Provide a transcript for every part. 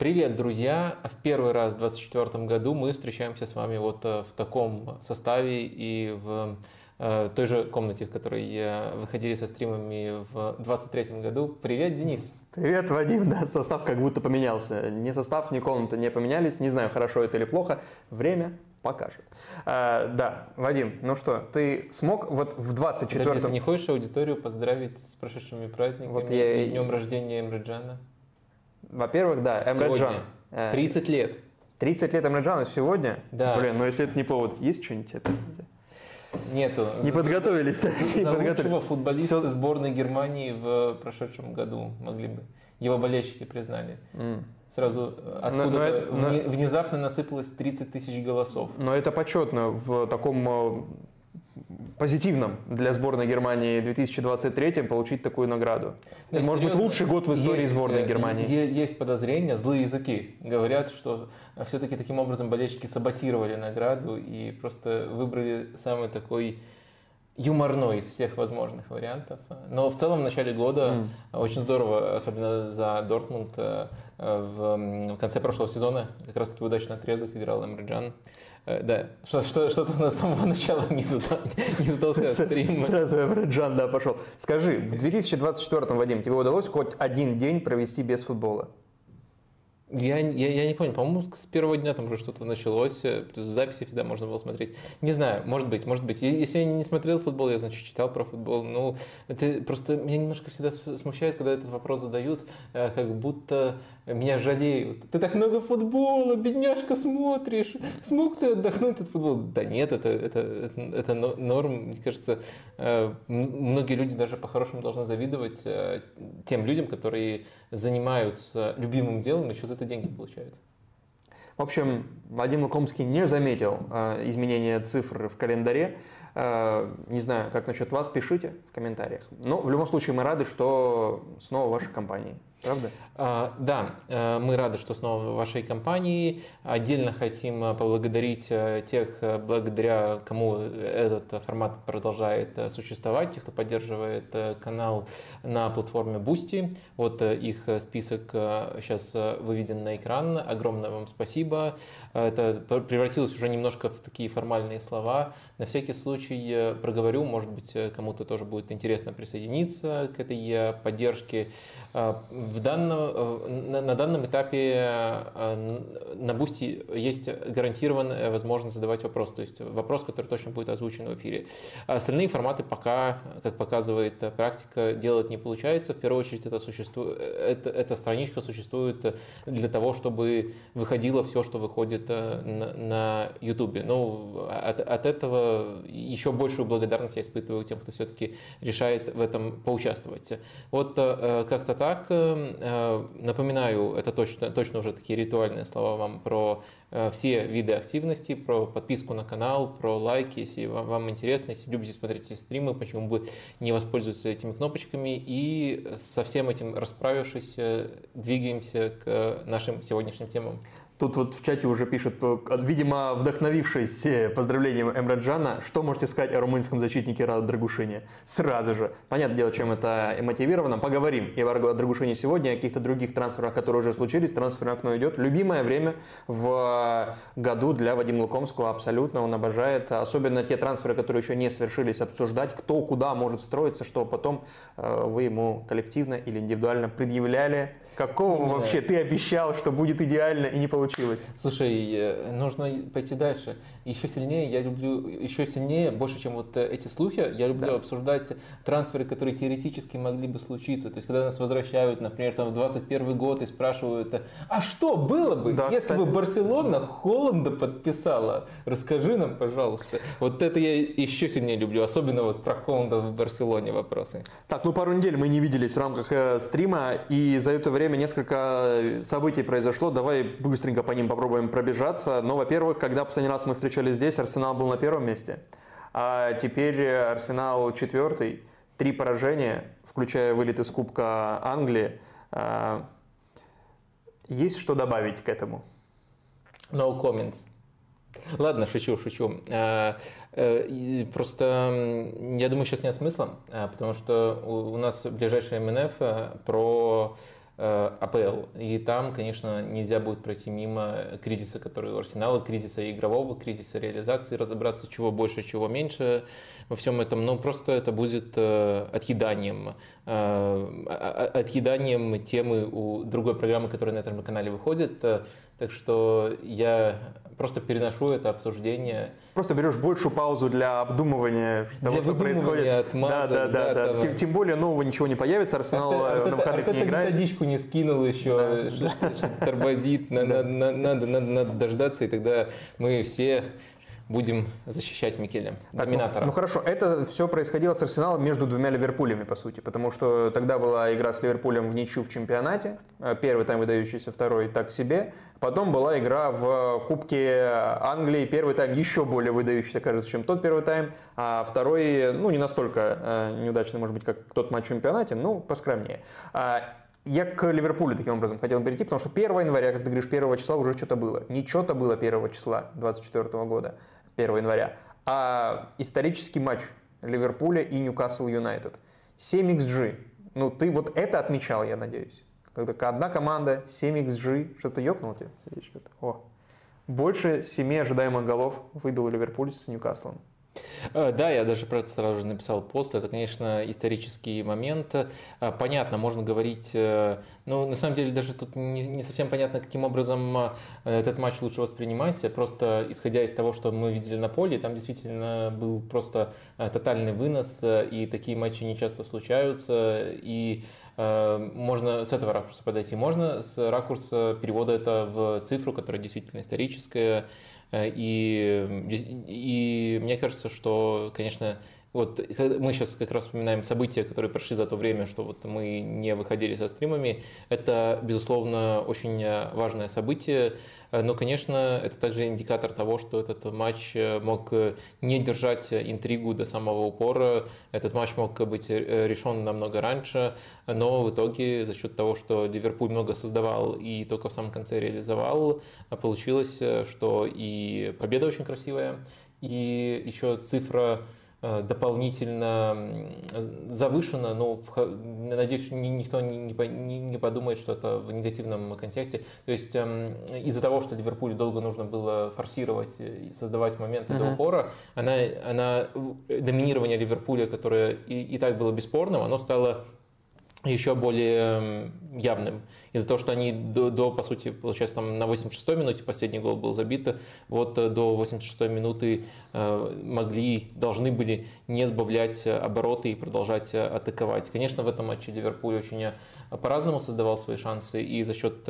Привет, друзья! В первый раз в 2024 году мы встречаемся с вами вот э, в таком составе и в э, той же комнате, в которой выходили со стримами в 2023 году. Привет, Денис! Привет, Вадим! Да, состав как будто поменялся. Ни состав, ни комната не поменялись. Не знаю, хорошо это или плохо. Время покажет. А, да, Вадим, ну что, ты смог вот в 24-м... Подожди, ты не хочешь аудиторию поздравить с прошедшими праздниками вот я... и днем рождения Эмреджана? Во-первых, да, Эмреджан. 30 э, лет. 30 лет Эмреджану сегодня? Да. Блин, ну если это не повод, есть что-нибудь? Это... Нету. Не подготовились. За, не за лучшего футболиста Все... сборной Германии в прошедшем году могли бы. Его болельщики признали. Mm. Сразу откуда-то но, но, внезапно насыпалось 30 тысяч голосов. Но это почетно в таком э, позитивном для сборной Германии 2023 получить такую награду. Да, Может серьезно, быть, лучший год в истории есть, сборной Германии. Есть подозрения, злые языки говорят, что все-таки таким образом болельщики саботировали награду и просто выбрали самый такой юморной из всех возможных вариантов. Но в целом в начале года mm. очень здорово, особенно за Дортмунд, э, в конце прошлого сезона как раз-таки удачно отрезок играл Эмриджан. Э, да, что, что, что-то на самого начала не, задал, не задался стрим. Сразу Эмриджан, да, пошел. Скажи, в 2024, Вадим, тебе удалось хоть один день провести без футбола? Я, я, я не понял, по-моему, с первого дня там уже что-то началось, э, записи всегда можно было смотреть. Не знаю, может быть, может быть. Если я не смотрел футбол, я, значит, читал про футбол. Ну, это просто меня немножко всегда смущает, когда этот вопрос задают, э, как будто меня жалеют. Ты так много футбола, бедняжка, смотришь. Смог ты отдохнуть от футбола? Да нет, это, это, это норм. Мне кажется, э, многие люди даже по-хорошему должны завидовать тем людям, которые занимаются любимым делом еще за это деньги получают. В общем, Владимир Лукомский не заметил э, изменения цифр в календаре. Э, не знаю, как насчет вас, пишите в комментариях. Но в любом случае мы рады, что снова в вашей компании. Правда? А, да, э, мы рады, что снова в вашей компании. Отдельно хотим э, поблагодарить э, тех, благодаря кому этот формат продолжает существовать, тех, кто поддерживает канал на платформе Boosty. Вот их список сейчас выведен на экран. Огромное вам спасибо. Это превратилось уже немножко в такие формальные слова. На всякий случай проговорю, может быть, кому-то тоже будет интересно присоединиться к этой поддержке в данном, э, на, на данном этапе э, на Boosty есть гарантированная возможность задавать вопрос, то есть вопрос, который точно будет озвучен в эфире. Остальные форматы пока, как показывает практика, делать не получается. В первую очередь это, существует, это, эта страничка существует для того, чтобы выходило все, что выходит э, на, на YouTube. Ну, от, от этого еще большую благодарность я испытываю тем, кто все-таки решает в этом поучаствовать. Вот как-то так. Э, напоминаю, это точно, точно уже такие ритуальные слова вам про э, все виды активности, про подписку на канал, про лайки, если вам, вам интересно, если любите смотреть эти стримы, почему бы не воспользоваться этими кнопочками. И со всем этим расправившись, э, двигаемся к нашим сегодняшним темам. Тут вот в чате уже пишут, видимо, вдохновившись поздравлением Эмраджана, что можете сказать о румынском защитнике Раду Драгушине? Сразу же. Понятное дело, чем это мотивировано. Поговорим и о Драгушине сегодня, о каких-то других трансферах, которые уже случились. Трансферное окно идет. Любимое время в году для Вадима Лукомского абсолютно. Он обожает. Особенно те трансферы, которые еще не свершились, обсуждать, кто куда может встроиться, что потом э, вы ему коллективно или индивидуально предъявляли Какого да. вообще? Ты обещал, что будет идеально и не получилось. Слушай, э, нужно пойти дальше. Еще сильнее я люблю, еще сильнее, больше, чем вот э, эти слухи, я люблю да. обсуждать трансферы, которые теоретически могли бы случиться. То есть, когда нас возвращают, например, там в 21 год и спрашивают, а что было бы, да, если кстати. бы Барселона Холланда подписала? Расскажи нам, пожалуйста. Вот это я еще сильнее люблю, особенно вот про Холланда в Барселоне вопросы. Так, ну пару недель мы не виделись в рамках э, стрима, и за это время время несколько событий произошло, давай быстренько по ним попробуем пробежаться. Но, во-первых, когда последний раз мы встречались здесь, Арсенал был на первом месте, а теперь Арсенал четвертый, три поражения, включая вылет из Кубка Англии. А, есть что добавить к этому? No comments. Ладно, шучу, шучу. А, э, просто я думаю, сейчас нет смысла, а, потому что у нас ближайший МНФ э, про АПЛ. И там, конечно, нельзя будет пройти мимо кризиса, который у Арсенала, кризиса игрового, кризиса реализации, разобраться, чего больше, чего меньше во всем этом. Но просто это будет отъеданием, отъеданием темы у другой программы, которая на этом канале выходит. Так что я просто переношу это обсуждение. Просто берешь большую паузу для обдумывания того, для что происходит. Отмазок, да, да, да. да. Тем, тем более нового ничего не появится, Арсенал а на выходных не играет. методичку не скинул еще, да. что, что тормозит, надо, надо, надо, надо дождаться, и тогда мы все будем защищать ну, доминатора. Ну, ну хорошо, это все происходило с Арсеналом между двумя Ливерпулями, по сути, потому что тогда была игра с Ливерпулем в ничью в чемпионате, э, первый тайм выдающийся, второй так себе, потом была игра в Кубке Англии, первый тайм еще более выдающийся, кажется, чем тот первый тайм, а второй, ну, не настолько э, неудачный, может быть, как тот матч в чемпионате, ну, поскромнее. А, я к Ливерпулю таким образом хотел перейти, потому что 1 января, как ты говоришь, 1 числа уже что-то было. Ничего-то было 1 числа 24 года. 1 января, а исторический матч Ливерпуля и Ньюкасл Юнайтед. 7 XG. Ну, ты вот это отмечал, я надеюсь. Когда одна команда, 7 XG, что-то ёкнул тебе? О, больше 7 ожидаемых голов выбил Ливерпуль с Ньюкаслом. Э, да, я даже про это сразу же написал пост. Это, конечно, исторический момент. Э, понятно, можно говорить... Э, ну, на самом деле, даже тут не, не совсем понятно, каким образом этот матч лучше воспринимать. Просто исходя из того, что мы видели на поле, там действительно был просто тотальный вынос, и такие матчи не часто случаются. И можно с этого ракурса подойти. Можно с ракурса перевода это в цифру, которая действительно историческая. Э, и, и мне кажется, что, конечно, вот мы сейчас как раз вспоминаем события, которые прошли за то время, что вот мы не выходили со стримами. Это, безусловно, очень важное событие, но, конечно, это также индикатор того, что этот матч мог не держать интригу до самого упора. Этот матч мог быть решен намного раньше, но в итоге за счет того, что Ливерпуль много создавал и только в самом конце реализовал, получилось, что и победа очень красивая, и еще цифра Э, дополнительно завышено, но надеюсь, никто не подумает, что это в негативном контексте. То есть эм, из-за того, что Ливерпулю долго нужно было форсировать и создавать моменты uh-huh. до упора, она, она, доминирование Ливерпуля, которое и, и так было бесспорным, оно стало еще более явным. Из-за того, что они до, до, по сути, получается, там на 86-й минуте последний гол был забит, вот э, до 86-й минуты э, могли, должны были не сбавлять обороты и продолжать атаковать. Конечно, в этом матче Ливерпуль очень э, по-разному создавал свои шансы и за счет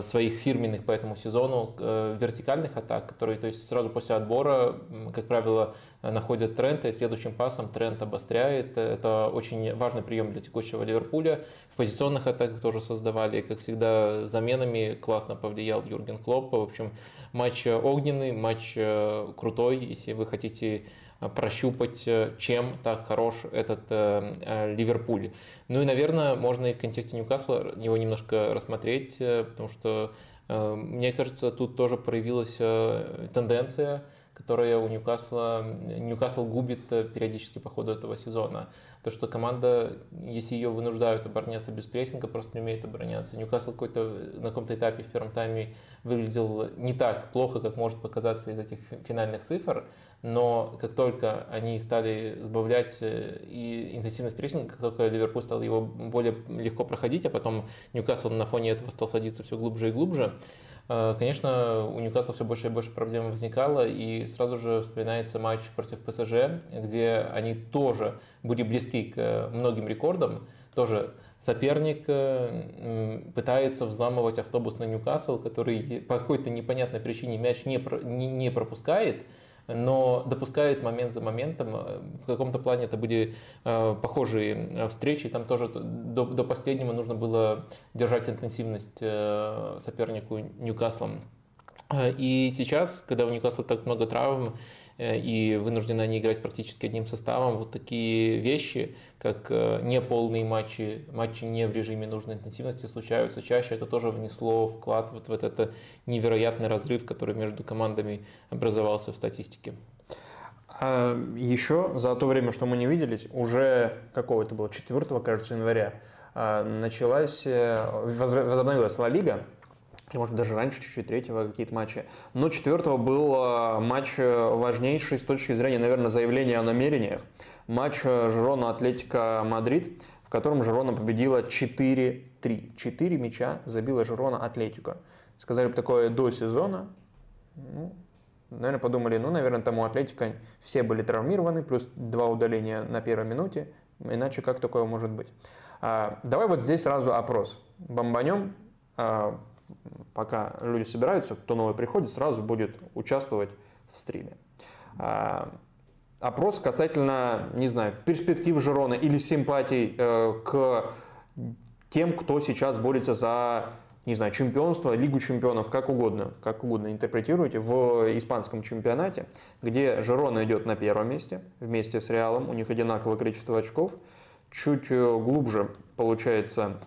своих фирменных по этому сезону вертикальных атак, которые, то есть сразу после отбора, как правило, находят тренд, и следующим пасом тренд обостряет. Это очень важный прием для текущего Ливерпуля. В позиционных атаках тоже создавали, как всегда, заменами классно повлиял Юрген Клоп. В общем, матч огненный, матч э, крутой. Если вы хотите э, прощупать, э, чем так хорош этот э, Ливерпуль. Ну и, наверное, можно и в контексте Ньюкасла его немножко рассмотреть, потому что, э, мне кажется, тут тоже проявилась э, тенденция которая у Ньюкасла, Ньюкасл губит периодически по ходу этого сезона. То, что команда, если ее вынуждают обороняться без прессинга, просто не умеет обороняться. Ньюкасл какой-то на каком-то этапе в первом тайме выглядел не так плохо, как может показаться из этих финальных цифр, но как только они стали сбавлять э, и интенсивность прессинга, как только Ливерпуль стал его более легко проходить, а потом Ньюкасл на фоне этого стал садиться все глубже и глубже, Э, конечно, у Ньюкасла все больше и больше проблем возникало, и сразу же вспоминается матч против ПСЖ, где они тоже были близки к многим рекордам, тоже соперник э, пытается взламывать автобус на Ньюкасл, который по какой-то непонятной причине мяч не, не пропускает, но допускает момент за моментом. В каком-то плане это были э, похожие э, встречи. Там тоже до, до последнего нужно было держать интенсивность э, сопернику Ньюкаслом. И сейчас, когда у Ньюкасла так много травм, Э, и вынуждены они играть практически одним составом. Вот такие вещи, как э, неполные матчи, матчи не в режиме нужной интенсивности случаются чаще. Это тоже внесло вклад вот в этот невероятный разрыв, который между командами образовался в статистике. А еще за то время, что мы не виделись, уже какого это было, 4 кажется, января, а, началась, э, возобновилась Ла Лига, или может даже раньше, чуть-чуть третьего какие-то матчи. Но четвертого был а, матч э, важнейший с точки зрения, наверное, заявления о намерениях. Матч э, Жирона Атлетика Мадрид, в котором Жирона победила 4-3. Четыре мяча забила Жирона Атлетика. Сказали бы такое до сезона, ну, наверное, подумали, ну, наверное, тому Атлетика все были травмированы, плюс два удаления на первой минуте, иначе как такое может быть? А, давай вот здесь сразу опрос. Бомбанем, а, пока люди собираются, кто новый приходит, сразу будет участвовать в стриме. А, опрос касательно, не знаю, перспектив Жирона или симпатий э, к тем, кто сейчас борется за, не знаю, чемпионство, Лигу чемпионов, как угодно, как угодно интерпретируйте, в испанском чемпионате, где Жирона идет на первом месте вместе с Реалом, у них одинаковое количество очков – чуть э, глубже получается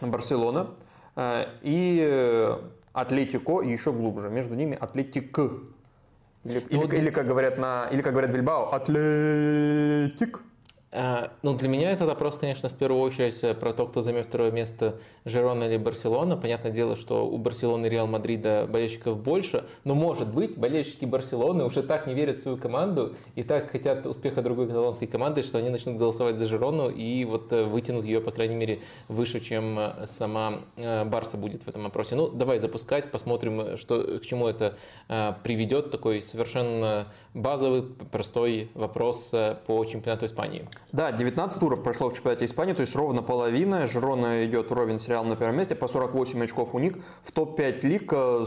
Барселона и Атлетико еще глубже. Между ними Атлетик. Или, ну, или, или, как говорят на, или как говорят в Бильбао, Атлетик. А, ну, для меня этот вопрос, конечно, в первую очередь э, про то, кто займет второе место, Жерона или Барселона. Понятное дело, что у Барселоны и Реал Мадрида болельщиков больше, но, может быть, болельщики Барселоны уже так не верят в свою команду и так хотят успеха другой каталонской команды, что они начнут голосовать за Жерону и вот э, вытянут ее, по крайней мере, выше, чем э, сама Барса будет в этом опросе. Ну, давай запускать, посмотрим, что, к чему это приведет. Такой совершенно базовый, простой вопрос по чемпионату Испании. Да, 19 туров прошло в чемпионате Испании, то есть ровно половина. Жирона идет вровень с Реалом на первом месте, по 48 очков у них. В топ-5 лиг, э,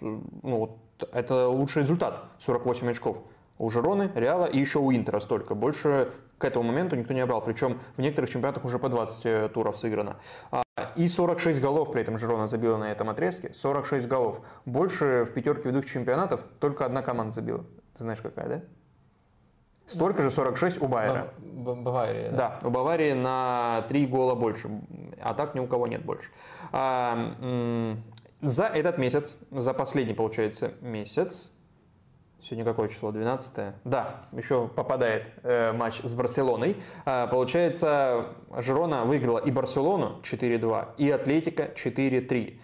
ну, это лучший результат, 48 очков. У Жироны, Реала и еще у Интера столько. Больше к этому моменту никто не брал. Причем в некоторых чемпионатах уже по 20 э, туров сыграно. А, и 46 голов при этом Жирона забила на этом отрезке. 46 голов. Больше в пятерке ведущих чемпионатов только одна команда забила. Ты знаешь какая, да? Столько же 46 у Байера. Бавария. Да? да, у Баварии на 3 гола больше, а так ни у кого нет больше. А, за этот месяц, за последний, получается, месяц, сегодня какое число, 12 Да, еще попадает э, матч с Барселоной. А, получается, Жирона выиграла и Барселону 4-2, и Атлетика 4-3.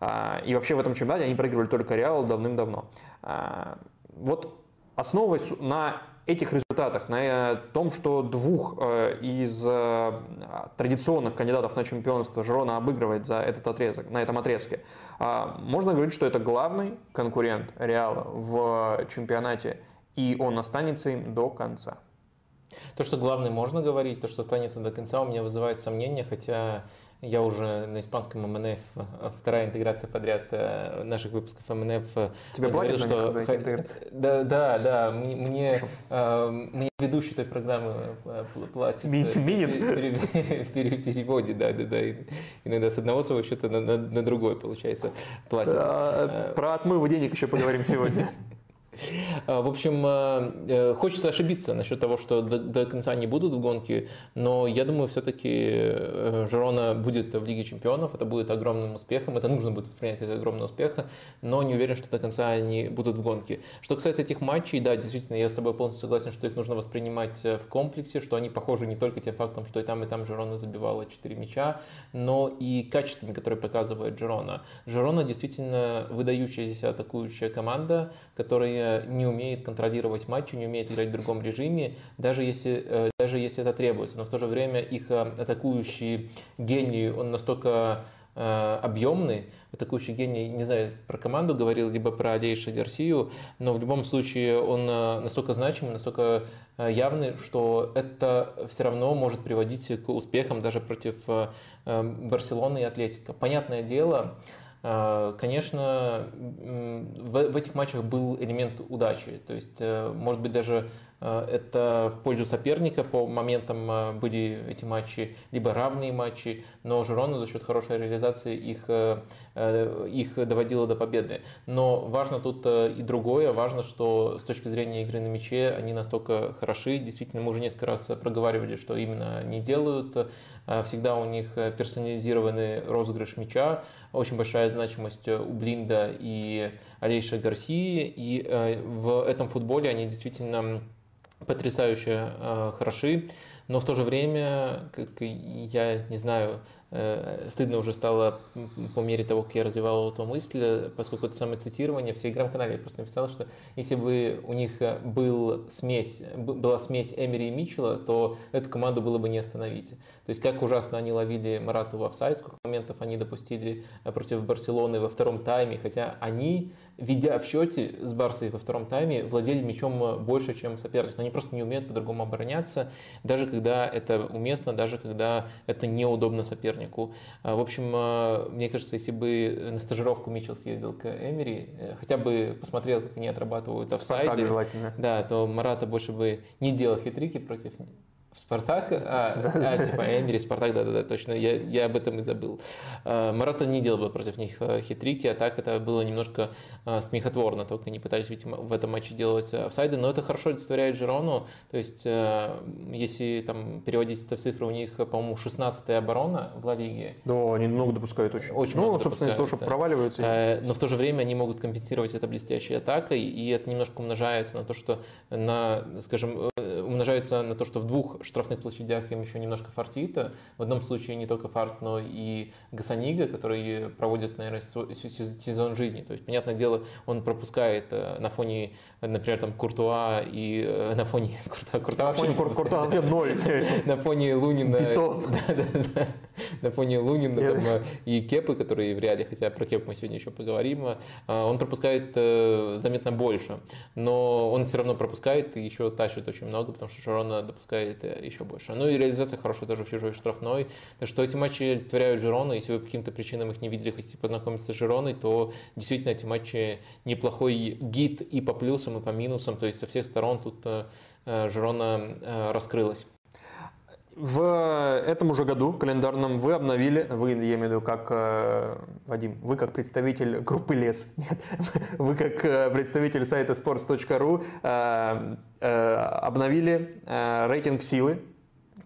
А, и вообще в этом чемпионате они проигрывали только Реалу давным-давно. А, вот основываясь на этих результатах, на э, том, что двух э, из э, традиционных кандидатов на чемпионство Жирона обыгрывает за этот отрезок, на этом отрезке, а, можно говорить, что это главный конкурент Реала в чемпионате, и он останется им до конца. То, что главный можно говорить, то, что останется до конца, у меня вызывает сомнения, хотя я уже на испанском МНФ, вторая интеграция подряд э, наших выпусков МНФ. Э, Тебе платят что... за интеграция? Да, да, да. Мне, э, мне ведущий той программы платит. Минит? В переводе, да, да, да. Иногда с одного своего счета на, на, на другой, получается, платит. Про отмывы денег еще поговорим сегодня. А, в общем, а, э, хочется ошибиться насчет того, что до, конца не будут в гонке, но я думаю, все-таки э, Жирона будет в Лиге Чемпионов, это будет огромным успехом, это нужно будет принять как огромный успех, но не уверен, что до конца они будут в гонке. Что касается этих матчей, да, действительно, я с тобой полностью согласен, что их нужно воспринимать э, в комплексе, что они похожи не только тем фактом, что и там, и там Жирона забивала 4 мяча, но и качествами, которые показывает Жирона. Жирона действительно выдающаяся атакующая команда, которая не умеет контролировать матчи, не умеет играть в другом режиме, даже если, э, даже если это требуется. Но в то же время их э, атакующий гений, он настолько э, объемный, атакующий гений, не знаю, про команду говорил, либо про Алейша Гарсию, но в любом случае он настолько значимый, настолько явный, что это все равно может приводить к успехам даже против Барселоны и Атлетика. Понятное дело, конечно, в, этих матчах был элемент удачи. То есть, э, может быть, даже э, это в пользу соперника по моментам э, были эти матчи, либо равные матчи, но Жирону за счет хорошей реализации их, их доводило до победы. Но важно тут и другое, важно, что с точки зрения игры на мяче они настолько хороши. Действительно, мы уже несколько раз проговаривали, что именно они делают. Всегда у них персонализированный розыгрыш мяча, очень большая значимость у Блинда и Алейша Гарсии, и э, в этом футболе они действительно потрясающе э, хороши, но в то же время, как я не знаю, Э, стыдно уже стало по мере того, как я развивал эту мысль, поскольку это самое цитирование в телеграм-канале я просто написал, что если бы у них был смесь, была смесь Эмери и Митчелла, то эту команду было бы не остановить. То есть как ужасно они ловили Марату в офсайд, сколько моментов они допустили э, против Барселоны во втором тайме, хотя они ведя в счете с Барсой во втором тайме, владели мячом больше, чем соперник. Они просто не умеют по-другому обороняться, даже когда это уместно, даже когда это неудобно сопернику. А, в общем, а, мне кажется, если бы на стажировку Митчелл съездил к Эмери, э, хотя бы посмотрел, как они отрабатывают офсайды, да, то Марата больше бы не делал хитрики против Спартак, а, а типа Эмери, Спартак, да-да-да, точно, я, я об этом и забыл. А, Марата не делал бы против них э, хитрики, а так это было немножко а, смехотворно, только не пытались видимо, в этом матче делать офсайды, но это хорошо олицетворяет Жирону, то есть э, если там переводить это в цифры, у них, по-моему, 16-я оборона в Ла Лиге. Да, они много допускают очень. Очень ну, много собственно, из-за того, что да. проваливаются. Э, но в то же время они могут компенсировать это блестящей атакой, и это немножко умножается на то, что на, скажем, умножается на то, что в двух штрафных площадях им еще немножко фартит. В одном случае не только фарт, но и Гасанига, который проводит, наверное, сезон жизни. То есть, понятное дело, он пропускает э, на фоне, например, там Куртуа и э, на фоне Куртуа, Куртуа вообще Кур, Куртуа ноль. На фоне Лунина. На фоне Лунина э, и Кепы, которые в реале, хотя про Кеп мы сегодня еще поговорим, он пропускает заметно больше. Но он все равно пропускает и еще тащит очень много, потому что Шарона допускает еще больше. Ну и реализация хорошая тоже в чужой штрафной. Так что эти матчи олицетворяют Жирона. Если вы по каким-то причинам их не видели, хотите познакомиться с Жироной, то действительно эти матчи неплохой гид и по плюсам, и по минусам. То есть со всех сторон тут э, Жирона э, раскрылась. В этом уже году календарном вы обновили, вы, я имею в виду, как э, Вадим, вы как представитель группы Лес, нет, вы как э, представитель сайта sports.ru э, э, обновили э, рейтинг силы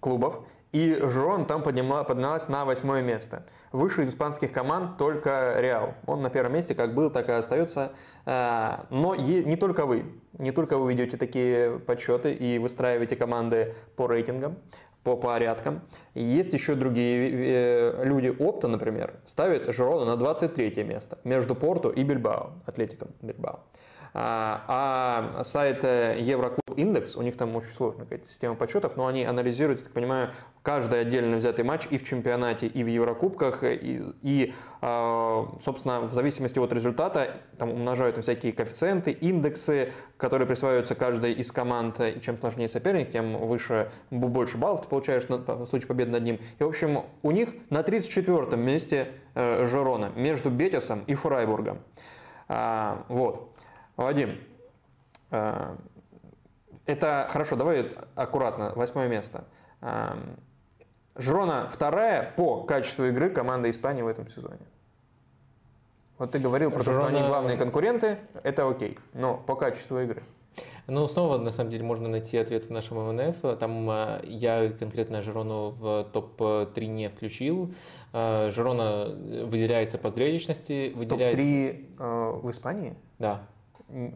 клубов, и Жирон там подняла, поднялась на восьмое место. Выше из испанских команд только Реал. Он на первом месте как был, так и остается. Э, но не только вы. Не только вы ведете такие подсчеты и выстраиваете команды по рейтингам по порядкам. Есть еще другие э, люди. Опта, например, ставит Жирона на 23 место между Порту и Бильбао, Атлетиком Бильбао. А, а сайт Евроклуб Индекс, у них там очень сложная какая-то система подсчетов, но они анализируют, я так понимаю, каждый отдельно взятый матч и в чемпионате, и в Еврокубках, и, и а, собственно, в зависимости от результата там умножают всякие коэффициенты, индексы, которые присваиваются каждой из команд. И чем сложнее соперник, тем выше, больше баллов ты получаешь в случае победы над ним. И, в общем, у них на 34-м месте э, Жерона между Бетисом и Фрайбургом. А, вот. Вадим, э, это хорошо, давай аккуратно, восьмое место. Э, Жрона вторая по качеству игры команда Испании в этом сезоне. Вот ты говорил про Жирона... то, что они главные конкуренты, это окей, но по качеству игры. Ну, снова, на самом деле, можно найти ответ в нашем МНФ. Там э, я конкретно Жирону в топ-3 не включил. Жирона выделяется по зрелищности. Выделяется... Топ-3 э, в Испании? Да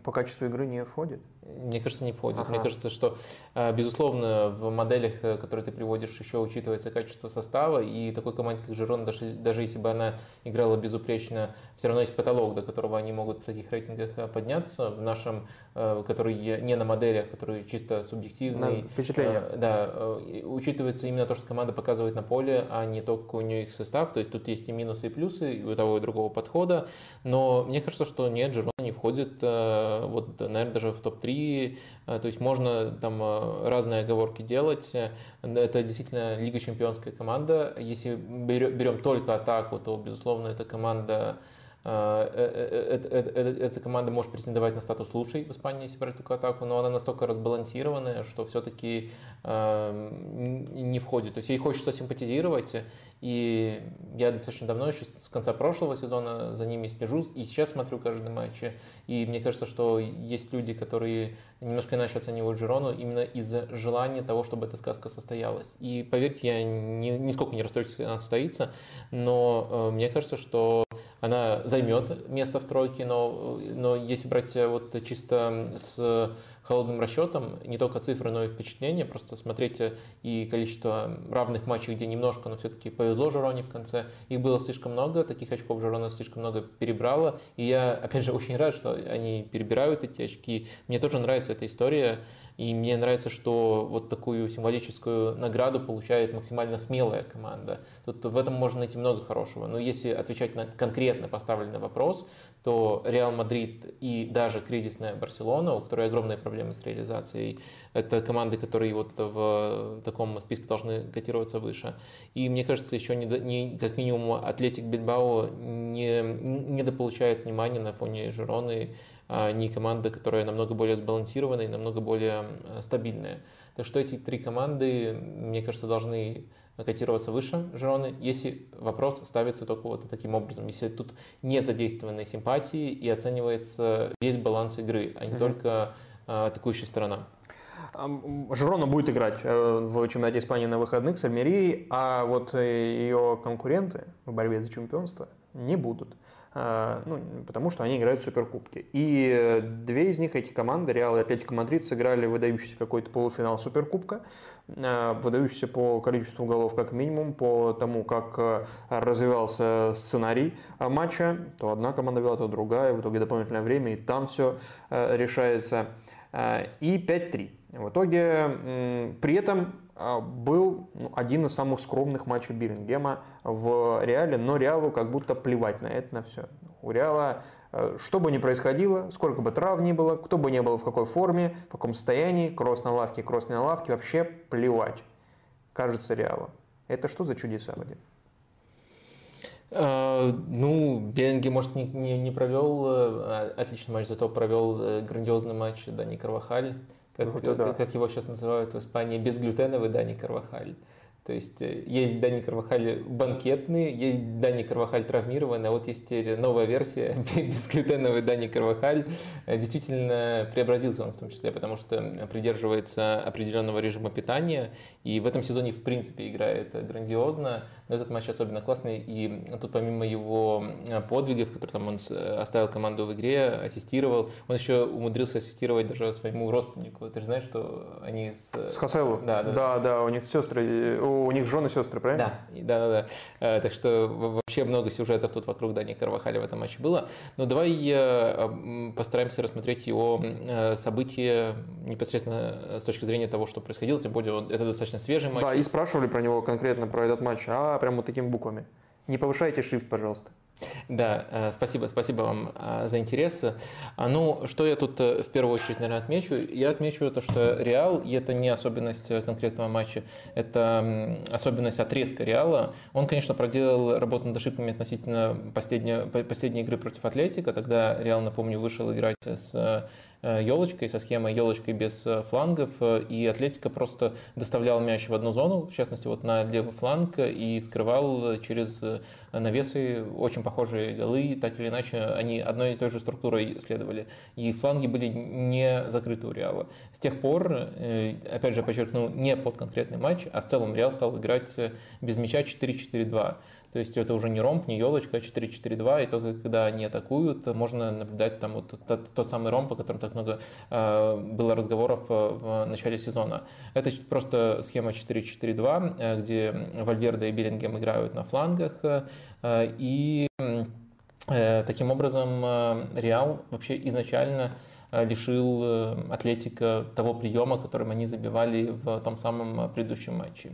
по качеству игры не входит? Мне кажется, не входит. Ага. Мне кажется, что, э, безусловно, в моделях, э, которые ты приводишь, еще учитывается качество состава, и такой команде, как Жирон, даже, даже если бы она играла безупречно, все равно есть потолок, до которого они могут в таких рейтингах э, подняться. В нашем, который не на моделях, который чисто субъективный. На впечатление. Да, учитывается именно то, что команда показывает на поле, а не то, какой у нее их состав. То есть тут есть и минусы, и плюсы и у того и другого подхода. Но мне кажется, что нет, Жирон не входит, вот, наверное, даже в топ-3 3, э, то есть можно там э, разные оговорки делать. Это действительно Лига Чемпионская команда. Если берем только атаку, то, безусловно, это команда эта команда может претендовать на статус лучшей в Испании, если брать такую атаку, но она настолько разбалансированная, что все-таки не входит. То есть ей хочется симпатизировать, и я достаточно давно, еще с конца прошлого сезона за ними слежу, и сейчас смотрю каждый матч, и мне кажется, что есть люди, которые немножко иначе оценивают Жирону именно из-за желания того, чтобы эта сказка состоялась. И поверьте, я ни, нисколько не расстроюсь, если она состоится, но э, мне кажется, что она займет место в тройке, но, но если брать вот чисто с холодным расчетом, не только цифры, но и впечатления. Просто смотрите и количество равных матчей, где немножко, но все-таки повезло Жироне в конце. Их было слишком много, таких очков Жирона слишком много перебрала. И я, опять же, очень рад, что они перебирают эти очки. Мне тоже нравится эта история. И мне нравится, что вот такую символическую награду получает максимально смелая команда. Тут в этом можно найти много хорошего. Но если отвечать на конкретно поставленный вопрос, то Реал Мадрид и даже кризисная Барселона, у которой огромные проблемы с реализацией, это команды, которые вот в таком списке должны котироваться выше. И мне кажется, еще не, не как минимум Атлетик Бильбао не, недополучает внимания на фоне Жироны а не команда, которая намного более сбалансированная и намного более стабильная. Так что эти три команды, мне кажется, должны котироваться выше Жироны, если вопрос ставится только вот таким образом, если тут не задействованы симпатии и оценивается весь баланс игры, а не mm-hmm. только а, атакующая сторона. Жирона будет играть э, в чемпионате Испании на выходных с Альмерией, а вот э, ее конкуренты в борьбе за чемпионство не будут. А, ну, потому что они играют в Суперкубке. И две из них, эти команды, Реал и Атлетико Мадрид, сыграли выдающийся какой-то полуфинал Суперкубка, выдающийся по количеству голов как минимум, по тому, как развивался сценарий матча. То одна команда вела, то другая, в итоге дополнительное время, и там все решается. И 5-3. В итоге, при этом а, был ну, один из самых скромных матчей Бирингема в Реале, но Реалу как будто плевать на это, на все. У Реала э, что бы ни происходило, сколько бы трав ни было, кто бы ни был в какой форме, в каком состоянии, кросс на лавке, кросс на лавке, вообще плевать, кажется Реалу. Это что за чудеса, Вадим? Uh, ну, Бенги, может, не, не, не провел uh, отличный матч, зато провел грандиозный матч Дани Карвахаль как, ну, да. как его сейчас называют в Испании, безглютеновый Дани Карвахаль. То есть э, есть Дани Карвахаль банкетный, есть Дани Карвахаль травмированный, а вот есть теперь новая версия, бесглютеновый Дани Карвахаль. Э, действительно преобразился он в том числе, потому что придерживается определенного режима питания, и в этом сезоне в принципе играет грандиозно, но этот матч особенно классный, и тут помимо его э, подвигов, которые там он оставил команду в игре, ассистировал, он еще умудрился ассистировать даже своему родственнику. Ты же знаешь, что они с... С Хаселу? Да, да, да, да, у них сестры, у них жены сестры, правильно? Да, да, да. да. Так что вообще много сюжетов тут вокруг Дани Карвахаля в этом матче было. Но давай э, постараемся рассмотреть его э, события непосредственно с точки зрения того, что происходило, тем более это достаточно свежий матч. Да, и спрашивали про него конкретно, про этот матч, а прямо вот такими буквами. Не повышайте шрифт, пожалуйста. Да, э, спасибо, спасибо вам э, за интерес. А, ну, что я тут э, в первую очередь, наверное, отмечу? Я отмечу то, что Реал, и это не особенность конкретного матча, это особенность отрезка Реала. Он, конечно, проделал работу над ошибками относительно последней, последней игры против Атлетика. Тогда Реал, напомню, вышел играть с елочкой, со схемой елочкой без флангов, и Атлетика просто доставлял мяч в одну зону, в частности, вот на левый фланг, и скрывал через навесы очень похожие голы, так или иначе они одной и той же структурой следовали. И фланги были не закрыты у Реала. С тех пор, э, опять же подчеркну, не под конкретный матч, а в целом Реал стал играть без мяча 4-4-2. То есть это уже не ромб, не елочка, а 4-4-2, и только когда они атакуют, можно наблюдать там вот тот, тот самый ромб, о котором так много э, было разговоров э, в начале сезона. Это просто схема 4-4-2, э, где Вальверде и Беллингем играют на флангах, э, и э, таким образом э, Реал вообще изначально э, лишил Атлетика того приема, которым они забивали в том самом предыдущем матче.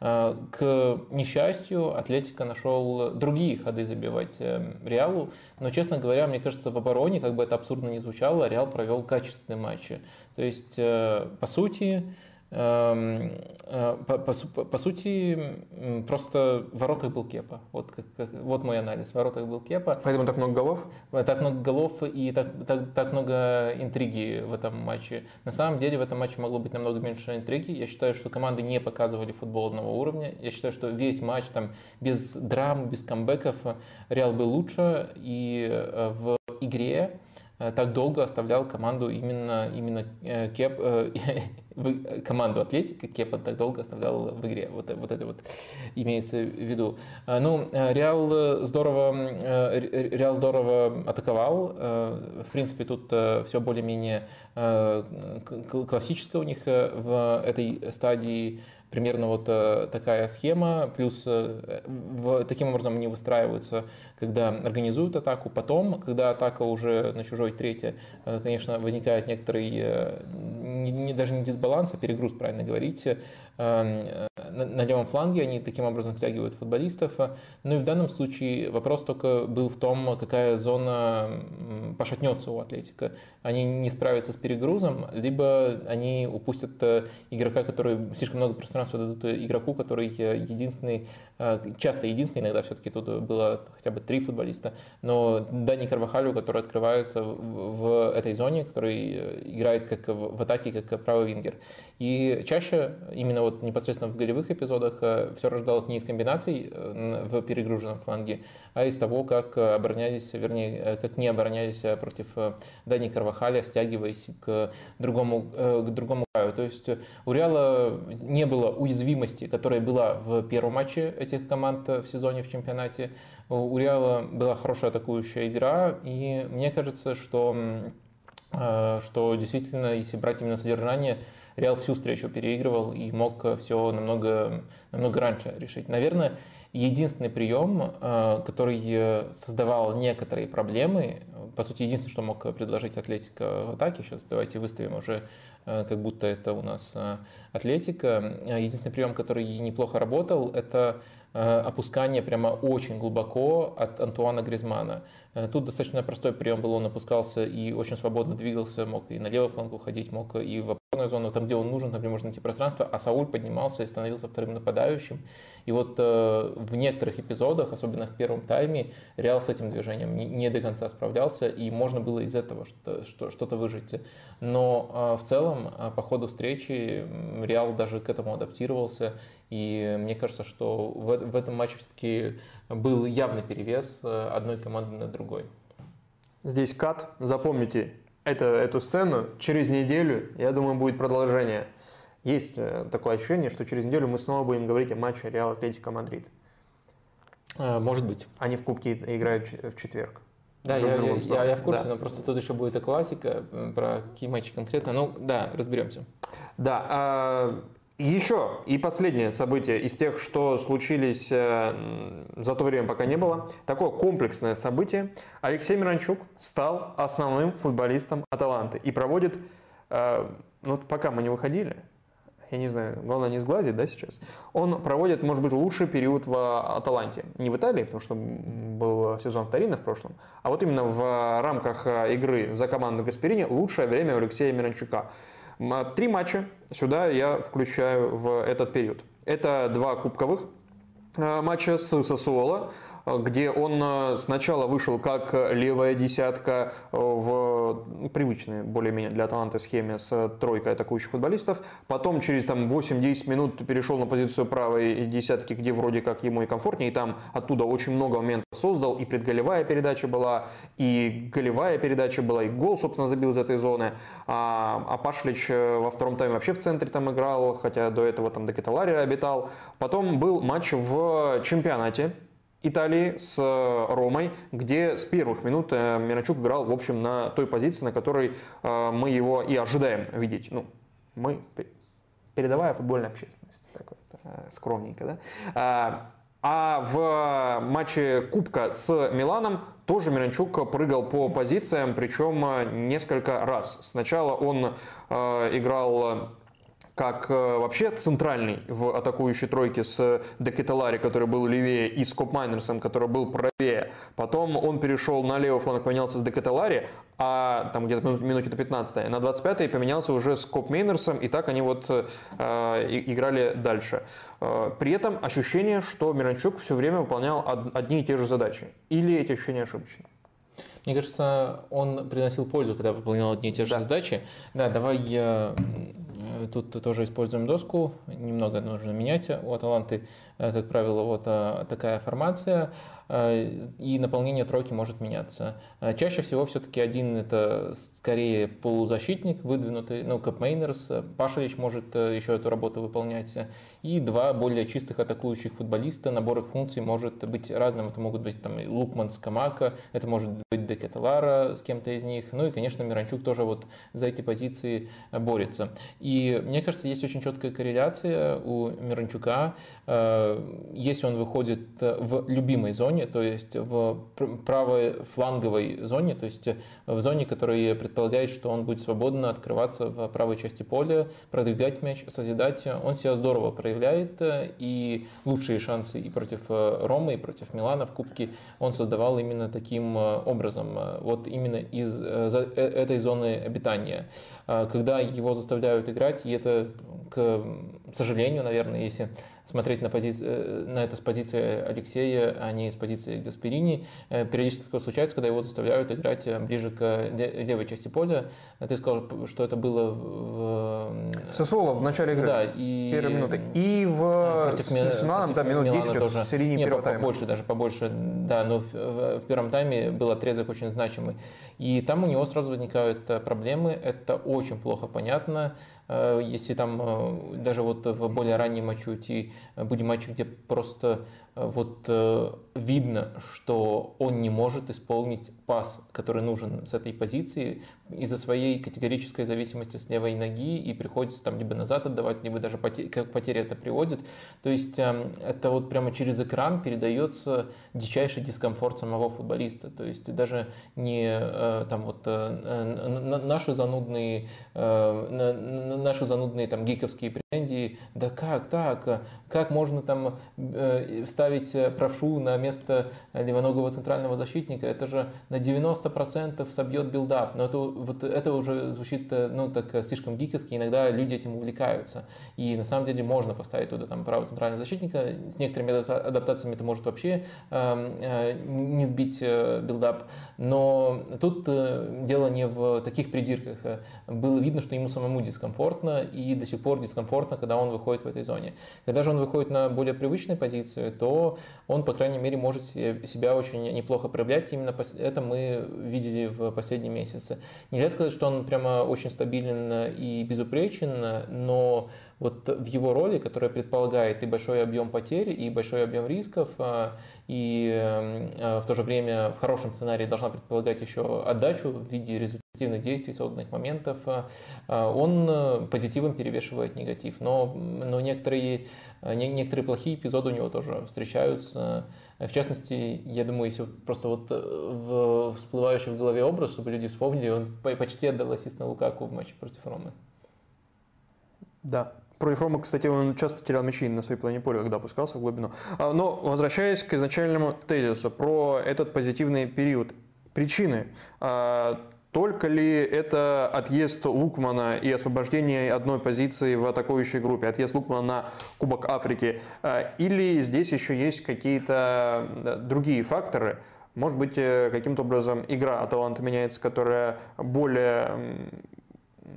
Э, к несчастью, Атлетика нашел другие ходы забивать э, Реалу, но, честно говоря, мне кажется, в обороне, как бы это абсурдно не звучало, Реал провел качественные матчи. То есть, э, по сути, Эм, по, по, по сути, просто в воротах был Кепа. Вот, как, как, вот мой анализ. В воротах был Кепа. Поэтому так много голов? Э, так много голов и так, так, так много интриги в этом матче. На самом деле в этом матче могло быть намного меньше интриги. Я считаю, что команды не показывали футбол одного уровня. Я считаю, что весь матч там без драм, без камбэков Реал был лучше. И э, в игре так долго оставлял команду именно, именно Кеп, команду Атлетика Кепа так долго оставлял в игре. Вот, вот это вот имеется в виду. Ну, Реал здорово, Реал здорово атаковал. В принципе, тут все более-менее классическое у них в этой стадии примерно вот э, такая схема, плюс э, таким образом они выстраиваются, когда организуют атаку, потом, когда атака уже на чужой третье, э, конечно, возникает некоторый, не, не, даже не дисбаланс, а перегруз, правильно говорить, на, на левом фланге, они таким образом втягивают футболистов. Ну и в данном случае вопрос только был в том, какая зона пошатнется у Атлетика. Они не справятся с перегрузом, либо они упустят игрока, который слишком много пространства пространство дадут игроку, который единственный, э, часто единственный, иногда все-таки тут было хотя бы три футболиста, но Дани Карвахалю, который открывается в этой зоне, который э, играет как в атаке, как правый вингер. И чаще именно вот непосредственно в голевых эпизодах э, все рождалось не из комбинаций в перегруженном фланге, а из того, как оборонялись, вернее, как не оборонялись против Дани Карвахаля, стягиваясь к другому, к другому краю. То есть у Реала не было уязвимости, которая была в первом матче этих команд в сезоне в чемпионате. У Реала была хорошая атакующая игра, и мне кажется, что, э, что действительно, если брать именно содержание, Реал всю встречу переигрывал и мог все намного, намного раньше решить. Наверное, единственный прием, э, который создавал некоторые проблемы, по сути, единственное, что мог предложить Атлетика в атаке, сейчас давайте выставим уже, э, как будто это у нас э, Атлетика. Единственный прием, который неплохо работал, это опускание прямо очень глубоко от Антуана Гризмана. Тут достаточно простой прием был, он опускался и очень свободно двигался, мог и на левый фланг уходить, мог и в зону, там, где он нужен, там, где можно найти пространство, а Сауль поднимался и становился вторым нападающим. И вот в некоторых эпизодах, особенно в первом тайме, Реал с этим движением не до конца справлялся, и можно было из этого что-то что выжить. Но а, в целом, а, по ходу встречи, Реал даже к этому адаптировался, и мне кажется, что в, в этом матче все-таки был явный перевес э, одной команды над другой. Здесь кат, запомните это, эту сцену, через неделю, я думаю, будет продолжение. Есть э, такое ощущение, что через неделю мы снова будем говорить о матче Реал Атлетика Мадрид. Э, может быть. Они в Кубке играют в четверг. Да, я, я, я, я в курсе, да. но просто тут еще будет и классика, про какие матчи конкретно. Ну, да, разберемся. Да, а, еще и последнее событие из тех, что случились э, за то время, пока не было. Такое комплексное событие. Алексей Миранчук стал основным футболистом Аталанты и проводит, э, ну, пока мы не выходили, я не знаю, главное не сглазить, да, сейчас, он проводит, может быть, лучший период в Аталанте. Не в Италии, потому что был сезон Тарина в прошлом, а вот именно в рамках игры за команду Гасперини лучшее время у Алексея Миранчука. Три матча сюда я включаю в этот период. Это два кубковых э, матча с Сосуола, где он э, сначала вышел как левая десятка в ну, привычной более-менее для таланта схеме с тройкой атакующих футболистов. Потом через там, 8-10 минут перешел на позицию правой десятки, где вроде как ему и комфортнее. И там оттуда очень много моментов создал. И предголевая передача была, и голевая передача была, и гол, собственно, забил из этой зоны. А, а Пашлич э, во втором тайме вообще в центре там играл, хотя до этого там до Каталари обитал. Потом был матч в чемпионате Италии с э, Ромой, где с первых минут э, Миранчук играл, в общем, на той позиции, на которой э, мы его и ожидаем видеть. Ну, мы, передовая футбольная общественность, такой, скромненько, да? А, а в матче Кубка с Миланом тоже Миранчук прыгал по позициям, причем несколько раз. Сначала он играл как э, вообще центральный в атакующей тройке с Декетелари, который был левее, и с Коп Майнерсом, который был правее. Потом он перешел на левый фланг, поменялся с Декетелари, а там где-то минуте до 15 на 25-й поменялся уже с Коп Мейнерсом, и так они вот э, играли дальше. Э, при этом ощущение, что Миранчук все время выполнял одни и те же задачи. Или эти ощущения ошибочны? Мне кажется, он приносил пользу, когда выполнял одни и те же да. задачи. Да, давай я тут тоже используем доску, немного нужно менять у Аталанты, как правило, вот такая формация. Э, и наполнение тройки может меняться. Э, чаще всего все-таки один это скорее полузащитник выдвинутый, ну, Кап Мейнерс, Пашевич может э, еще эту работу выполнять, и два более чистых атакующих футболиста, набор их функций может быть разным, это могут быть там Лукман с Камака, это может быть Декеталара с кем-то из них, ну и, конечно, Миранчук тоже вот за эти позиции борется. И мне кажется, есть очень четкая корреляция у Миранчука, если он выходит в любимой зоне, зоне, то есть в правой фланговой зоне, то есть в зоне, которая предполагает, что он будет свободно открываться в правой части поля, продвигать мяч, созидать. Он себя здорово проявляет, и лучшие шансы и против Ромы, и против Милана в Кубке он создавал именно таким образом, вот именно из э, этой зоны обитания. Когда его заставляют играть, и это, к сожалению, наверное, если смотреть на, пози... Э, на это с позиции Алексея, а не с позиции Гасперини. Э, периодически такое случается, когда его заставляют играть э, ближе к левой части поля. Ты сказал, что это было в... Сосоло в начале игры. Да, и... Первые минуты. И в... Против с Миланом, да, минут 10 тоже. в середине Нет, первого тайма. Побольше даже, побольше. Да, но в, в первом тайме был отрезок очень значимый. И там у него сразу возникают проблемы. Это очень плохо понятно. Э, если там э, даже вот в более ранние матчи уйти, будем матчи, где просто вот э, видно, что он не может исполнить пас, который нужен с этой позиции из-за своей категорической зависимости с левой ноги и приходится там либо назад отдавать, либо даже потеря, как потеря это приводит. То есть э, это вот прямо через экран передается дичайший дискомфорт самого футболиста. То есть даже не э, там вот э, наши занудные э, наши занудные там гиковские претензии, да как так, как можно там ставить ставить э, правшу на место левоногого центрального защитника, это же на 90% собьет build-up. Но это, вот это уже звучит э, ну, так э, слишком гиковски, иногда люди этим увлекаются. И на самом деле можно поставить туда там правого центрального защитника. С некоторыми адаптациями это может вообще э, не сбить build-up. Но тут дело не в таких придирках. Было видно, что ему самому дискомфортно, и до сих пор дискомфортно, когда он выходит в этой зоне. Когда же он выходит на более привычные позиции, то он, по крайней мере, может себя очень неплохо проявлять. Именно это мы видели в последние месяцы. Нельзя сказать, что он прямо очень стабилен и безупречен, но вот в его роли, которая предполагает и большой объем потерь, и большой объем рисков, а, и а, в то же время в хорошем сценарии должна предполагать еще отдачу в виде результативных действий, созданных моментов, а, он позитивом перевешивает негатив. Но, но некоторые, некоторые плохие эпизоды у него тоже встречаются. В частности, я думаю, если просто вот э, в всплывающий в голове образ, чтобы люди вспомнили, он почти отдал ассист на Лукаку в матче против Ромы. Да, Против Ромы, кстати, он часто терял мячи на своей плане поля, когда опускался в глубину. А, но возвращаясь к изначальному тезису про этот позитивный период. Причины. А, только ли это отъезд Лукмана и освобождение одной позиции в атакующей группе, отъезд Лукмана на Кубок Африки? А, или здесь еще есть какие-то другие факторы? Может быть, э, каким-то образом игра Аталанта меняется, которая более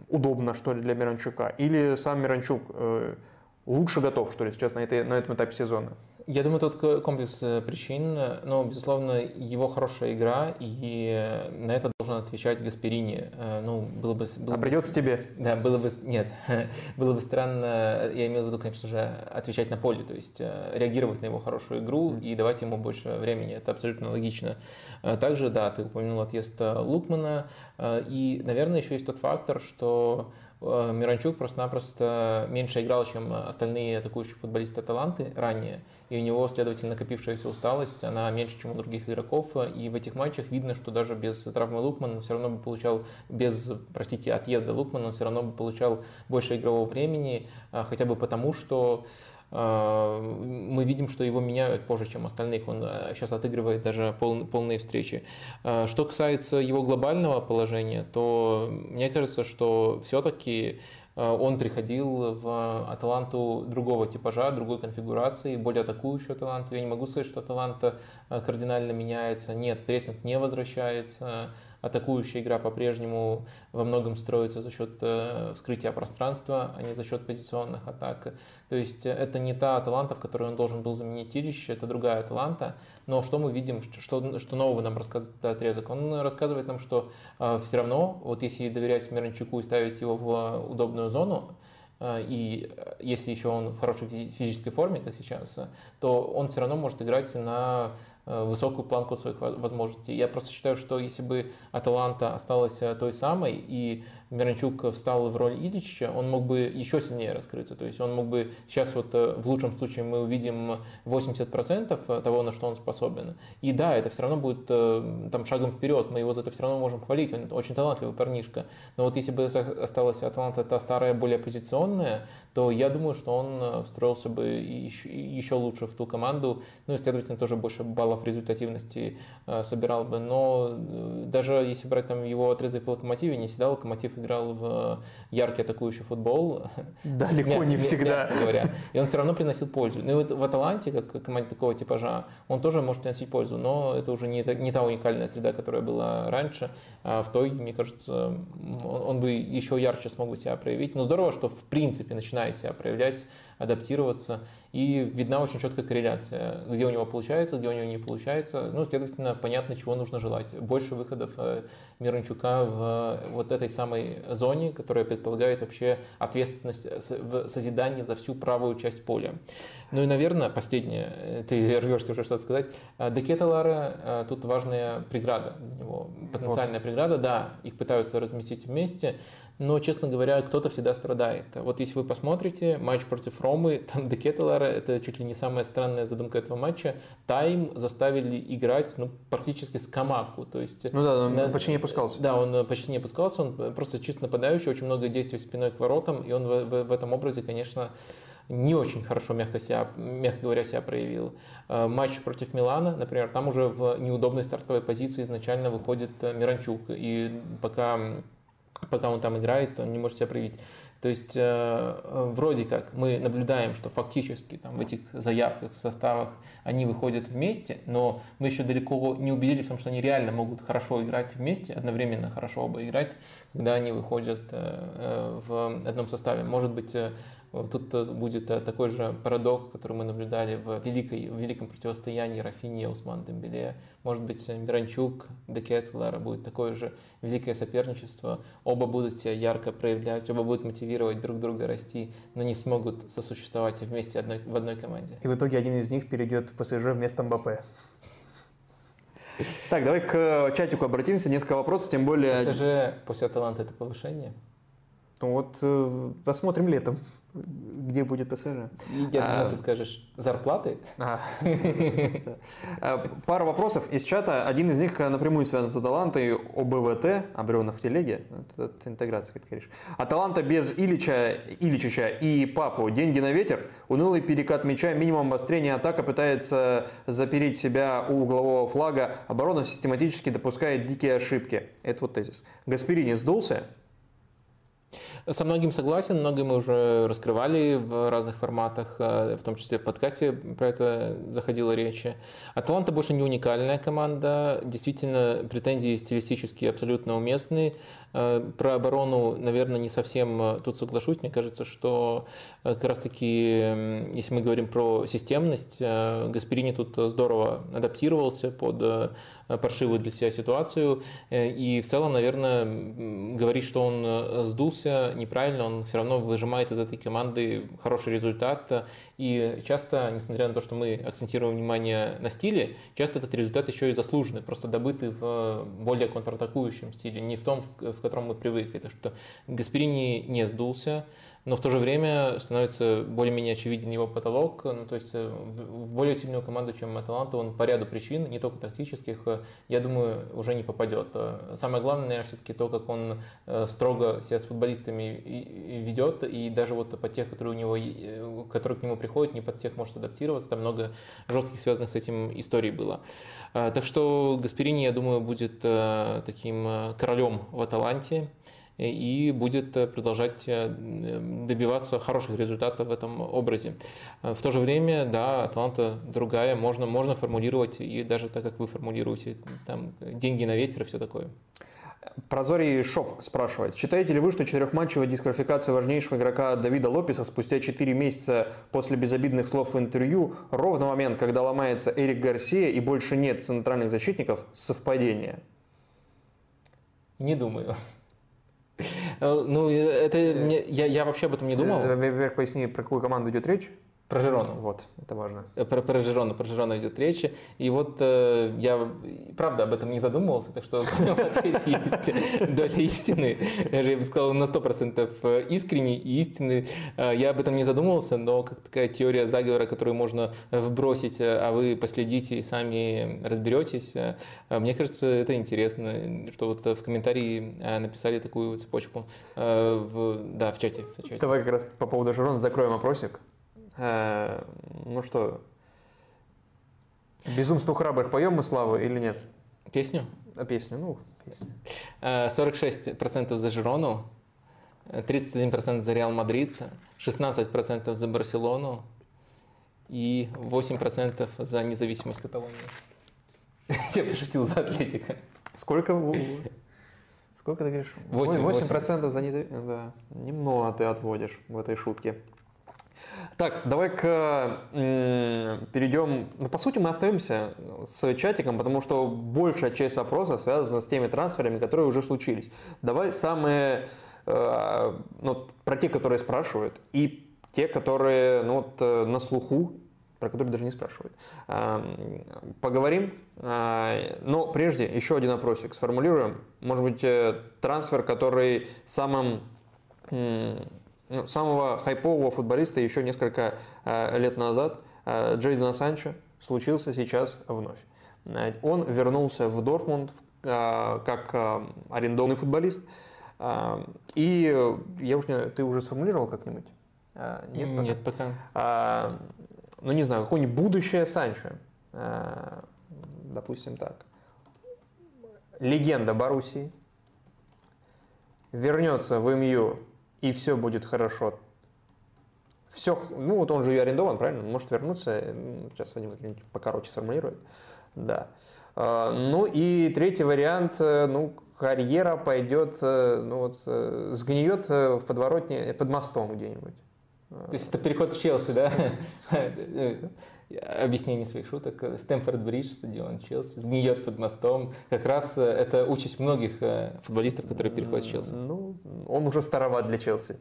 удобно, что ли, для Миранчука? Или сам Миранчук э, лучше готов, что ли, сейчас на, этой, на этом этапе сезона? Я думаю, тут комплекс э, причин, но, безусловно, его хорошая игра, и на это должен отвечать Гасперини. Э, ну, было бы... Было а бы, придется тебе? Да, было бы... Нет, было бы странно, я имел в виду, конечно же, отвечать на поле, то есть э, реагировать на его хорошую игру и давать ему больше времени. Это абсолютно логично. Также, да, ты упомянул отъезд Лукмана, и, наверное, еще есть тот фактор, что Миранчук просто-напросто меньше играл, чем остальные атакующие футболисты Таланты ранее, и у него, следовательно, накопившаяся усталость, она меньше, чем у других игроков, и в этих матчах видно, что даже без травмы Лукмана он все равно бы получал, без, простите, отъезда Лукмана он все равно бы получал больше игрового времени, а, хотя бы потому, что мы видим, что его меняют позже, чем остальных. Он сейчас а, отыгрывает даже пол, полные встречи. А, что касается его глобального положения, то мне кажется, что все-таки он приходил в Аталанту другого типажа, другой конфигурации, более атакующую Аталанту. Я не могу сказать, что Аталанта кардинально меняется. Нет, прессинг не возвращается. Атакующая игра по-прежнему во многом строится за счет э, вскрытия пространства, а не за счет позиционных атак. То есть э, это не та Аталанта, в которой он должен был заменить Илища, это другая Аталанта. Но что мы видим, что, что нового нам рассказывает этот отрезок? Он рассказывает нам, что э, все равно, вот если доверять Миранчуку и ставить его в удобную зону, э, и если еще он в хорошей физической форме, как сейчас, то он все равно может играть на высокую планку своих возможностей. Я просто считаю, что если бы Аталанта осталась э, той самой, и Миранчук встал в роль Илича, он мог бы еще сильнее раскрыться. То есть он мог бы, сейчас вот э, в лучшем случае мы увидим 80% того, на что он способен. И да, это все равно будет там шагом вперед, мы его за это все равно можем хвалить, он очень талантливый парнишка. Но вот если бы осталась Аталанта та старая, более позиционная, то я думаю, что он встроился бы еще, еще лучше в ту команду, ну и, следовательно, тоже больше баллов результативности э, собирал бы, но э, даже если брать там его отрезок в Локомотиве, не всегда Локомотив играл в яркий атакующий футбол. Далеко не всегда. говоря. И он все равно приносил пользу. Ну и вот в Аталанте, как команде такого типажа, он тоже может приносить пользу, но это уже не, не та уникальная среда, которая была раньше. А в той, мне кажется, он бы еще ярче смог бы себя проявить. Но здорово, что в принципе начинает себя проявлять, адаптироваться. И видна очень четкая корреляция, где у него получается, где у него не получается. Ну, следовательно, понятно, чего нужно желать. Больше выходов э, Мирончука в вот этой самой зоне, которая предполагает вообще ответственность в созидании за всю правую часть поля. Ну и, наверное, последнее, э, ты рвешься уже что-то сказать. Э, Декета Лара, тут важная преграда для него, потенциальная вот. преграда, да, их пытаются разместить вместе, но, честно говоря, кто-то всегда страдает. Вот если вы посмотрите матч против Ромы, там Декетелара, это чуть ли не самая странная задумка этого матча, тайм заставили играть ну, практически с Камаку. То есть, ну да, он на, почти не опускался. Да, он почти не опускался, он просто чисто нападающий, очень много действий спиной к воротам, и он в, в, в этом образе, конечно, не очень хорошо, мягко, себя, мягко говоря, себя проявил. Э, матч против Милана, например, там уже в неудобной стартовой позиции изначально выходит э, Миранчук, и пока пока он там играет, он не может себя проявить. То есть э, э, вроде как мы наблюдаем, что фактически там в этих заявках, в составах они выходят вместе, но мы еще далеко не убедились в том, что они реально могут хорошо играть вместе, одновременно хорошо оба играть, когда они выходят э, в одном составе. Может быть, Тут э, будет э, такой же парадокс, который мы наблюдали в, великой, в великом противостоянии Рафини и Усман Дембеле. Может быть, э, Миранчук, Декет, Лара будет такое же великое соперничество. Оба будут себя ярко проявлять, оба будут мотивировать друг друга расти, но не смогут сосуществовать вместе одной, в одной команде. И в итоге один из них перейдет в ПСЖ вместо МБП. Так, давай к чатику обратимся. Несколько вопросов, тем более... ПСЖ после таланта это повышение? Ну вот посмотрим летом где будет ПСЖ. Я думал, а, ты скажешь зарплаты. А. а. Пара вопросов из чата. Один из них напрямую связан с Аталантой. ОБВТ, Обренов в телеге. Это, интеграция, как ты говоришь. Аталанта без Илича, Иличича и Папу. Деньги на ветер. Унылый перекат мяча, минимум обострения атака. Пытается запереть себя у углового флага. Оборона систематически допускает дикие ошибки. Это вот тезис. Гасперини сдулся. Со многим согласен, многое мы уже раскрывали в разных форматах, э, в том числе в подкасте про это заходила речь. Аталанта больше не уникальная команда, действительно претензии стилистические абсолютно уместны. Э, про оборону, наверное, не совсем э, тут соглашусь. Мне кажется, что как раз-таки, если мы говорим про системность, Гасперини тут здорово адаптировался под паршивую для себя ситуацию. И в целом, наверное, говорить, что он сдулся, неправильно, он все равно выжимает из этой команды хороший результат. И часто, несмотря на то, что мы акцентируем внимание на стиле, часто этот результат еще и заслуженный, просто добытый в более контратакующем стиле, не в том, в котором мы привыкли. Так что Гасперини не сдулся, но в то же время становится более-менее очевиден его потолок. Ну, то есть э, в более сильную команду, чем Аталанта, он по ряду причин, не только тактических, э, я думаю, уже не попадет. Э, самое главное, наверное, все-таки то, как он строго себя с футболистами ведет, и даже вот под тех, которые у него, которые к нему приходят, не под всех может адаптироваться. Там много жестких связанных с этим историй было. Так что Гасперини, я думаю, будет таким королем в Аталанте. И будет продолжать добиваться хороших результатов в этом образе. В то же время, да, Атланта другая, можно, можно формулировать и даже так, как вы формулируете, там деньги на ветер и все такое. Прозорий Шов спрашивает, считаете ли вы, что четырехматчевая дисквалификация важнейшего игрока Давида Лопеса спустя 4 месяца после безобидных слов в интервью, ровно момент, когда ломается Эрик Гарсия и больше нет центральных защитников, совпадение? Не думаю. Э, ну, это я, я вообще об этом не думал. Э, Вверх поясни, про какую команду идет речь? Про Жирону. Вот, это важно. Э, про, про Жирону, про Жирону идет речь. И вот э, я, правда, об этом не задумывался, так что здесь есть доля истины. Я бы сказал, на 100% э, искренней и истины. Э, я об этом не задумывался, но как такая теория заговора, которую можно вбросить, а вы последите и сами разберетесь. Мне кажется, это интересно, что вот в комментарии написали такую цепочку. В, да, в чате, в чате. Давай как раз по поводу Жирона закроем опросик. Э, ну что, «Безумство храбрых» поем мы, Слава, или нет? Песню? А песню, ну, песню. 46% за Жирону, 31% за Реал Мадрид, 16% за Барселону и 8% за независимость Каталонии. Я пошутил за Атлетика. Сколько? Сколько ты говоришь? 8%, 8%, за независимость. Да. Немного ты отводишь в этой шутке. Так, давай к, перейдем. Ну, по сути, мы остаемся с чатиком, потому что большая часть вопроса связана с теми трансферами, которые уже случились. Давай самые, э, ну, про те, которые спрашивают, и те, которые ну, вот, э, на слуху, про которые даже не спрашивают. Эм, поговорим. Э, но прежде еще один опросик сформулируем. Может быть, трансфер, который самым ну, самого хайпового футболиста еще несколько э, лет назад, э, Джейдена Санчо, случился сейчас вновь. Э, он вернулся в Дортмунд как арендованный футболист. И я уж не, ты уже сформулировал как-нибудь? Нет, пока. Нет, пока. Э, ну, не знаю, какое-нибудь будущее Санчо. Э, допустим так. Легенда Боруссии вернется в МЮ и все будет хорошо. Все, ну вот он же и арендован, правильно? может вернуться. Сейчас Вадим покороче сформулирует. Да. А, ну и третий вариант, э, ну, карьера пойдет, э, ну вот, э, сгниет в подворотне, под мостом где-нибудь. То есть это переход в Челси, да? Объяснение своих шуток. Стэнфорд Бридж, стадион Челси, сгниет под мостом. Как раз это участь многих футболистов, которые переходят в Челси. Ну, он уже староват для Челси.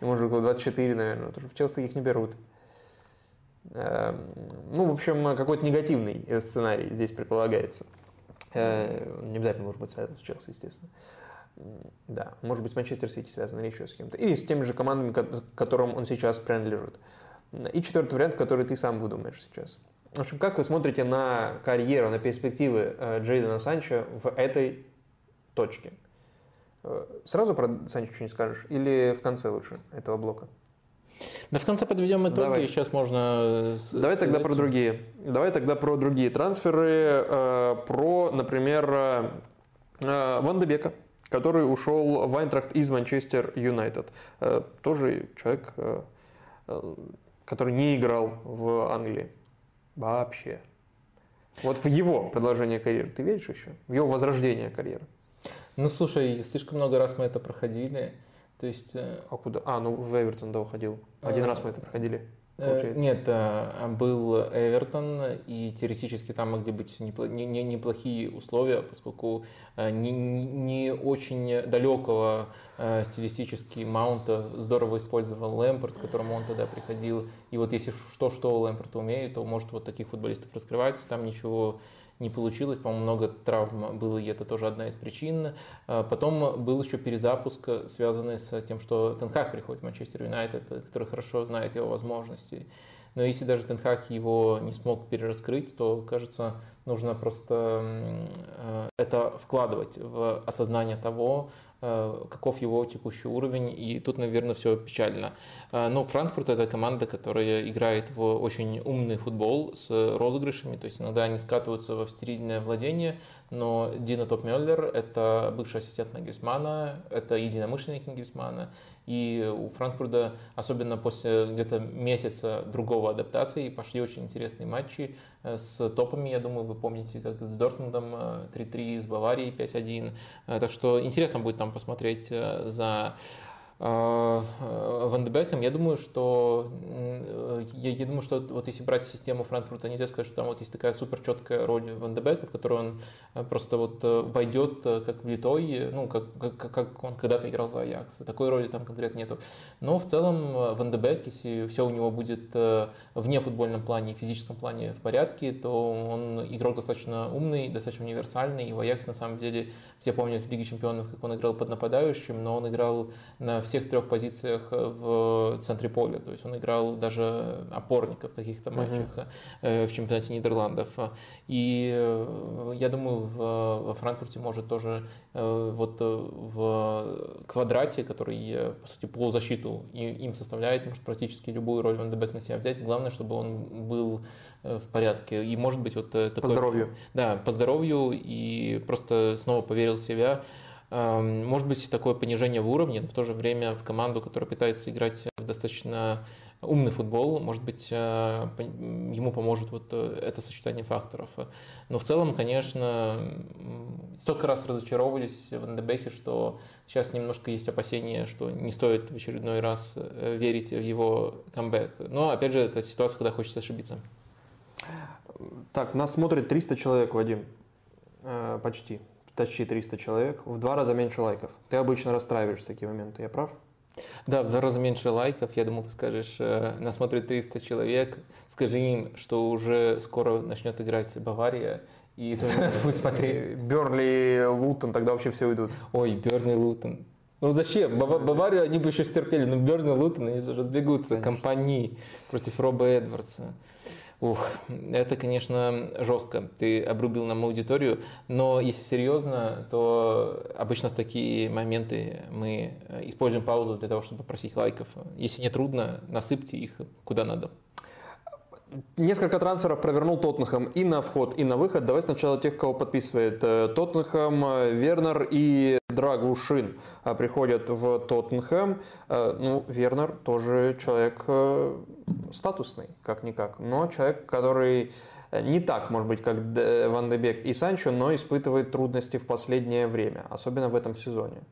Ему уже около 24, наверное. В Челси их не берут. Эм, ну, в общем, какой-то негативный сценарий здесь предполагается. Э, не обязательно может быть связан с Челси, естественно. Да, может быть, Манчестер Сити связан или еще с кем-то. Или с теми же командами, которым он сейчас принадлежит. И четвертый вариант, который ты сам выдумаешь сейчас. В общем, как вы смотрите на карьеру, на перспективы э, Джейдена Санчо в этой точке? Э, сразу про Санчо что-нибудь скажешь? Или в конце лучше этого блока? Да в конце подведем итоги, Давай. сейчас можно... Давай тогда про другие. Давай тогда про другие трансферы. Э, про, например, э, Ван Дебека, который ушел в Айнтрахт из Манчестер Юнайтед. Тоже человек, который не играл в Англии вообще. Вот в его продолжение карьеры ты веришь еще? В его возрождение карьеры? Ну, слушай, слишком много раз мы это проходили. То есть... Э, а куда? А, ну в Эвертон, да, уходил. Один а, раз мы это проходили. Э, получается. Нет, а был Эвертон, и теоретически там могли быть неплохие условия, поскольку не, не очень далекого стилистически Маунта здорово использовал Лэмпорт, к которому он тогда приходил. И вот если что-что Лэмпорт умеет, то может вот таких футболистов раскрывать. Там ничего не получилось, по-моему, много травм было, и это тоже одна из причин. А, потом был еще перезапуск, связанный с тем, что Тенхак приходит в Манчестер Юнайтед, который хорошо знает его возможности. Но если даже Тенхак его не смог перераскрыть, то, кажется, нужно просто а, это вкладывать в осознание того, каков его текущий уровень, и тут, наверное, все печально. Но Франкфурт это команда, которая играет в очень умный футбол с розыгрышами, то есть иногда они скатываются во стерильное владение, но Дина Топ-Мюллер – это бывший ассистент Нагельсмана, это единомышленник Нагельсмана, и у Франкфурта, особенно после где-то месяца другого адаптации, пошли очень интересные матчи э, с топами, я думаю, вы помните, как с Дортмундом 3-3, э, с Баварией 5-1. Э, так что интересно будет там посмотреть за э, Ван Дебеком, я думаю, что я, я думаю, что вот если брать систему Франкфурта, нельзя сказать, что там вот есть такая супер четкая роль Ван Дебека, в которой он э, просто вот э, войдет как влитой, ну, как, как, как он когда-то играл за Аякс. Такой роли там конкретно нету. Но в целом Ван Дебек, если все у него будет вне футбольном плане, физическом плане в порядке, то он игрок достаточно умный, достаточно универсальный. И в Аяксе, на самом деле, все помнят в Лиге Чемпионов, как он играл под нападающим, но он играл на всех трех позициях в центре поля. То есть он играл даже опорника в каких-то матчах uh-huh. в чемпионате Нидерландов. И э, я думаю, в, во Франкфурте может тоже вот в квадрате, который, по сути, полузащиту им составляет, может практически любую роль Ван Дебек на себя взять. Главное, чтобы он был в порядке. И может быть вот такой... По здоровью. Да, по здоровью и просто снова поверил в себя. Может быть, такое понижение в уровне, но в то же время в команду, которая пытается играть в достаточно умный футбол, может быть, э, ему поможет вот э, это сочетание факторов. Но в целом, конечно, столько раз разочаровывались в Андебеке, что сейчас немножко есть опасения, что не стоит в очередной раз э, верить в его камбэк. Но, опять же, это ситуация, когда хочется ошибиться. Так, нас смотрит 300 человек, Вадим. Почти почти 300 человек, в два раза меньше лайков. Ты обычно расстраиваешься в такие моменты, я прав? Да, в два раза меньше лайков. Я думал, ты скажешь, э, нас смотрит 300 человек. Скажи им, что уже скоро начнет играть Бавария, и нас будет смотреть. Бернли, Лутон, тогда вообще все уйдут. Ой, Бернли, Лутон. Ну зачем? Баварию они бы еще стерпели, но Бернли, Лутон, они же разбегутся. Компании против Роба Эдвардса. Ух, это, конечно, жестко. Ты обрубил нам аудиторию, но если серьезно, то обычно в такие моменты мы используем паузу для того, чтобы попросить лайков. Если не трудно, насыпьте их куда надо. Несколько трансферов провернул Тоттенхэм и на вход, и на выход. Давай сначала тех, кого подписывает э, Тоттенхэм. Э, Вернер и Драгушин э, приходят в Тоттенхэм. Ну, Вернер тоже человек статусный, как-никак, но человек, который не так, может быть, как Ван де Бек и Санчо, но испытывает трудности в последнее время, особенно в этом сезоне.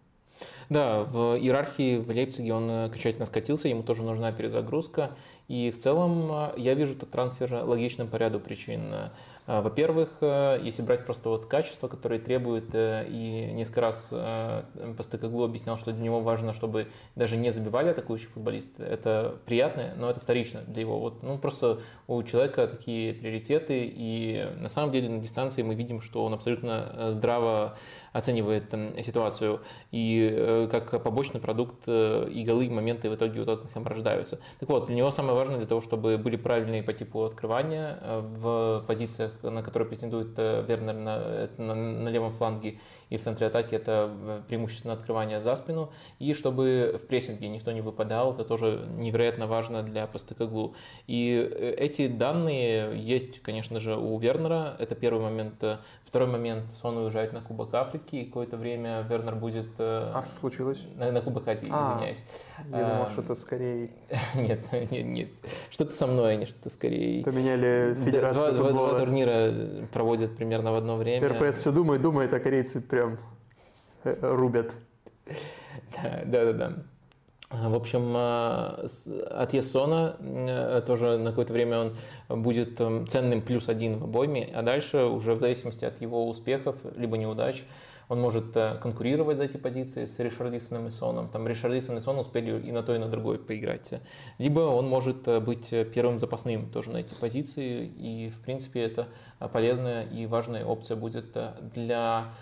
Да, в иерархии в Лейпциге он окончательно скатился, ему тоже нужна перезагрузка. И в целом я вижу этот трансфер логичным по ряду причин. А, во-первых, э, если брать просто вот качество, которое требует, э, и несколько раз э, Постыкоглу объяснял, что для него важно, чтобы даже не забивали атакующий футболист, это приятно, но это вторично для его. Вот, ну, просто у человека такие приоритеты, и на самом деле на дистанции мы видим, что он абсолютно здраво оценивает ситуацию, и как побочный продукт и голы, и моменты в итоге у Тоттенхэма рождаются. Так вот, для него самое важное для того, чтобы были правильные по типу открывания в позициях на который претендует э, Вернер на, на, на левом фланге и в центре атаки, это преимущественно открывание за спину. И чтобы в прессинге никто не выпадал, это тоже невероятно важно для Постекоглу. И э, эти данные есть, конечно же, у Вернера. Это первый момент. Второй момент, Сон уезжает на Кубок Африки, и какое-то время Вернер будет... Э, а что случилось? На, на Кубок Азии, а, извиняюсь. Я думал, что это скорее... Нет, нет, нет. Что-то со мной, а не что-то скорее... Поменяли федерацию два, два, два турнира турнира проводят примерно в одно время. РФС все думает, думает, а корейцы прям э, рубят. Да, да, да. В общем, э, отъезд Сона э, тоже на какое-то время он будет ценным плюс один в обойме, а дальше уже в зависимости от его успехов либо неудач он может э, конкурировать за эти позиции с Ришардисоном и Соном. Там Ришардисон и Сон успели и на то, и на другой поиграть. Либо он может э, быть э, первым запасным тоже на эти позиции. И, в принципе, это полезная и важная опция будет для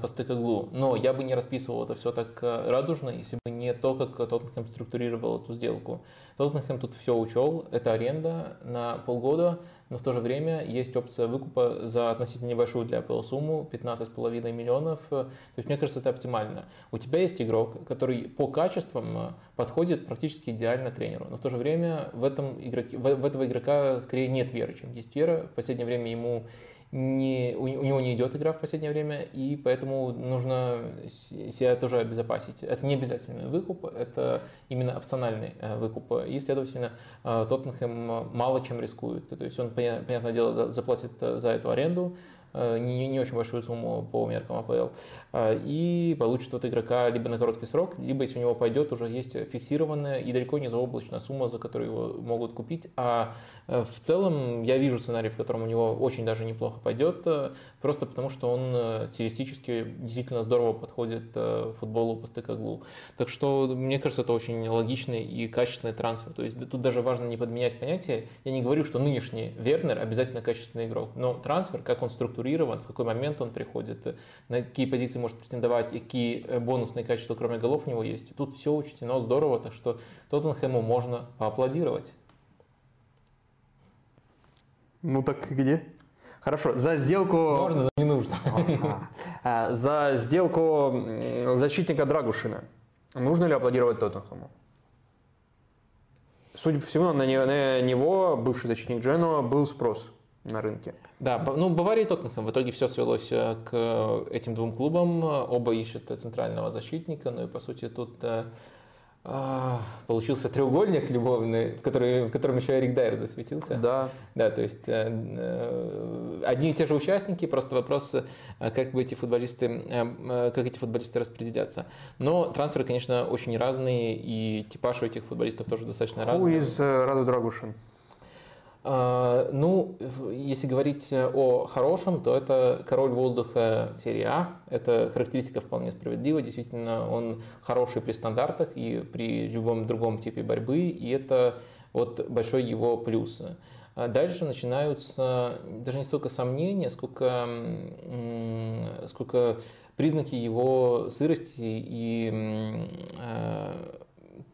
Постекоглу. Но я бы не расписывал это все так радужно, если бы не то, как Тоттенхэм структурировал эту сделку. Тоттенхэм тут все учел. Это аренда на полгода, но в то же время есть опция выкупа за относительно небольшую для АПЛ сумму, 15,5 миллионов. То есть, мне кажется, это оптимально. У тебя есть игрок, который по качествам подходит практически идеально тренеру, но в то же время в, этом игроке, в, в этого игрока скорее нет веры, чем есть вера. В последнее время ему не, у, у него не идет игра в последнее время, и поэтому нужно себя тоже обезопасить. Это не обязательный выкуп, это именно опциональный э, выкуп. И, следовательно, э, Тоттенхэм мало чем рискует. То есть он, понятное дело, заплатит за эту аренду, Э, не, не очень большую сумму по меркам АПЛ, э, и получит от игрока либо на короткий срок, либо если у него пойдет, уже есть фиксированная и далеко не заоблачная сумма, за которую его могут купить. А э, в целом я вижу сценарий, в котором у него очень даже неплохо пойдет, просто потому что он стилистически действительно здорово подходит футболу по стыкоглу. Так что мне кажется, это очень логичный и качественный трансфер. То есть тут даже важно не подменять понятие. Я не говорю, что нынешний Вернер обязательно качественный игрок, но трансфер, как он структурирован, в какой момент он приходит, на какие позиции может претендовать и какие э, бонусные качества, кроме голов, у него есть. Тут все учтено здорово, так что Тоттенхэму можно поаплодировать. Ну так где? Хорошо, за сделку... Можно, но не нужно. А, за сделку защитника Драгушина нужно ли аплодировать Тоттенхэму? Судя по всему, на него, бывший защитник Дженуа, был спрос на рынке. Да, ну Бавария и Тоттенхэм. В итоге все свелось э, к этим двум клубам. Оба ищут центрального защитника. Ну и по сути тут э, а, получился треугольник любовный, в, который, в котором еще Эрик Дайер засветился. Да. Да, то есть э, э, одни и те же участники, просто вопрос, как бы эти футболисты, э, как эти футболисты распределятся. Но трансферы, конечно, очень разные, и типаж у этих футболистов тоже достаточно разный. Who is Раду Драгушин? А, ну, если говорить о хорошем, то это король воздуха серии А. Это характеристика вполне справедлива. Действительно, он хороший при стандартах и при любом другом типе борьбы. И это вот большой его плюс. А дальше начинаются даже не столько сомнения, сколько, сколько признаки его сырости и а,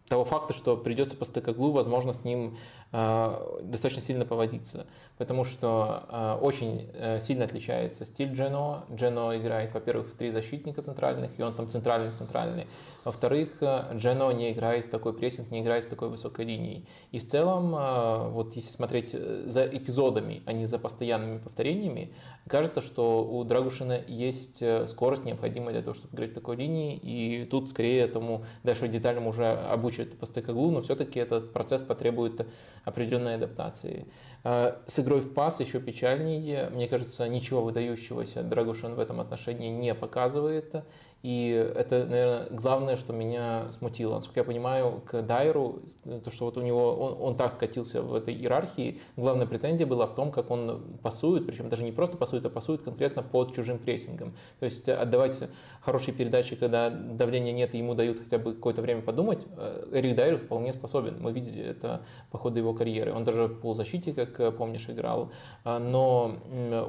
того факта, что придется по стыкоглу, возможно, с ним э, достаточно сильно повозиться, потому что э, очень э, сильно отличается стиль Джено. Джено играет, во-первых, в три защитника центральных, и он там центральный-центральный. Во-вторых, э, Джено не играет в такой прессинг, не играет с такой высокой линией. И в целом, э, вот если смотреть э, за эпизодами, а не за постоянными повторениями, кажется, что у Драгушина есть скорость, необходимая для того, чтобы играть в такой линии, и тут скорее этому дальше деталям уже обучат по стыкоглу, но все-таки этот процесс потребует определенной адаптации. С игрой в пас еще печальнее. Мне кажется, ничего выдающегося Драгушин в этом отношении не показывает. И это, наверное, главное, что меня смутило. Насколько я понимаю, к Дайру, то, что вот у него, он, он так катился в этой иерархии, главная претензия была в том, как он пасует, причем даже не просто пасует, а пасует конкретно под чужим прессингом. То есть отдавать хорошие передачи, когда давления нет, и ему дают хотя бы какое-то время подумать, э, Эрик Дайр вполне способен. Мы видели это по ходу его карьеры. Он даже в полузащите, как помнишь, играл. А, но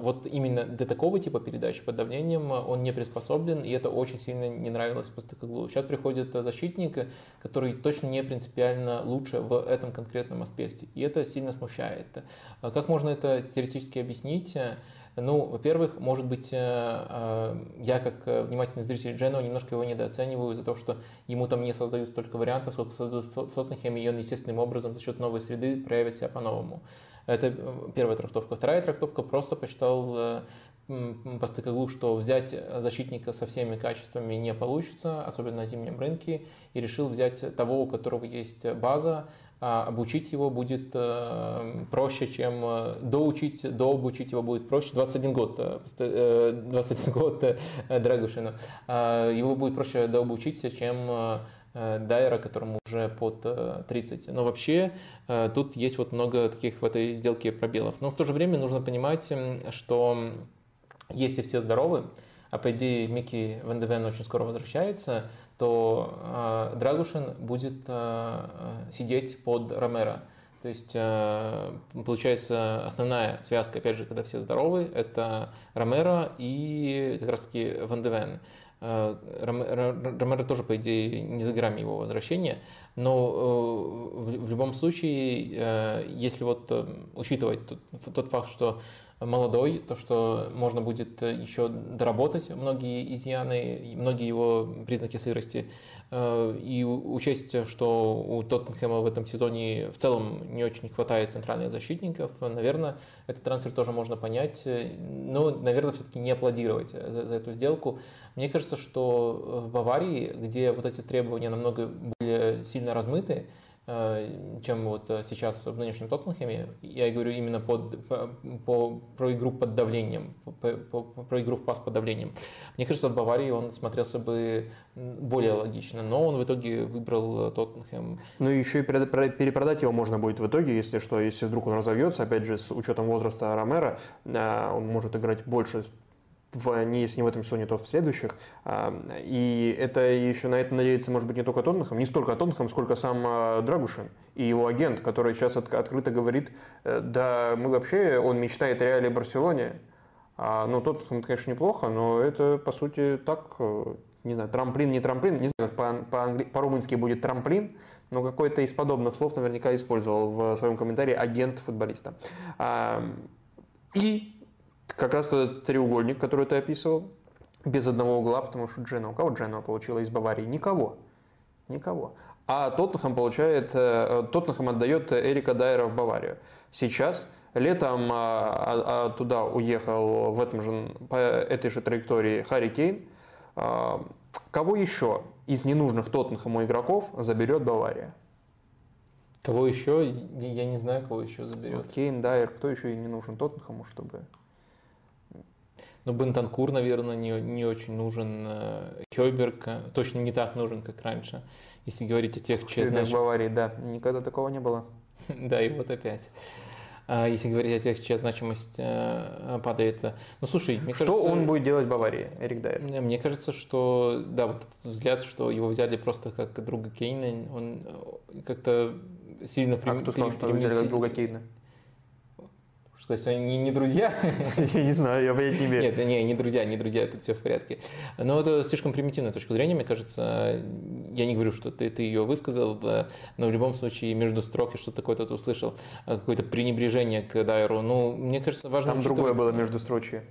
вот именно для такого типа передач под давлением он не приспособлен, и это очень очень сильно не нравилось Постакоглу. Сейчас приходит защитник, который точно не принципиально лучше в этом конкретном аспекте. И это сильно смущает. А как можно это теоретически объяснить? Ну, во-первых, может быть, э, э, я как внимательный зритель Дженова немножко его недооцениваю за то, что ему там не создают столько вариантов, сколько создают в и он естественным образом за счет новой среды проявит себя по-новому. Это э, первая трактовка. Вторая трактовка просто посчитал по стыкоглу, что взять защитника со всеми качествами не получится, особенно на зимнем рынке, и решил взять того, у которого есть база, а обучить его будет э, проще, чем э, доучить, дообучить его будет проще. 21 год, 21 э, год Драгушину. А его будет проще дообучить, чем Дайера, которому уже под 30. Но вообще тут есть вот много таких в этой сделке пробелов. Но в то же время нужно понимать, что если все здоровы, а по идее Микки Вандевен очень скоро возвращается, то э, Драгушин будет э, сидеть под Ромеро. То есть, э, получается, основная связка, опять же, когда все здоровы, это Ромеро и как раз-таки Ван Девен. Ромеро тоже, по идее, не за грамми его возвращения, но в любом случае, если вот учитывать тот факт, что молодой, то, что можно будет э, еще доработать многие изъяны, многие его признаки сырости, э, и учесть, что у Тоттенхэма в этом сезоне в целом не очень хватает центральных защитников, наверное, этот трансфер тоже можно понять, но, наверное, все-таки не аплодировать за, за эту сделку. Мне кажется, что в Баварии, где вот эти требования намного более сильно размыты, Э, чем вот э, сейчас в нынешнем Тоттенхэме. Я говорю именно под, по, по, про игру под давлением, по, по, про игру в пас под давлением. Мне кажется, в Баварии он смотрелся бы более логично, но он в итоге выбрал э, Тоттенхэм. Ну и еще и перепродать его можно будет в итоге, если что, если вдруг он разовьется, опять же, с учетом возраста Ромера, он может играть больше в, не если не в этом сезоне, то в следующих. А, и это еще на это надеется, может быть, не только Тоттенхэм, не столько Тоттенхэм, сколько сам а, Драгушин и его агент, который сейчас открыто говорит, э, да, мы вообще, он мечтает о Реале Барселоне, а, ну, Тоттенхэм, конечно, неплохо, но это, по сути, так, э, не знаю, трамплин, не трамплин, не знаю, по-румынски по будет трамплин, но какой-то из подобных слов наверняка использовал в своем комментарии агент футболиста. И как раз этот треугольник, который ты описывал, без одного угла, потому что Джена, у кого Джена получила из Баварии? Никого. Никого. А Тоттенхэм получает, э, Тоттенхэм отдает Эрика Дайера в Баварию. Сейчас летом а, а, а туда уехал в этом же, по этой же траектории Харри Кейн. А, кого еще из ненужных Тоттенхэму игроков заберет Бавария? Кого еще? Я не знаю, кого еще заберет. Вот Кейн, Дайер, кто еще и не нужен Тоттенхэму, чтобы... Ну, Бентанкур, наверное, не, не очень нужен. Э, Хёйберг э, точно не так нужен, как раньше. Если говорить о тех, чья значимость... Баварии, да, никогда такого не было. да, и вот опять. А если говорить о тех, чья значимость э, падает. Ну, слушай, мне что кажется... Что он будет делать в Баварии, Эрик Дайер? Мне кажется, что, да, вот этот взгляд, что его взяли просто как друга Кейна, он как-то сильно... А кто сказал, что его взяли как друга Кейна? Что, есть они не друзья? Я не знаю, я понять не имею. Нет, не, не друзья, не друзья, тут все в порядке. Но это слишком примитивная точка зрения, мне кажется. Я не говорю, что ты, ты ее высказал, но в любом случае между строк что такое тут услышал, какое-то пренебрежение к Дайеру. Ну, мне кажется, важно Там другое было между строчи.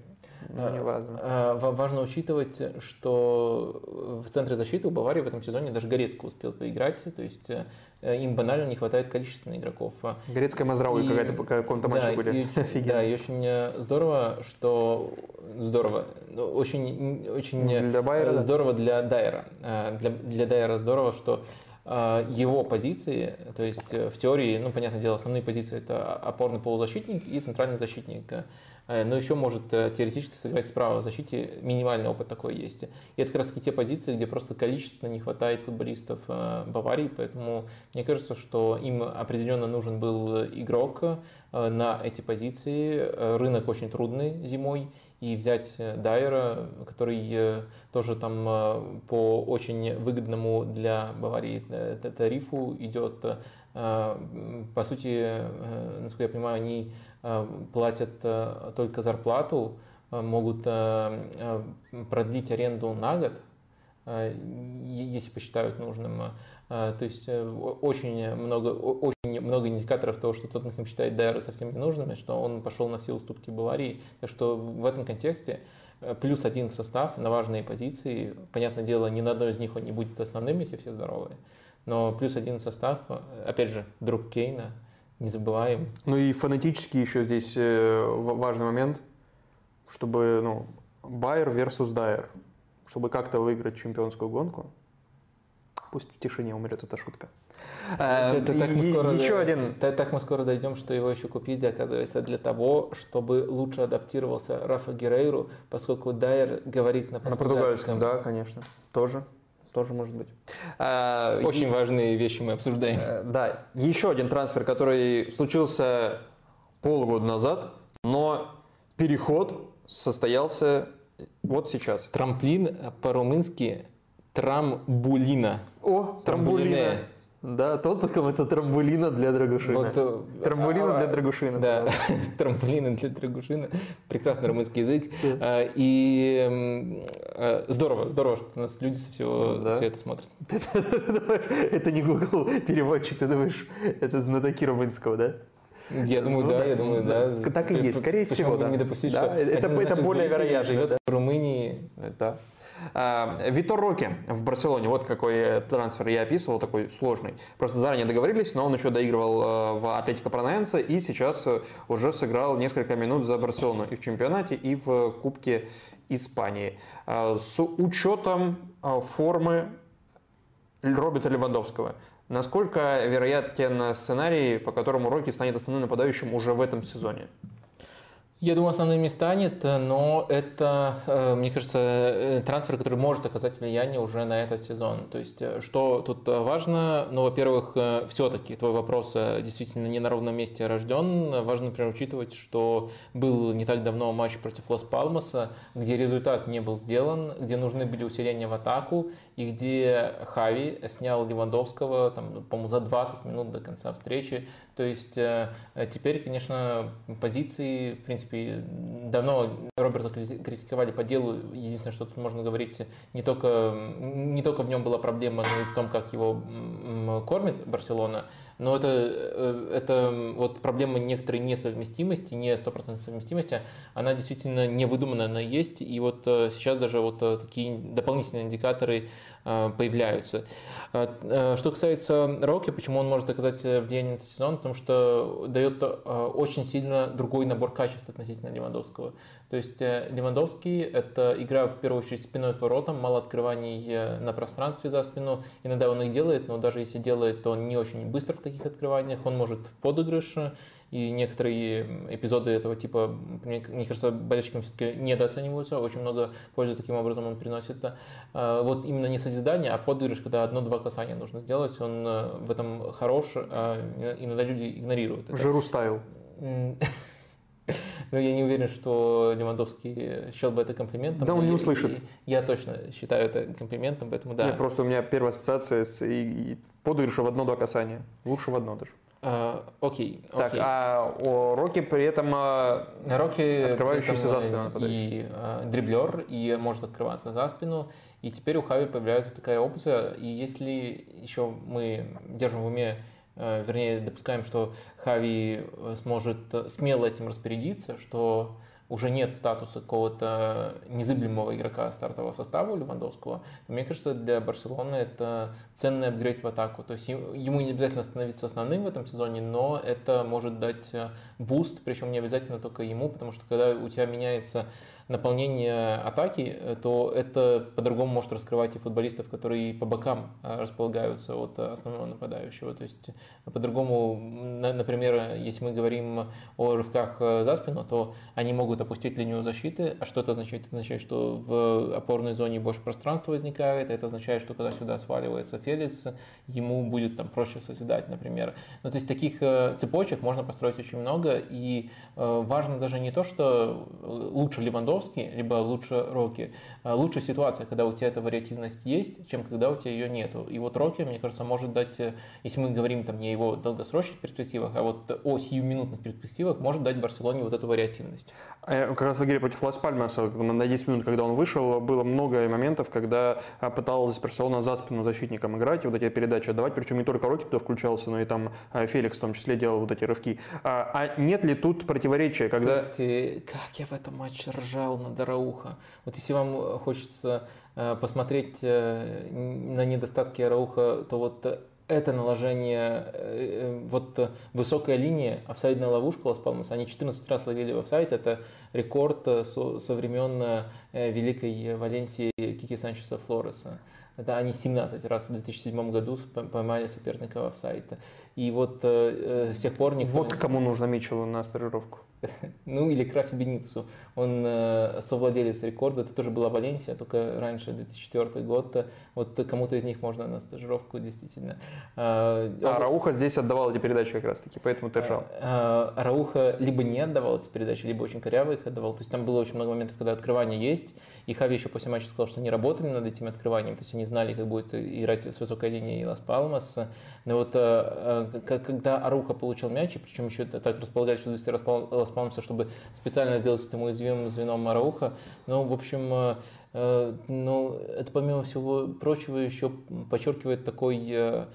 Ну, не важно. А, важно учитывать, что в центре защиты у Баварии в этом сезоне даже Горецко успел поиграть, то есть э, им банально не хватает количественных игроков. Горецкая Мазрауи какая-то по какому-то матчу да, были. И, да, и очень э, здорово, что здорово, ну, очень, очень для Байера, здорово для Дайера. Для, для Дайера здорово, что его позиции, то есть в теории, ну, понятное дело, основные позиции это опорный полузащитник и центральный защитник. Э, но еще может э, теоретически сыграть справа в защите, минимальный опыт такой есть. И это как раз те позиции, где просто количественно не хватает футболистов э, Баварии, поэтому мне кажется, что им определенно нужен был игрок на эти позиции. Рынок очень трудный зимой, и взять Дайера, который тоже там по очень выгодному для Баварии тарифу идет. По сути, насколько я понимаю, они Э, платят э, только зарплату, э, могут продлить аренду на год, если посчитают нужным. То есть очень много, очень много индикаторов того, что Тоттенхэм считает Дайера совсем ненужным, и что он пошел на все уступки Баварии. Так что в этом контексте плюс один состав на важные позиции. Понятное дело, ни на одной из них он не будет основным, если все здоровые. Но плюс один состав, опять же, друг Кейна – не забываем. Ну и фонетически еще здесь э, важный момент, чтобы, ну, Байер versus Дайер, чтобы как-то выиграть чемпионскую гонку. Пусть в тишине умрет эта шутка. Э, так мы скоро, еще один. Так мы скоро дойдем, что его еще купить, оказывается, для того, чтобы лучше адаптировался Рафа Герейру, поскольку Дайер говорит на португальском. На португальском, да, конечно, тоже тоже может быть. А, Очень и, важные вещи мы обсуждаем. Э, да, еще один трансфер, который случился полгода назад, но переход состоялся вот сейчас. Трамплин по-румынски трамбулина. О, трамбулина. Да, Тоттенхэм это трамбулина для Драгушина. Вот, трамбулина а, для Драгушина. Да, трамбулина для Драгушина. Прекрасный румынский язык. А, и э, здорово, здорово, что нас люди со всего да. света смотрят. Это не Google переводчик, ты думаешь, это знатоки румынского, да? Я думаю, ну, да, я думаю, да. Так и есть, скорее всего, да. не допустить, да, что это, это более вероятно. живет в Румынии. Да. А, Витор Роки в Барселоне, вот какой трансфер я описывал, такой сложный. Просто заранее договорились, но он еще доигрывал э, в Атлетико Паранаенсе и сейчас э, уже сыграл несколько минут за Барселону и в чемпионате, и в Кубке Испании. А, с учетом э, формы Роберта Левандовского. Насколько вероятен сценарий, по которому Роки станет основным нападающим уже в этом сезоне? Я думаю, основным не станет, но это, э, мне кажется, э, трансфер, который может оказать влияние уже на этот сезон. То есть, э, что тут важно? Ну, во-первых, все-таки твой вопрос действительно не на ровном месте рожден. Важно, например, учитывать, что был не так давно матч против Лас-Палмаса, где результат не был сделан, где нужны были усиления в атаку, и где Хави снял Левандовского, там, по-моему, за 20 минут до конца встречи. То есть, теперь, конечно, позиции, в принципе, давно Роберта критиковали по делу. Единственное, что тут можно говорить, не только, не только в нем была проблема, но и в том, как его кормит Барселона. Но это, э, это вот проблема некоторой несовместимости, не стопроцентной совместимости, она действительно не выдуманная, она есть. И вот э, сейчас даже вот э, такие дополнительные индикаторы появляются. Что касается Роки, почему он может оказать влияние на этот сезон? Потому что дает очень сильно другой набор качеств относительно Левандовского. То есть э, Левандовский – это игра в первую очередь спиной к воротам, мало открываний э, на пространстве за спину. Иногда он их делает, но даже если делает, то он не очень быстро в таких открываниях. Он может в подыгрыш, и некоторые эпизоды этого типа, мне, мне кажется, болельщикам все-таки недооцениваются. Очень много пользы таким образом он приносит. А, вот именно не созидание, а подыгрыш, когда одно-два касания нужно сделать, он э, в этом хорош, а иногда люди игнорируют это. Жиру стайл. Но я не уверен, что Левандовский счел бы это комплиментом. Да, он не услышит. Я точно считаю это комплиментом, поэтому да. Нет, просто у меня первая ассоциация с и, и подыгрыша в одно-два касания. Лучше в одно даже. А, окей, так, а о Роки при этом а, Роки открывающийся за спину и а, дриблер, и может открываться за спину. И теперь у Хави появляется такая опция. И если еще мы держим в уме Э, вернее, допускаем, что Хави э, сможет э, смело этим распорядиться, что уже нет статуса какого-то незыблемого игрока стартового состава у Левандовского, то, мне кажется, для Барселоны это ценный апгрейд в атаку. То есть ему не обязательно становиться основным в этом сезоне, но это может дать буст, причем не обязательно только ему, потому что когда у тебя меняется наполнение атаки, э, то это по-другому может раскрывать и футболистов, которые по бокам э, располагаются от основного нападающего. То есть э, по-другому, например, если мы говорим о рывках за спину, то они могут опустить линию защиты. А что это означает? Это означает, что в опорной зоне больше пространства возникает. Это означает, что когда сюда сваливается Феликс, ему будет там проще созидать, например. Ну, то есть таких цепочек можно построить очень много. И важно даже не то, что лучше Левандовский, Левандовский, либо лучше Роки. А, лучшая ситуация, когда у тебя эта вариативность есть, чем когда у тебя ее нету. И вот Роки, мне кажется, может дать, э, если мы говорим там не о его долгосрочных перспективах, а вот о сиюминутных перспективах, может дать Барселоне вот эту вариативность. А как раз в игре против Лас Пальмаса, на 10 минут, когда он вышел, было много моментов, когда а, пыталась Барселона за спину защитником играть, вот эти передачи отдавать, причем не только Роки туда включался, но и там Феликс в том числе делал вот эти рывки. А нет ли тут противоречия, когда... Кстати, как я в этом матче ржал орал на Дарауха. Вот если вам э, хочется э, посмотреть э, на недостатки Арауха, то вот это наложение, вот высокая линия, офсайдная ловушка Лас Палмас, они 14 раз ловили в офсайд, это рекорд со, со времен великой Валенсии Кики Санчеса Флореса. Это они 17 раз в 2007 году поймали соперника в офсайд. И вот с тех пор никто... Вот кому нужно Митчеллу на стажировку. ну или Крафи Беницу. Он э, совладелец рекорда, это тоже была Валенсия, только раньше, 2004 год. Вот кому-то из них можно на стажировку действительно. А, а Рауха здесь отдавал эти передачи как раз таки, поэтому ты ржал. А, а, Рауха либо не отдавал эти передачи, либо очень коряво их отдавал. То есть там было очень много моментов, когда открывание есть, и Хави еще после матча сказал, что они работали над этим открыванием, то есть они знали, как будет играть с высокой линией Лас Палмас. Но вот э, э, когда Аруха получил мяч, и причем еще так располагали, что Лас Палмаса, чтобы специально сделать этому уязвимым звеном Арауха, ну, в общем, э, ну, это помимо всего прочего еще подчеркивает такой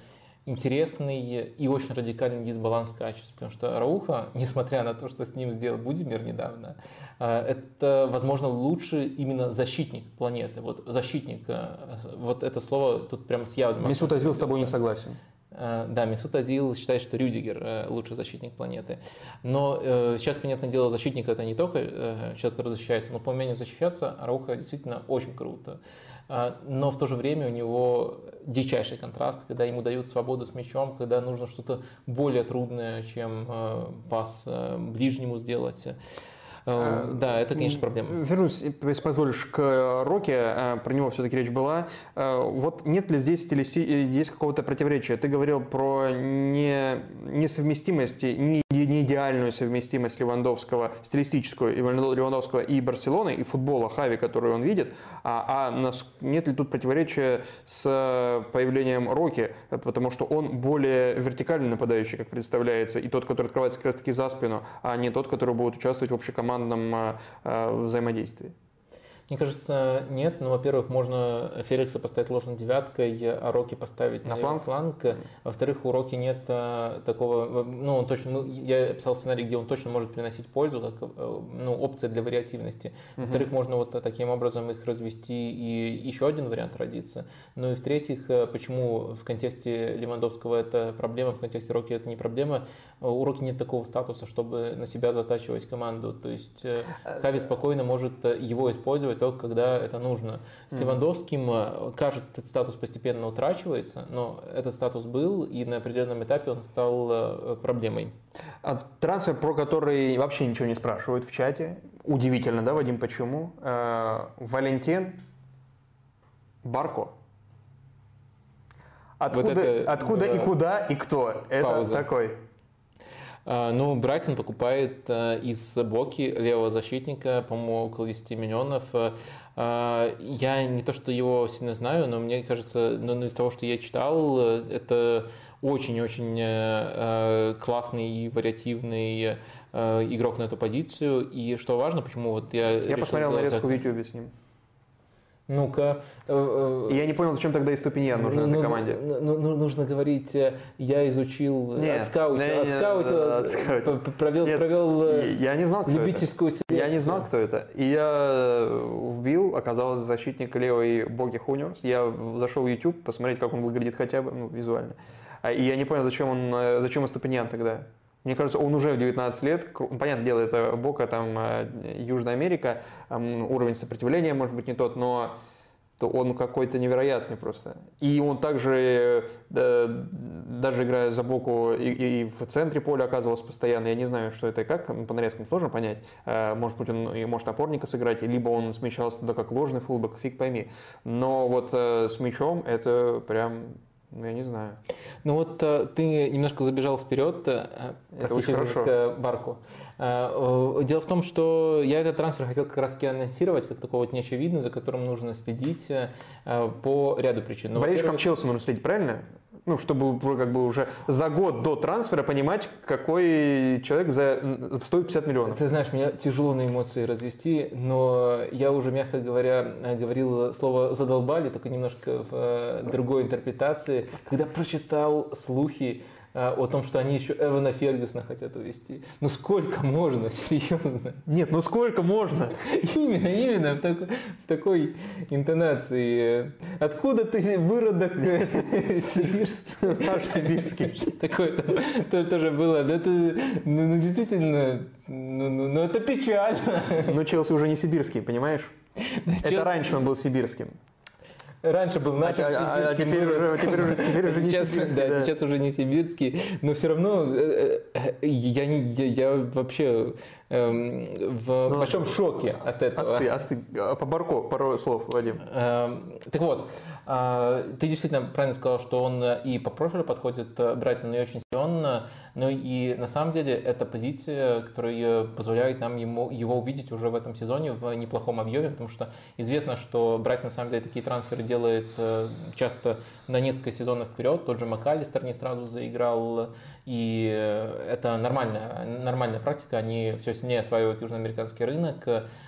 интересный и очень радикальный дисбаланс качеств, потому что Рауха, несмотря на то, что с ним сделал Будимир недавно, э, это, возможно, лучший именно защитник планеты. Вот защитник, э, вот это слово тут прям с явным... Месут Азил с тобой не согласен. Э, да, Месут Азил считает, что Рюдигер лучший защитник планеты. Но э, сейчас, понятное дело, защитник это не только э, человек, который защищается, но по умению защищаться Рауха действительно очень круто. Но в то же время у него дичайший контраст, когда ему дают свободу с мячом, когда нужно что-то более трудное, чем э, пас э, ближнему сделать. Э, да, это, конечно, проблема. Вернусь, если позволишь, к Роке, про него все-таки речь была. Вот нет ли здесь стилисти... здесь какого-то противоречия? Ты говорил про не... несовместимость, не не идеальную совместимость Левандовского, стилистическую Левандовского и Барселоны, и футбола Хави, который он видит, а, а нас, нет ли тут противоречия с появлением Роки, потому что он более вертикальный нападающий, как представляется, и тот, который открывается как раз таки за спину, а не тот, который будет участвовать в общекомандном а, а, взаимодействии. Мне кажется, нет. Ну, во-первых, можно Феликса поставить ложной девяткой, а Роки поставить на, фланг. фланг. Во-вторых, у Роки нет а, такого... Ну, он точно... Ну, я описал сценарий, где он точно может приносить пользу, как э, ну, опция для вариативности. Во-вторых, угу. можно вот таким образом их развести, и еще один вариант родится. Ну и в-третьих, э, почему в контексте Левандовского это проблема, в контексте Роки это не проблема. У Роки нет такого статуса, чтобы на себя затачивать команду. То есть э, Хави спокойно может его использовать, использовать только когда это нужно. С Левандовским, э, кажется, этот статус постепенно утрачивается, но этот статус был, и на определенном этапе он стал э, проблемой. А трансфер, про который вообще ничего не спрашивают в чате. Удивительно, да, Вадим, почему? Э, Валентин Барко. Откуда, вот это, откуда да, и куда и кто? Это пауза. такой. А, ну, Брайтон покупает а, из Боки левого защитника, по-моему, около 10 миллионов. А, я не то, что его сильно знаю, но мне кажется, ну, ну из того, что я читал, это очень-очень э, классный и вариативный игрок на эту позицию. И что важно, почему вот я Я посмотрел нарезку в YouTube с ним. Ну-ка. Э, э, я не понял, зачем тогда и Ступиньян нужен ну, этой ну, команде. Ну, ну, ну, нужно говорить, э, я изучил, нет, отскаутил, не, отскаутил, отскаутил. провел, нет, провел я не знал, кто любительскую это. селекцию. Я не знал, кто это. И я вбил, оказалось, защитник левой Боги Хуниорс. Я зашел в YouTube посмотреть, как он выглядит хотя бы ну, визуально. А, и я не понял, зачем он, зачем Ступиньян тогда. Мне кажется, он уже в 19 лет, понятное дело, это Бока, там, э, Южная Америка, уровень сопротивления может быть не тот, но он какой-то невероятный просто. И он также, да, даже играя за Боку и, и в центре поля оказывался постоянно. Я не знаю, что это и как, по нарезкам сложно понять. Э, может быть, он и может опорника сыграть, либо он смещался туда как ложный фулбэк, фиг пойми. Но вот э, с мячом это прям ну, я не знаю. Ну вот э, ты немножко забежал вперед э, Это хорошо. к Барку. Э, дело в том, что я этот трансфер хотел как раз таки анонсировать, как такого вот неочевидный, за которым нужно следить по ряду причин. Но, Болельщикам Челси нужно следить, правильно? Ну, чтобы как бы уже за год до трансфера понимать, какой человек за, стоит 50 миллионов. Ты знаешь, меня тяжело на эмоции развести, но я уже, мягко говоря, говорил слово «задолбали», только немножко в э, другой интерпретации, когда прочитал слухи о том, что они еще Эвана Фергюсона хотят увести. Ну сколько можно, серьезно? Нет, ну сколько можно? Именно, именно в такой, в такой интонации. Откуда ты выродок сибирский? Наш сибирский. Такое тоже было? Это, ну, ну действительно, ну, ну, ну это печально. Но Челси уже не сибирский, понимаешь? Это раньше он был сибирским. Раньше был наш а, а, а теперь уже, теперь уже, теперь уже сейчас, не сибирский. Да, да, сейчас уже не сибирский. Но все равно э, э, я, я, я вообще эм, в ну, большом шоке от этого. Остынь, остынь. А по Барко, пару слов, Вадим. Эм, так вот, а, ты действительно правильно сказал, что он и по профилю подходит э, Брайтон и очень силен, но и на самом деле это позиция, которая позволяет нам ему, его увидеть уже в этом сезоне в неплохом объеме, потому что известно, что Брайтон на самом деле такие трансферы делает э, часто на несколько сезонов вперед. Тот же МакАлистер не сразу заиграл, и это нормальная, нормальная практика. Они все сильнее осваивают южноамериканский рынок.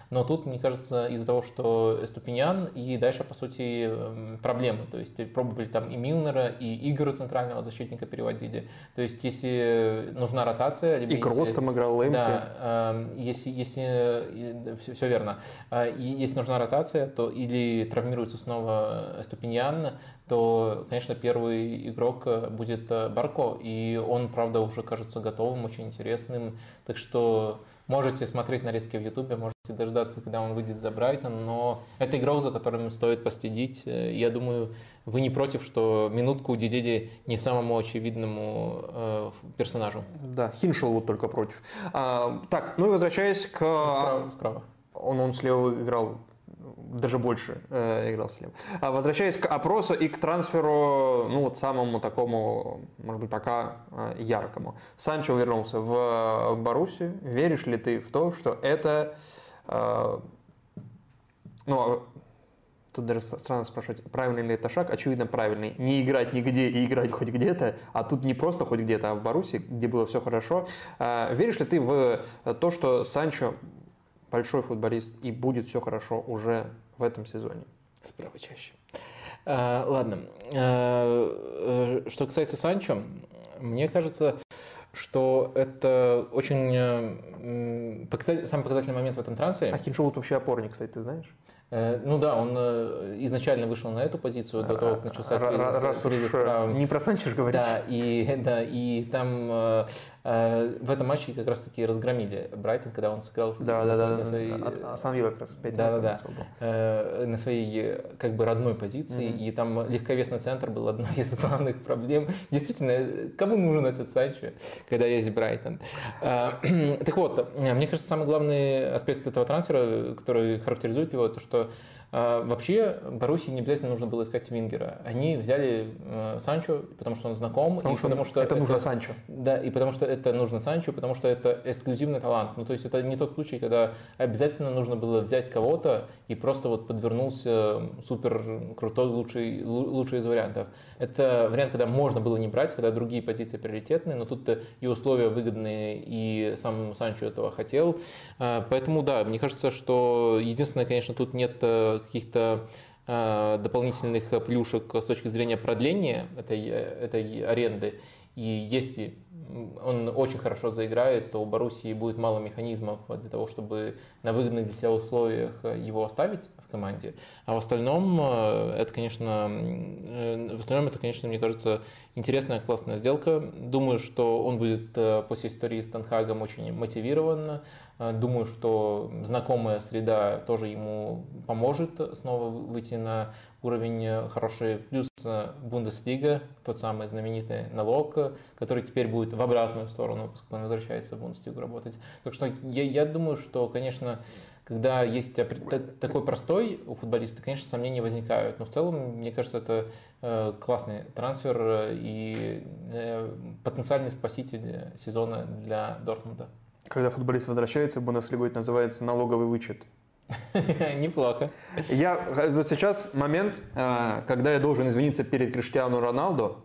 Но тут, мне кажется, из-за того, что Ступинян и дальше, по сути, эм, проблемы. То есть пробовали там и Милнера, и Игоря центрального защитника переводили. То есть если нужна ротация... Либо и Кросс там играл, Лэмпи. Да, эм, если, если все, все верно. А, и если нужна ротация, то или травмируется снова Ступиньян, то, конечно, первый игрок будет Барко. И он, правда, уже кажется готовым, очень интересным. Так что можете смотреть нарезки в Ютубе, можете дождаться, когда он выйдет за Брайтон, но это игрок, за которым стоит последить. Я думаю, вы не против, что минутку уделили не самому очевидному э, персонажу. Да, Хиншел вот только против. А, так, ну и возвращаясь к... Справа. справа. Он, он слева играл даже больше э, играл слева. А возвращаясь к опросу и к трансферу, ну вот самому такому, может быть, пока э, яркому. Санчо вернулся в Боруссию. Веришь ли ты в то, что это, э, ну, а, тут даже странно спрашивать, правильный ли это шаг? Очевидно, правильный. Не играть нигде и играть хоть где-то, а тут не просто хоть где-то, а в Баруси, где было все хорошо. Э, веришь ли ты в то, что Санчо большой футболист и будет все хорошо уже в этом сезоне. Справа чаще. А, ладно. А, что касается Санчо, мне кажется, что это очень самый показательный момент в этом трансфере. А Хиншоут вообще опорник, кстати, ты знаешь? Э, ну да, он э, изначально вышел на эту позицию до того, как начался кризис, кризис травм. Не про Санчо говоришь. Да, и, да, и там Э, в этом матче как раз-таки разгромили Брайтон, когда он сыграл да, на, да, на да, своей... Остановила как раз 5 да, да, да. Э, на своей как бы родной позиции, mm-hmm. и там легковесный центр был одной из главных проблем. Действительно, кому нужен этот Санчо, когда есть Брайтон? Э, так вот, мне кажется, самый главный аспект этого трансфера, который характеризует его, то что вообще, Боруссии не обязательно нужно было искать Вингера. Они взяли э, Санчо, потому что он знаком. Потому, и что, потому что это, это нужно Санчо. Да, и потому что это нужно Санчо, потому что это эксклюзивный талант. Ну, то есть это не тот случай, когда обязательно нужно было взять кого-то и просто вот подвернулся супер крутой, лучший, лучший из вариантов. Это вариант, когда можно было не брать, когда другие позиции приоритетные, но тут и условия выгодные, и сам Санчо этого хотел. А, поэтому, да, мне кажется, что единственное, конечно, тут нет э, каких-то а, дополнительных плюшек с точки зрения продления этой, этой аренды. И если он очень хорошо заиграет, то у Боруссии будет мало механизмов для того, чтобы на выгодных для себя условиях его оставить команде. А в остальном э, это, конечно, э, в остальном это, конечно, мне кажется, интересная, классная сделка. Думаю, что он будет э, после истории с Танхагом очень мотивирован. Думаю, что знакомая среда тоже ему поможет снова выйти на уровень хороший. Плюс Бундеслига, тот самый знаменитый налог, который теперь будет в обратную сторону, поскольку он возвращается в Бундеслигу работать. Так что я, я думаю, что, конечно, когда есть такой простой у футболиста, конечно, сомнения возникают. Но в целом, мне кажется, это э, классный трансфер и э, потенциальный спаситель сезона для Дортмунда. Когда футболист возвращается, Бундеслигу это называется налоговый вычет. Неплохо. Я вот сейчас момент, э, когда я должен извиниться перед Криштиану Роналду,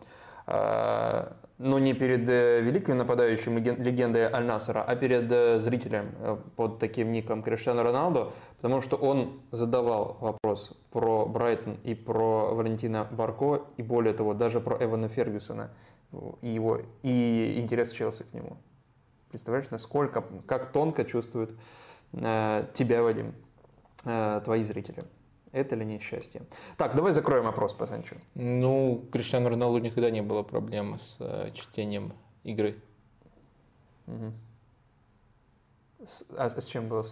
но не перед э, великим нападающим легендой Аль-Насара, а перед э, зрителем э, под таким ником Криштиану Роналду, потому что он задавал вопрос про Брайтон и про Валентина Барко, и более того, даже про Эвана Фергюсона и его и интерес Челси к нему. Представляешь, насколько, как тонко чувствуют э, тебя, Вадим, э, твои зрители. Это ли не счастье? Так, давай закроем опрос по Санчо. Ну, Криштиану Роналду никогда не было проблем с э, чтением игры. Угу. С, а с чем было?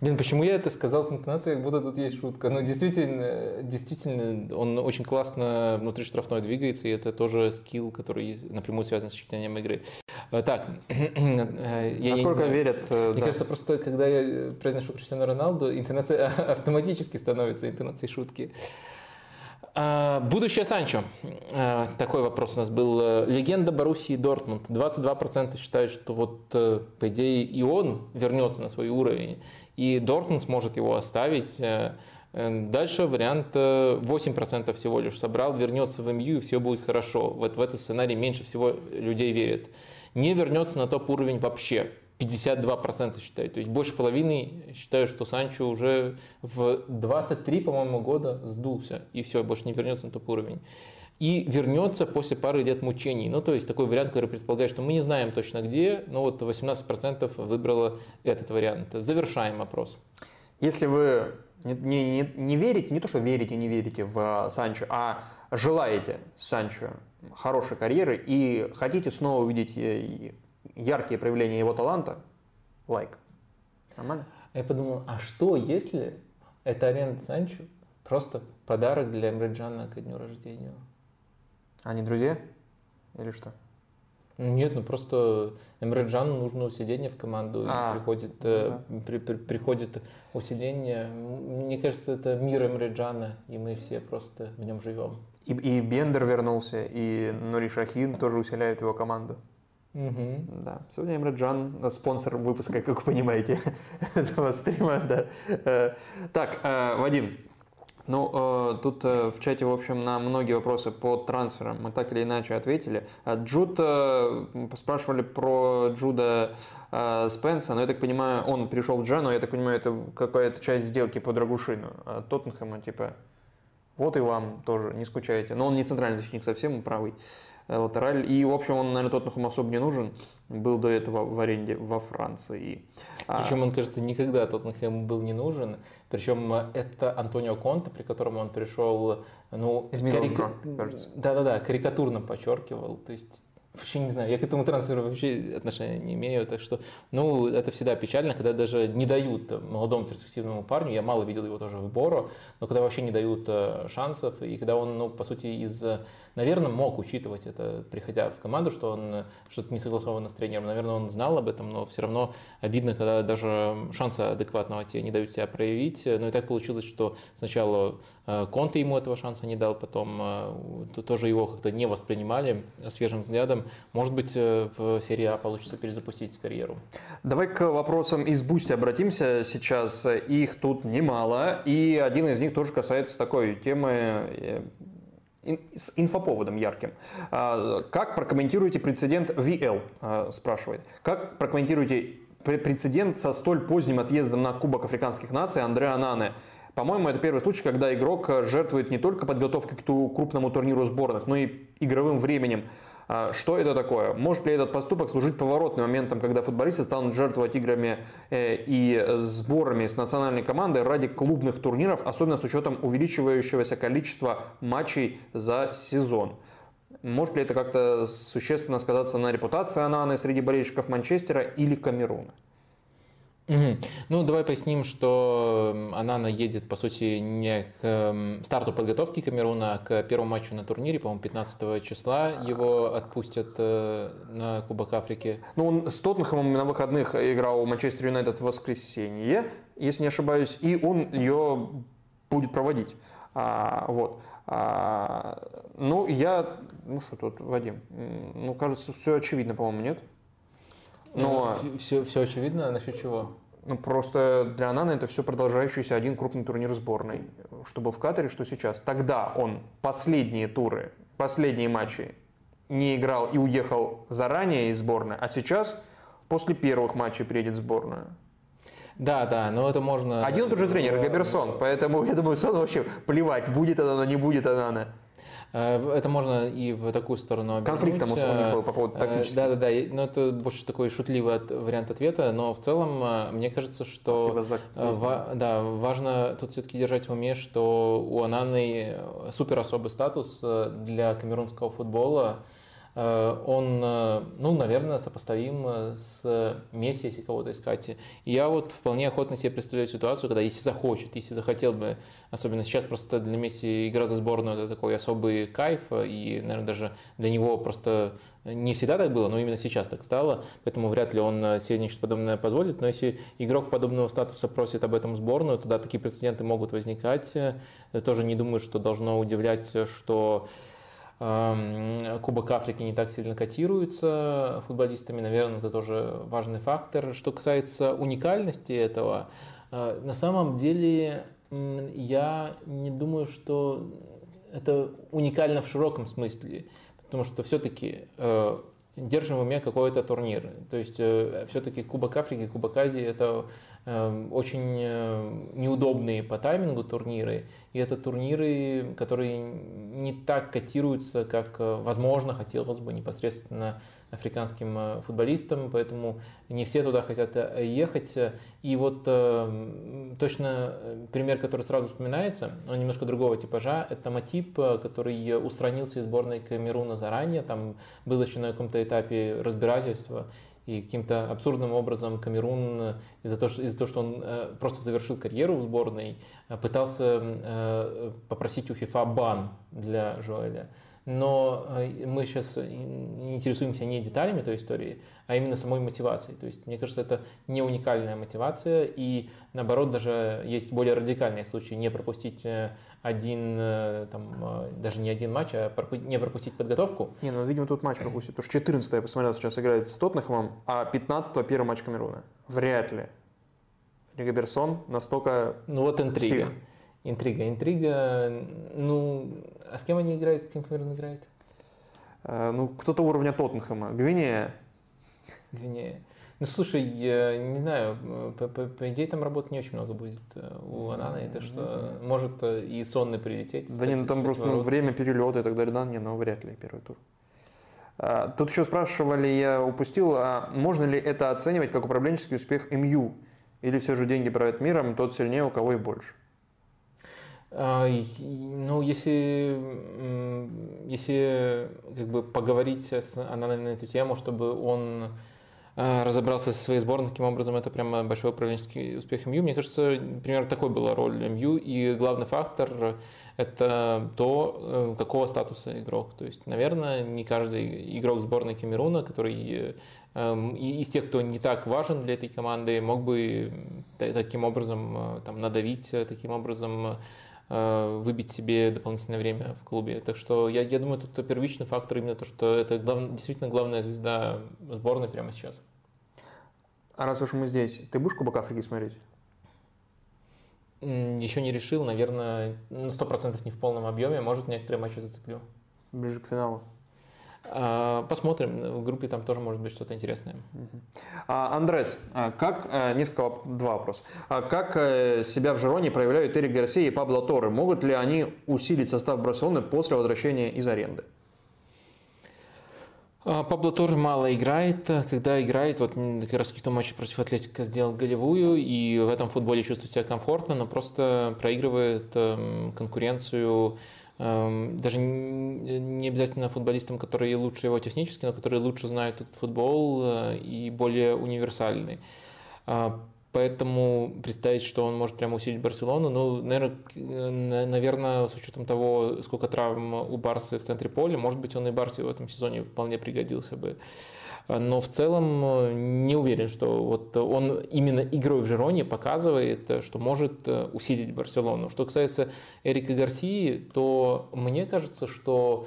Блин, почему я это сказал с интонацией, как будто тут есть шутка? Ну, действительно, действительно, он очень классно внутри штрафной двигается, и это тоже скилл, который напрямую связан с чтением игры. Э, Так, э, я не Насколько знаю. верят? э, Мне да. кажется, просто когда я произношу Криштиану Роналду, интонация автоматически становится интонацией шутки. А, Будущее Санчо. А, Такой вопрос у нас был. Легенда Боруссии Дортмунд. 22% считают, что вот, э, по идее, и он вернется на свой уровень, и Дортмунд сможет его оставить. Э, э, Дальше вариант э, 8% всего лишь собрал, вернется в МЮ, и все будет хорошо. Вот в этот сценарий меньше всего людей верят. Не вернется на топ-уровень вообще. 52% считают. То есть больше половины считают, что Санчо уже в 23, по-моему, года сдулся. И все, больше не вернется на топ-уровень. И вернется после пары лет мучений. Ну, то есть такой вариант, который предполагает, что мы не знаем точно где, но вот 18% выбрало этот вариант. Завершаем опрос. Если вы не, не, не, верите, не то что верите, не верите в Санчо, а желаете Санчо хорошей карьеры и хотите снова увидеть э, яркие проявления его таланта, лайк. Нормально? Я подумал, а что, если это аренда Санчо просто подарок для Эмреджана ко дню рождения? Они друзья? Или что? Нет, ну просто Эмреджану нужно усиление в команду, и А, приходит, ну э, при- при- приходит усиление. Мне кажется, это мир Эмреджана, и мы все просто в нем живем. И, и Бендер вернулся, и Нури Шахин тоже усиляет его команду. Мгм. Да. Сегодня Эмре Джан, спонсор выпуска, как вы понимаете, этого стрима, да. Э, Так, э, Вадим, ну, э, тут в чате, в общем, на многие вопросы по трансферам мы так или иначе ответили. Джуд, спрашивали про Джуда Спенса, но я так понимаю, он пришел в Джану, я так понимаю, это какая-то часть сделки по Драгушину. А Тоттенхэма, типа, вот и вам тоже, не скучайте. Но он не центральный защитник совсем, правый латераль. И, в общем, он, наверное, Тоттенхэму особо не нужен. Был до этого в аренде во Франции. А, Причем он, кажется, никогда Тоттенхэму был не нужен. Причем э, это Антонио Конте, при котором он пришел, ну... Из кажется. Да-да-да, карикатурно подчеркивал. То есть, вообще не знаю, я к этому трансферу вообще отношения не имею. Так что, ну, это всегда печально, когда даже не дают э, молодому перспективному парню, я мало видел его тоже в Боро, но когда вообще не дают э, шансов, и когда он, ну, по сути, из... Наверное, мог учитывать это, приходя в команду, что он что-то не согласовано с тренером. Наверное, он знал об этом, но все равно обидно, когда даже шанса адекватного тебе не дают себя проявить. Но и так получилось, что сначала э, Конте ему этого шанса не дал, потом э, то- тоже его как-то не воспринимали свежим взглядом. Может быть, э, в серии А получится перезапустить карьеру. Давай к вопросам из Boosty обратимся сейчас. Их тут немало. И один из них тоже касается такой темы с инфоповодом ярким. А, Как прокомментируете прецедент VL, а, спрашивает. Как прокомментируете пре- прецедент со столь поздним отъездом на Кубок Африканских наций Андреа Нане? По-моему, это первый случай, когда игрок э, жертвует не только подготовкой к крупному турниру сборных, но и игровым временем. А, Что это такое? Может ли этот поступок служить поворотным моментом, когда футболисты станут жертвовать играми э, и сборами с национальной командой ради клубных турниров, особенно с учетом увеличивающегося количества матчей за сезон? Может ли это как-то существенно сказаться на репутации Ананы среди болельщиков Манчестера или Камеруна? Мгм. Ну, давай поясним, что Анана едет, по сути, не к м, старту подготовки Камеруна, а к первому матчу на турнире, по-моему, 15 числа его отпустят э, на Кубок Африки. Ну, он с Тоттенхэмом на выходных играл Манчестер Юнайтед в воскресенье, если не ошибаюсь, и он ее будет проводить. А, вот. А, ну, я... Ну, что тут, Вадим? Ну, кажется, все очевидно, по-моему, нет? Но все, все очевидно, насчет чего? ну, просто для Анана это все продолжающийся один крупный турнир сборной. Что был в Катаре, что сейчас. Тогда он последние туры, последние матчи не играл и уехал заранее из сборной, а сейчас после первых матчей приедет в сборную. Да, да, но это можно... Один и тот же тренер, Габерсон, поэтому я думаю, Сон вообще плевать, будет она, не будет она. Э, Это можно и в такую сторону Конфликт там у обернуть. них был по поводу Э, тактических. Да-да-да, но это больше такой шутливый вариант ответа, но в целом э, мне кажется, что... За ва- Да, важно тут все-таки держать в уме, что у Ананы супер особый статус для камерунского футбола. Он, ну, наверное, сопоставим с Месси, если кого-то искать. И я вот вполне охотно себе представляю ситуацию, когда если захочет, если захотел бы, особенно сейчас просто для Месси игра за сборную это такой особый кайф, и, наверное, даже для него просто не всегда так было, но именно сейчас так стало, поэтому вряд ли он себе нечто подобное позволит. Но если игрок подобного статуса просит об этом сборную, тогда такие прецеденты могут возникать. Я тоже не думаю, что должно удивлять, что Кубок Африки не так сильно котируется футболистами, наверное, это тоже важный фактор. Что касается уникальности этого, э, на самом деле я не думаю, что это уникально в широком смысле потому что все-таки э, держим в уме какой-то турнир. То есть э, все-таки Кубок Африки, Кубок Азии это очень э, неудобные по таймингу турниры. И это турниры, которые не так котируются, как, э, возможно, хотелось бы непосредственно африканским э, футболистам, поэтому не все туда хотят ехать. И вот точно пример, который сразу вспоминается, он немножко другого типажа, это Матип, который устранился из сборной Камеруна заранее, там был еще на каком-то этапе разбирательства, и каким-то абсурдным образом Камерун э, из-за того, из того, что он э, просто завершил карьеру в сборной, э, пытался попросить у ФИФА бан для Жоэля. Но мы сейчас интересуемся не деталями той истории, а именно самой мотивацией. То есть, мне кажется, это не уникальная мотивация, и наоборот, даже есть более радикальные случаи не пропустить один, э, там, э, даже не один матч, а не пропустить подготовку. Не, ну, видимо, тут матч пропустит. Потому что 14 я посмотрел, сейчас играет с Тоттенхэмом, а 15 первый матч Камеруна. Вряд ли. Рига Берсон настолько Ну вот интрига. Псих. Интрига. Интрига, ну, а с кем они играют, с кем Камерун играет? А, ну, кто-то уровня Тоттенхэма. Гвинея. Гвинея. Ну, слушай, я не знаю, по, по, по идее там работы не очень много будет э, у Анана, это что может э, и сонный прилететь. Да не, ну там просто ну, время перелета и так далее, да, не, ну вряд ли первый тур. А, тут еще спрашивали, я упустил, а можно ли это оценивать как управленческий успех МЮ? Или все же деньги правят миром, тот сильнее, у кого и больше? А, ну, если, если как бы поговорить с Ананом на эту тему, чтобы он а, разобрался со своей сборной, таким образом это прямо большой управленческий успех МЮ. Мне кажется, примерно такой была роль МЮ, и главный фактор – это то, э, какого статуса игрок. То есть, наверное, не каждый игрок сборной Камеруна, который эм, из тех, кто не так важен для этой команды, мог бы таким образом э, там, надавить, э, таким образом выбить себе дополнительное время в клубе. Так что я, я думаю, тут первичный фактор именно то, что это глав, действительно главная звезда сборной прямо сейчас. А раз уж мы здесь, ты будешь Кубок Африки смотреть? Еще не решил, наверное, сто процентов не в полном объеме, может, некоторые матчи зацеплю. Ближе к финалу. А, посмотрим. В группе там тоже может быть что-то интересное. А, Андрес, а как, э, несколько, два вопроса. Как э, себя в Жироне проявляют Эрик Гарсия и Пабло Торре? Могут ли они усилить состав Барселоны после возвращения из аренды? Пабло Торре мало играет. Когда играет, вот как раз том матче против Атлетика сделал голевую, и в этом футболе чувствует себя комфортно, но просто проигрывает эм, конкуренцию даже не обязательно футболистам, которые лучше его технически, но которые лучше знают этот футбол э, и более универсальный. А, поэтому представить, что он может прямо усилить Барселону, ну, наверное, э, наверное, с учетом того, сколько травм у Барсы в центре поля, может быть, он и Барсе в этом сезоне вполне пригодился бы. А, но в целом э, не уверен, что вот он именно игрой в Жироне показывает, э, что может э, усилить Барселону. Что касается Эрика Гарсии, то мне кажется, что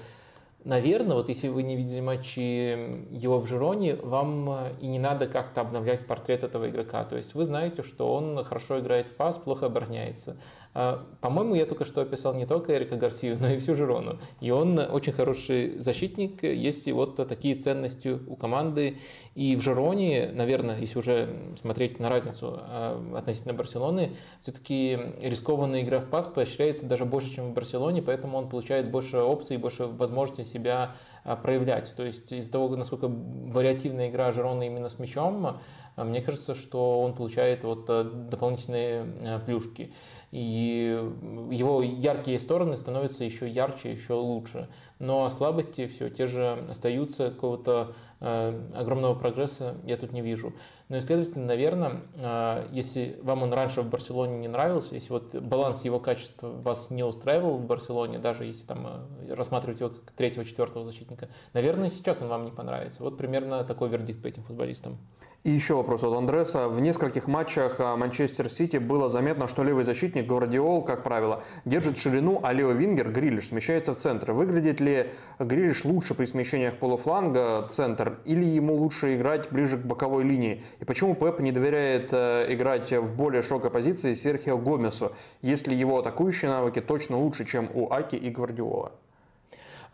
наверное, вот если вы не видели матчи его в Жироне, вам и не надо как-то обновлять портрет этого игрока. То есть вы знаете, что он хорошо играет в пас, плохо обороняется. А, по-моему, я только что описал не только Эрика Гарсию, но и всю Жирону. И он очень хороший защитник, есть и вот такие ценности у команды. И в Жироне, наверное, если уже смотреть на разницу а, относительно Барселоны, все-таки рискованная игра в пас поощряется даже больше, чем в Барселоне, поэтому он получает больше опций, больше возможностей себя а, проявлять. То есть из-за того, насколько вариативная игра Жирона именно с мячом, мне кажется, что он получает вот дополнительные плюшки и его яркие стороны становятся еще ярче, еще лучше. Но слабости все те же остаются, какого-то э, огромного прогресса я тут не вижу. Но, следовательно, наверное, э, если вам он раньше в Барселоне не нравился, если вот баланс его качеств вас не устраивал в Барселоне, даже если там э, рассматривать его как третьего-четвертого защитника, наверное, сейчас он вам не понравится. Вот примерно такой вердикт по этим футболистам. И еще вопрос от Андреса. В нескольких матчах а, Манчестер Сити было заметно, что левый защитник Гвардиол, как правило, держит ширину, а левый вингер Грилиш смещается в центр. Выглядит ли Грилиш лучше при смещениях полуфланга центр или ему лучше играть ближе к боковой линии? И почему Пеп не доверяет э, играть в более широкой позиции Серхио Гомесу, если его атакующие навыки точно лучше, чем у Аки и Гвардиола?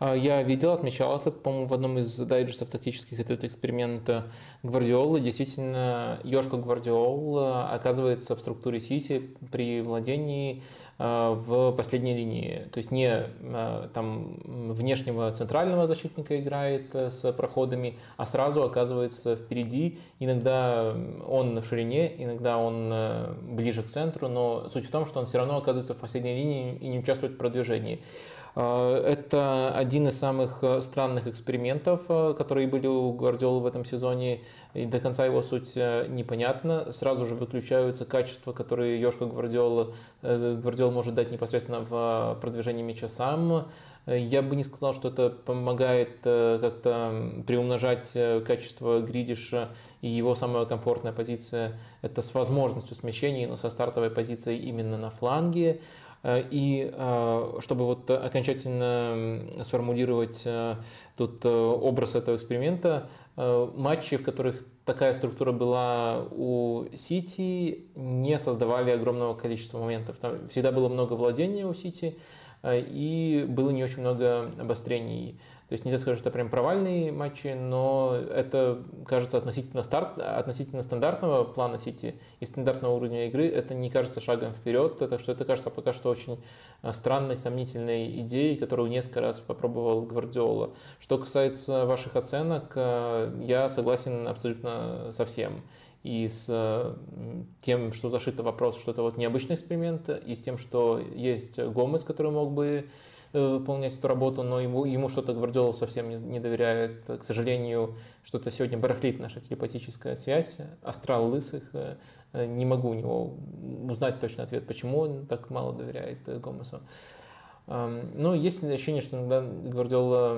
А, я видел, отмечал это, по-моему, в одном из дайджестов тактических этот эксперимент Гвардиолы. Действительно, Йошка Гвардиол э, оказывается в структуре Сити при владении э, в последней линии. То есть не э, там внешнего центрального защитника играет с проходами, а сразу оказывается впереди. Иногда он в ширине, иногда он ближе к центру, но суть в том, что он все равно оказывается в последней линии и не участвует в продвижении. А, это один из самых э, странных экспериментов, э, которые были у Гвардиолы в этом сезоне, и до конца его суть э, непонятна. Сразу же выключаются качества, которые Йошка Гвардиола, Гвардиол может дать непосредственно в продвижении мяча сам. Я бы не сказал, что это помогает как-то приумножать качество Гридиша и его самая комфортная позиция – это с возможностью смещения, но со стартовой позицией именно на фланге. Э, и э, чтобы вот окончательно сформулировать э, тут образ этого эксперимента, матчи, в которых такая структура была у Сити, не создавали огромного количества моментов. Там всегда было много владения у Сити, и было не очень много обострений. То есть нельзя сказать, что это прям провальные матчи, но это, кажется, относительно, старт, относительно стандартного плана Сити и стандартного уровня игры, это не кажется шагом вперед, так что это кажется пока что очень а, странной, сомнительной идеей, которую несколько раз попробовал Гвардиола. Что касается ваших оценок, а, я согласен абсолютно со всем. И с тем, что зашито вопрос, что это вот необычный эксперимент, и с тем, что есть Гомес, который мог бы Э, выполнять эту работу, но ему, ему что-то Гвардиола совсем не, не доверяет. К сожалению, что-то сегодня барахлит наша телепатическая связь. Астрал лысых. Э, э, не могу у него узнать точный ответ, почему он так мало доверяет Гомесу. Ну, есть ощущение, что иногда Гвардиола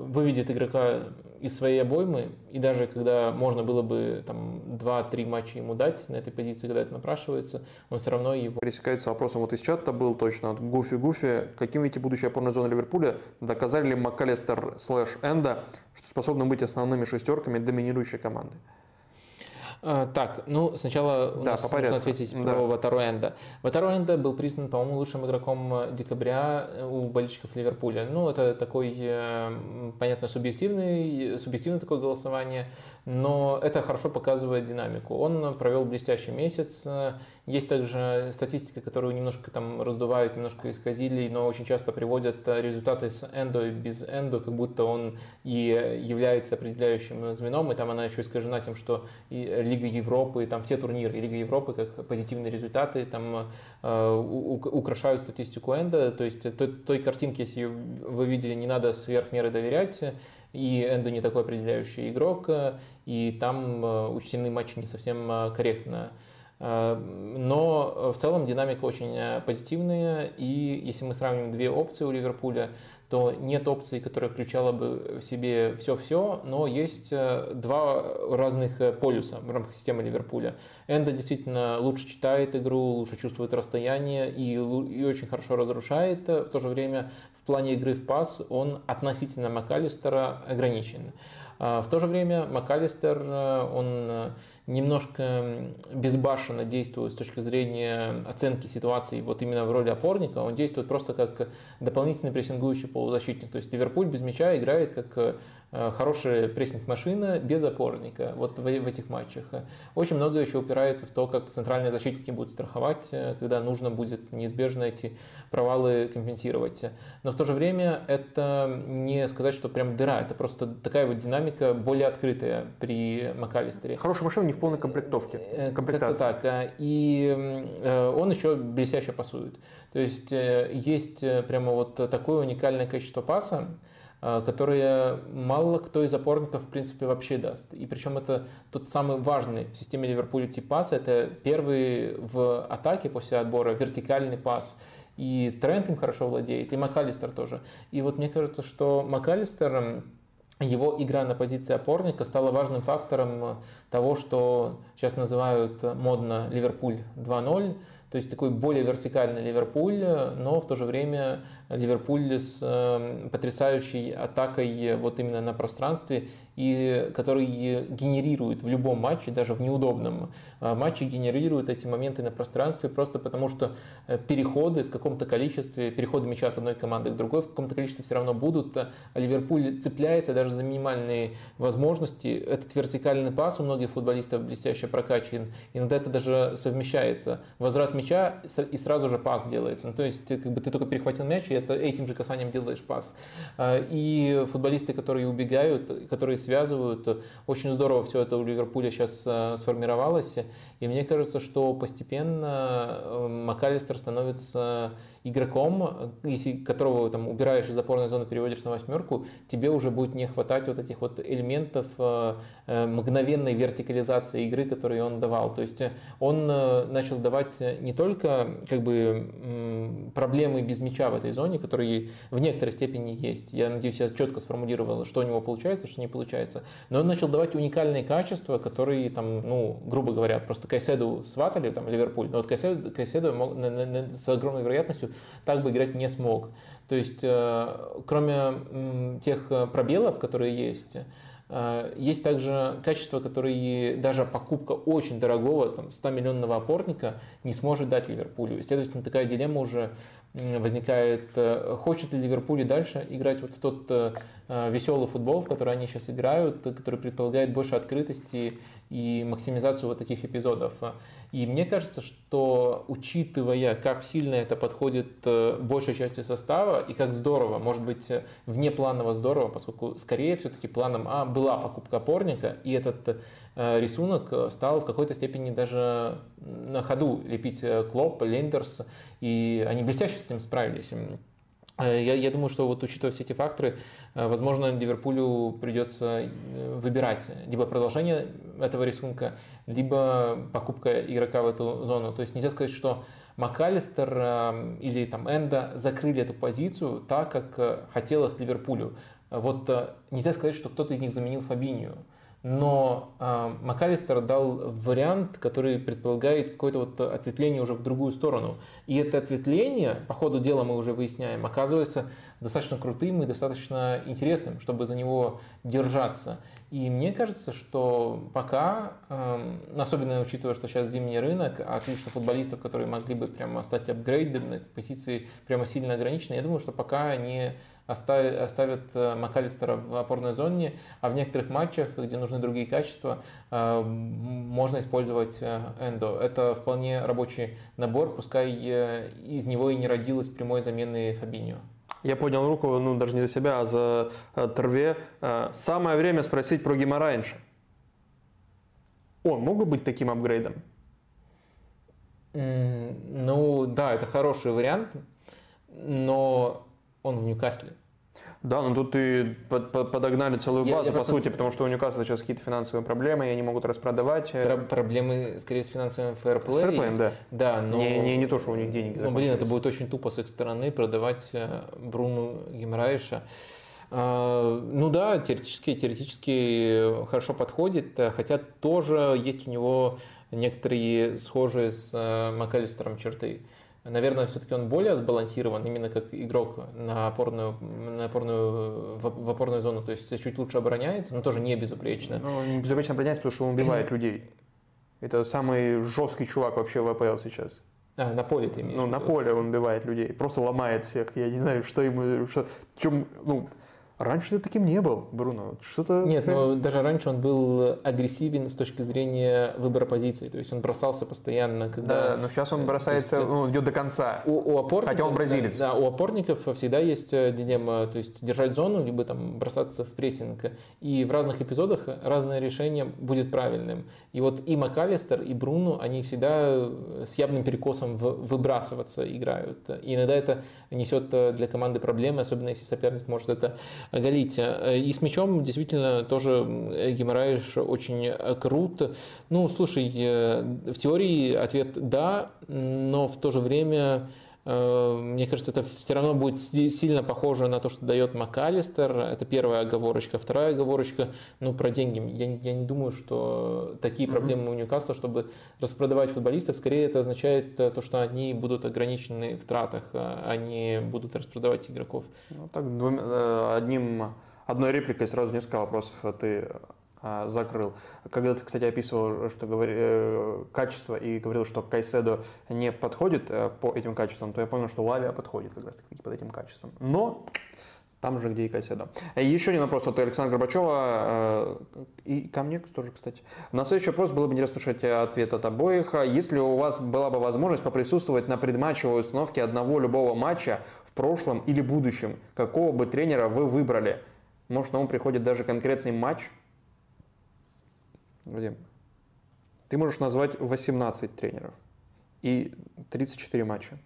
выведет игрока из своей обоймы, и даже когда можно было бы там 2-3 матча ему дать на этой позиции, когда это напрашивается, он все равно его... Пересекается вопросом, вот из чата был точно от Гуфи Гуфи, каким видите будущее опорной зоны Ливерпуля, доказали ли МакКаллистер слэш Энда, что способны быть основными шестерками доминирующей команды? А, так, ну сначала у да, нас нужно ответить да. про Ватару Энда. Ватару Энда был признан, по-моему, лучшим игроком э, декабря э, у болельщиков Ливерпуля. Ну, это такой, э, понятно, субъективный, субъективное такое голосование но это хорошо показывает динамику. Он провел блестящий месяц. Есть также статистика, которую немножко там раздувают, немножко исказили, но очень часто приводят результаты с эндо и без эндо, как будто он и является определяющим звеном, и там она еще искажена тем, что и Лига Европы, там все турниры, и Лига Европы как позитивные результаты, там э, украшают статистику эндо, то есть той, той картинки, если вы видели, не надо сверх меры доверять, и Эндо не такой определяющий игрок, э, и там э, учтены матчи не совсем э, корректно. Но в целом динамика очень позитивная, и если мы сравним две опции у Ливерпуля, то нет опции, которая включала бы в себе все-все, но есть два разных полюса в рамках системы Ливерпуля. Энда действительно лучше читает игру, лучше чувствует расстояние и, и очень хорошо разрушает. В то же время в плане игры в пас он относительно МакАлистера ограничен. А, в то же время МакАлистер, э, он э, немножко безбашенно действует с точки зрения оценки ситуации вот именно в роли опорника. Он действует просто как дополнительный прессингующий полузащитник. То есть Ливерпуль без мяча играет как э, хорошая прессинг-машина без опорника вот в, в этих матчах. Очень много еще упирается в то, как центральные защитники будут страховать, э, когда нужно будет неизбежно эти провалы компенсировать. Но в то же время это не сказать, что прям дыра, это просто такая вот динамика более открытая при МакАлистере. Хорошая машина не в полной комплектовке. Э, как-то так. И он еще блестяще пасует. То есть есть прямо вот такое уникальное качество паса, которое мало кто из опорников, в принципе, вообще даст. И причем это тот самый важный в системе Ливерпуля тип паса. Это первый в атаке после отбора вертикальный пас – и Трент им хорошо владеет, и МакАлистер тоже. И вот мне кажется, что МакАлистер, его игра на позиции опорника стала важным фактором того, что сейчас называют модно Ливерпуль 2.0, то есть такой более вертикальный Ливерпуль, но в то же время Ливерпуль с эм, потрясающей атакой вот именно на пространстве и который генерирует в любом матче, даже в неудобном э, матче, генерирует эти моменты на пространстве просто потому, что э, переходы в каком-то количестве, переходы мяча от одной команды к другой в каком-то количестве все равно будут, а Ливерпуль цепляется даже за минимальные возможности. Этот вертикальный пас у многих футболистов блестяще прокачан, иногда это даже совмещается. Возврат мяча и сразу же пас делается. Ну, то есть как бы ты только перехватил мяч, и это, этим же касанием делаешь пас. А, и футболисты, которые убегают, которые связывают. Очень здорово все это у Ливерпуля сейчас э, сформировалось. И мне кажется, что постепенно э, МакАлистер становится игроком, если которого там убираешь из опорной зоны, переводишь на восьмерку, тебе уже будет не хватать вот этих вот элементов э, мгновенной вертикализации игры, которые он давал. То есть он начал давать не только как бы проблемы без мяча в этой зоне, которые в некоторой степени есть. Я надеюсь, я четко сформулировал, что у него получается, что не получается. Но он начал давать уникальные качества, которые там, ну, грубо говоря, просто Кайседу сватали, там, Ливерпуль, но вот Кайседу, Кайседу мог, на, на, на, с огромной вероятностью так бы играть не смог. То есть, э, кроме э, тех пробелов, которые есть, э, есть также качества, которые даже покупка очень дорогого, там, 100-миллионного опорника не сможет дать Ливерпулю. следовательно, такая дилемма уже возникает, э, хочет ли Ливерпуль и дальше играть вот в тот э, э, веселый футбол, в который они сейчас играют, который предполагает больше открытости и максимизацию вот таких эпизодов. И мне кажется, что учитывая, как сильно это подходит большей части состава и как здорово, может быть, внепланово здорово, поскольку скорее все-таки планом А была покупка опорника, и этот рисунок стал в какой-то степени даже на ходу лепить Клоп, Лендерс, и они блестяще с этим справились. Э, я, я думаю, что вот учитывая все эти факторы, э, возможно, Ливерпулю придется э, выбирать либо продолжение этого рисунка, либо покупка игрока в эту зону. То есть нельзя сказать, что МакАлистер или там Энда закрыли эту позицию так, как хотелось Ливерпулю. Вот нельзя сказать, что кто-то из них заменил Фабинию но э, МакАлистер дал вариант, который предполагает какое-то вот ответвление уже в другую сторону. И это ответвление, по ходу дела мы уже выясняем, оказывается достаточно крутым и достаточно интересным, чтобы за него держаться. И мне кажется, что пока, э, особенно учитывая, что сейчас зимний рынок, а количество футболистов, которые могли бы прямо стать этой позиции, прямо сильно ограничено, я думаю, что пока они оставят, э, МакАлистера в опорной зоне, а в некоторых матчах, где нужны другие качества, э, можно использовать э, Эндо. Это вполне рабочий набор, пускай из него и не родилась прямой замены Фабиньо. Я поднял руку, ну, даже не за себя, а за Торве. Самое время спросить про Гимараинша. Он мог бы быть таким апгрейдом? Ну, да, это хороший вариант, но он в Ньюкасле. Да, но тут и подогнали целую базу, я, я по просто... сути, потому что у Ньюкасла сейчас какие-то финансовые проблемы, и они могут распродавать. Э, Про проблемы, скорее, с финансовым фэрплей. С фэрплеем, да. Да, но... Не, не, не то, что у них деньги Ну, блин, это будет очень тупо с их стороны продавать э, Бруну Гемраиша. А, ну да, теоретически, теоретически хорошо подходит, хотя тоже есть у него некоторые схожие с э, МакАлистером черты. Наверное, все-таки он более сбалансирован именно как игрок на опорную, на опорную, в опорную зону. То есть чуть лучше обороняется, но тоже не безупречно. Ну, не безупречно обороняется, потому что он убивает людей. Это самый жесткий чувак вообще в АПЛ сейчас. А, на поле ты имеешь Ну, на поле он убивает людей. Просто ломает всех. Я не знаю, что ему... Что, в чем, ну, Раньше ты таким не был, Бруно. Что-то... Нет, но даже раньше он был агрессивен с точки зрения выбора позиции. То есть он бросался постоянно, когда... Да, но сейчас он бросается, есть, ну, идет до конца. У, у опорников, Хотя он бразилец. Да, у опорников всегда есть э, дилемма, то есть держать зону, либо там бросаться в прессинг. И в разных эпизодах разное решение будет правильным. И вот и МакАлистер, и Бруно, они всегда с явным перекосом в выбрасываться играют. И иногда это несет для команды проблемы, особенно если соперник может это оголить. И с мячом действительно тоже геморраешь очень крут. Ну, слушай, э, в теории ответ «да», но в то же время Э, мне кажется, это все равно будет сильно похоже на то, что дает МакАлистер. Это первая оговорочка. Вторая оговорочка, ну, про деньги. Я, я не думаю, что такие проблемы у Ньюкасла, чтобы распродавать футболистов. Скорее, это означает э, то, что они будут ограничены в тратах, а они будут распродавать игроков. Ну, так, двум, э, одним, одной репликой сразу несколько вопросов ты а, закрыл. Когда ты, кстати, описывал, что говори, э, качество и говорил, что Кайседо не подходит э, по этим качествам, то я понял, что Лавия подходит как раз таки под этим качеством. Но там же, где и Кайседо. Еще один вопрос от Александра Горбачева э, и ко мне тоже, кстати. На следующий вопрос было бы интересно услышать ответ от обоих. Если у вас была бы возможность поприсутствовать на предматчевой установке одного любого матча в прошлом или будущем, какого бы тренера вы выбрали? Может, на ум приходит даже конкретный матч, Вадим, ты можешь назвать 18 тренеров и 34 матча.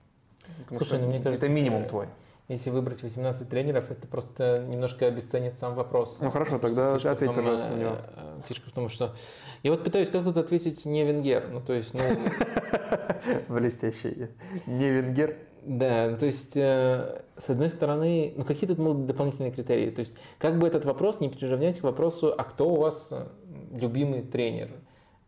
Слушай, ну мне кажется... Это минимум твой. Если выбрать 18 тренеров, это просто немножко обесценит сам вопрос. Ну хорошо, тогда ответь, том, пожалуйста, на него. Э, фишка в том, что... Я вот пытаюсь как тут ответить не Венгер. Ну, то есть, ну... Блестящий. Не Венгер? Да, то есть, э, с одной стороны, ну какие тут могут быть дополнительные критерии? То есть, как бы этот вопрос не приравнять к вопросу, а кто у вас любимый тренер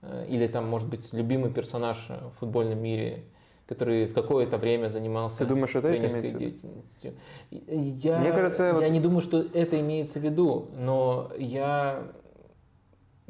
э, или там, может быть, любимый персонаж в футбольном мире, который в какое-то время занимался Ты думаешь, это тренерской деятельностью. Я, Мне кажется, я вот... не думаю, что это имеется в виду, но я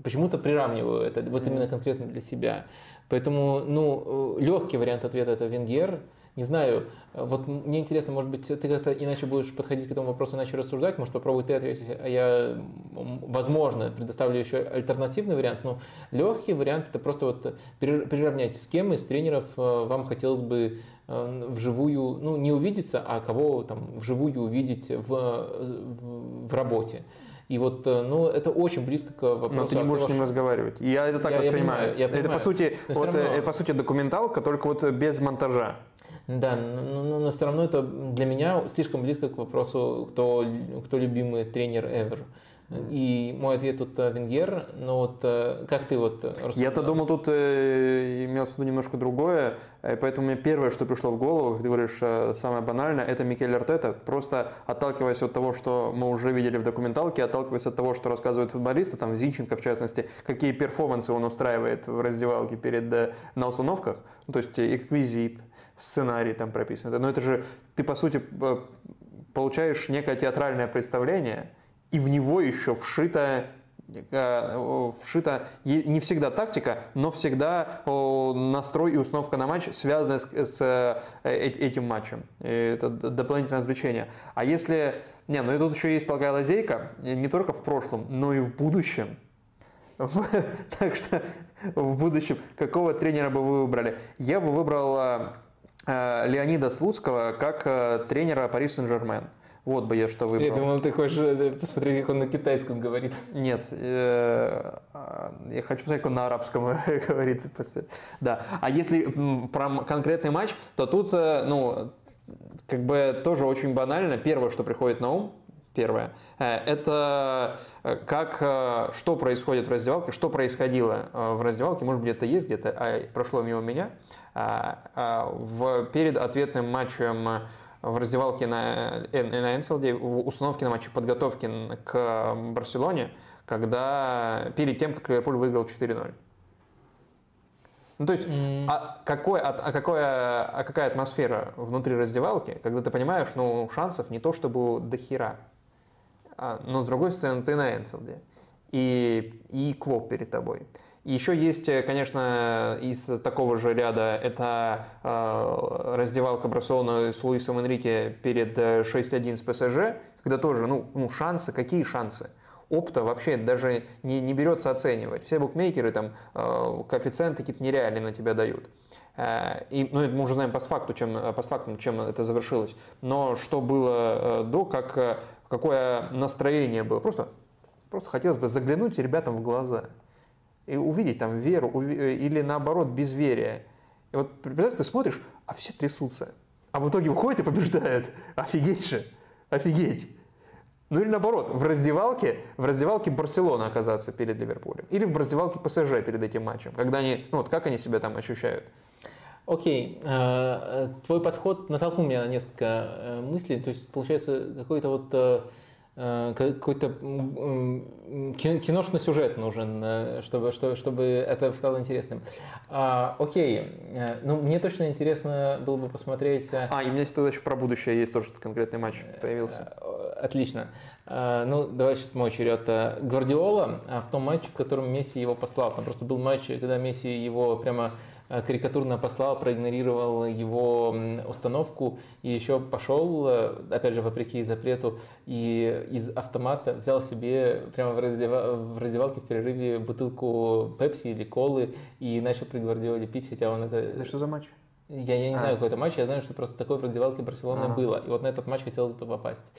почему-то приравниваю это вот именно конкретно для себя. Поэтому, ну, э, легкий вариант ответа это Венгер, не знаю, вот мне интересно, может быть, ты как-то иначе будешь подходить к этому вопросу, иначе рассуждать, может, попробуй ты ответить, а я, возможно, предоставлю еще альтернативный вариант, но легкий вариант – это просто вот приравнять, с кем из тренеров э, вам хотелось бы э, вживую, ну, не увидеться, а кого там вживую увидеть в, в, в работе. И вот, э, ну, это очень близко к вопросу. Но ты не можешь с ним разговаривать. Я это так я, воспринимаю. Я понимаю, я понимаю. Это, по сути, вот, равно... это, по сути, документалка, только вот без монтажа. Да, но, но, но все равно это для меня слишком близко к вопросу, кто, кто любимый тренер ever. И мой ответ тут э, Венгер, но вот э, как ты вот Я-то думал, тут э, имелось виду немножко другое, поэтому мне первое, что пришло в голову, как ты говоришь, самое банальное, это Микель Артета, просто отталкиваясь от того, что мы уже видели в документалке, отталкиваясь от того, что рассказывают футболисты, там Зинченко в частности, какие перформансы он устраивает в раздевалке перед, на установках, ну, то есть эквизит, сценарий там прописан. Но это же ты, по сути, получаешь некое театральное представление, и в него еще э, вшита не всегда тактика, но всегда настрой и установка на матч связаны с, с э, этим матчем. Это дополнительное развлечение. А если... Не, ну и тут еще есть такая лазейка, не только в прошлом, но и в будущем. Так что в будущем какого тренера бы вы выбрали? Я бы выбрал э, Леонида Слуцкого как тренера Пари Сен-Жермен. Вот бы я что выбрал. Я думал, ты хочешь э, посмотреть, как он на китайском говорит. Нет, э, я хочу посмотреть, как он на арабском говорит. Да. А если про конкретный матч, то тут, э, ну, как бы тоже очень банально. Первое, что приходит на ум, первое, это как, что происходит в раздевалке, что происходило в раздевалке, может быть, это есть где-то, а прошло мимо меня, а, а, в, перед ответным матчем в раздевалке на, на Энфилде, в установке на матче подготовки к Барселоне, когда перед тем, как Ливерпуль выиграл 4-0. Ну, то есть, mm. а, какой, а, а, какое, а какая атмосфера внутри раздевалки, когда ты понимаешь, ну, шансов не то чтобы до хера, а, но с другой стороны, ты на Энфилде, и, и Клоп перед тобой. Еще есть, э, конечно, из такого же ряда, это э, раздевалка Барселоны с Луисом Энрике перед 6-1 с ПСЖ, когда тоже, ну, ну, шансы, какие шансы? опта вообще даже не, не берется оценивать. Все букмекеры там э, коэффициенты какие-то нереальные на тебя дают. Э, и, ну, мы уже знаем постфакту, чем, постфактум, чем это завершилось. Но что было до, как, какое настроение было. Просто, просто хотелось бы заглянуть ребятам в глаза и увидеть там веру или наоборот безверие. И вот, представляешь, ты смотришь, а все трясутся. А в итоге уходят и побеждают. Офигеть же, офигеть. Ну или наоборот, в раздевалке, в раздевалке Барселона оказаться перед Ливерпулем. Или в раздевалке ПСЖ перед этим матчем. Когда они, ну вот как они себя там ощущают? Окей, okay. Э, твой подход натолкнул меня на несколько э, мыслей. То есть, получается, какой-то вот э, Э, какой-то киношный сюжет нужен, э, чтобы, чтобы, чтобы это стало интересным. А, окей, э, ну мне точно интересно было бы посмотреть... А, и у меня тогда еще про будущее есть тоже конкретный матч появился. Отлично. Ну, давай сейчас мой черед. Гвардиола в том матче, в котором Месси его послал. Там просто был матч, когда Месси его прямо Э, карикатурно послал, проигнорировал его установку и еще пошел, э, опять же, вопреки запрету, и из автомата взял себе прямо в, раздев... в раздевалке в перерыве бутылку пепси или колы и начал при Гвардиоле пить, хотя он это... Это что за матч? Я, я не а. знаю, какой это матч, я знаю, что просто такое в раздевалке Барселоны а. было. И вот на этот матч хотелось бы попасть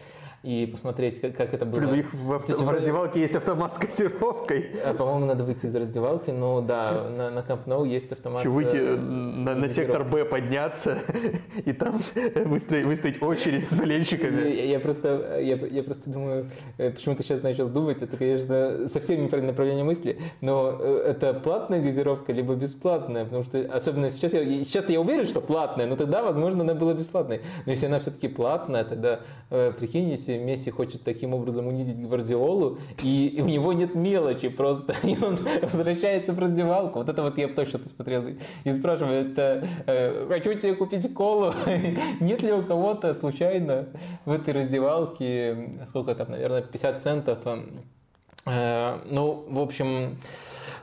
и посмотреть, как, как это было. Блин, у них в, авто, в раздевалке есть автомат с кассировкой. А, по-моему, надо выйти из раздевалки, но да, на, на Camp Nou есть автомат. Что, выйти э, на, на сектор Б подняться и там выстроить, выстроить очередь с болельщиками. Я, я, просто, я, я просто думаю, э, почему ты сейчас начал думать, это, конечно, совсем неправильное направление мысли, но э, это платная газировка, либо бесплатная, потому что, особенно сейчас, я, сейчас я уверен, что платная, но тогда, возможно, она была бесплатной. Но если она все-таки платная, тогда, прикинь, если Месси, Месси хочет таким образом унизить Гвардиолу, и, у него нет мелочи просто, и он возвращается в раздевалку. Вот это вот я точно посмотрел и спрашиваю, это э, хочу себе купить колу, нет ли у кого-то случайно в этой раздевалке, сколько там, наверное, 50 центов, э, ну, в общем,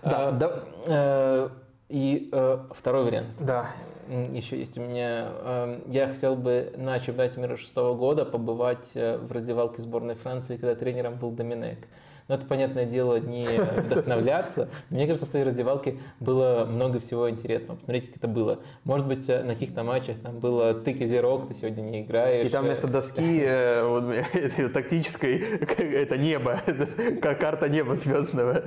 да, э, да. Э, и э, второй вариант. Да еще есть у меня. Эм, я хотел бы на чемпионате мира шестого года побывать э, в раздевалке сборной Франции, когда тренером был Доминек. Но это, понятное дело, не вдохновляться. Мне кажется, в той раздевалке было много всего интересного. Посмотрите, как это было. Может быть, на каких-то матчах там было ты козерог, ты сегодня не играешь. И там вместо доски э, тактической это небо, карта неба звездного.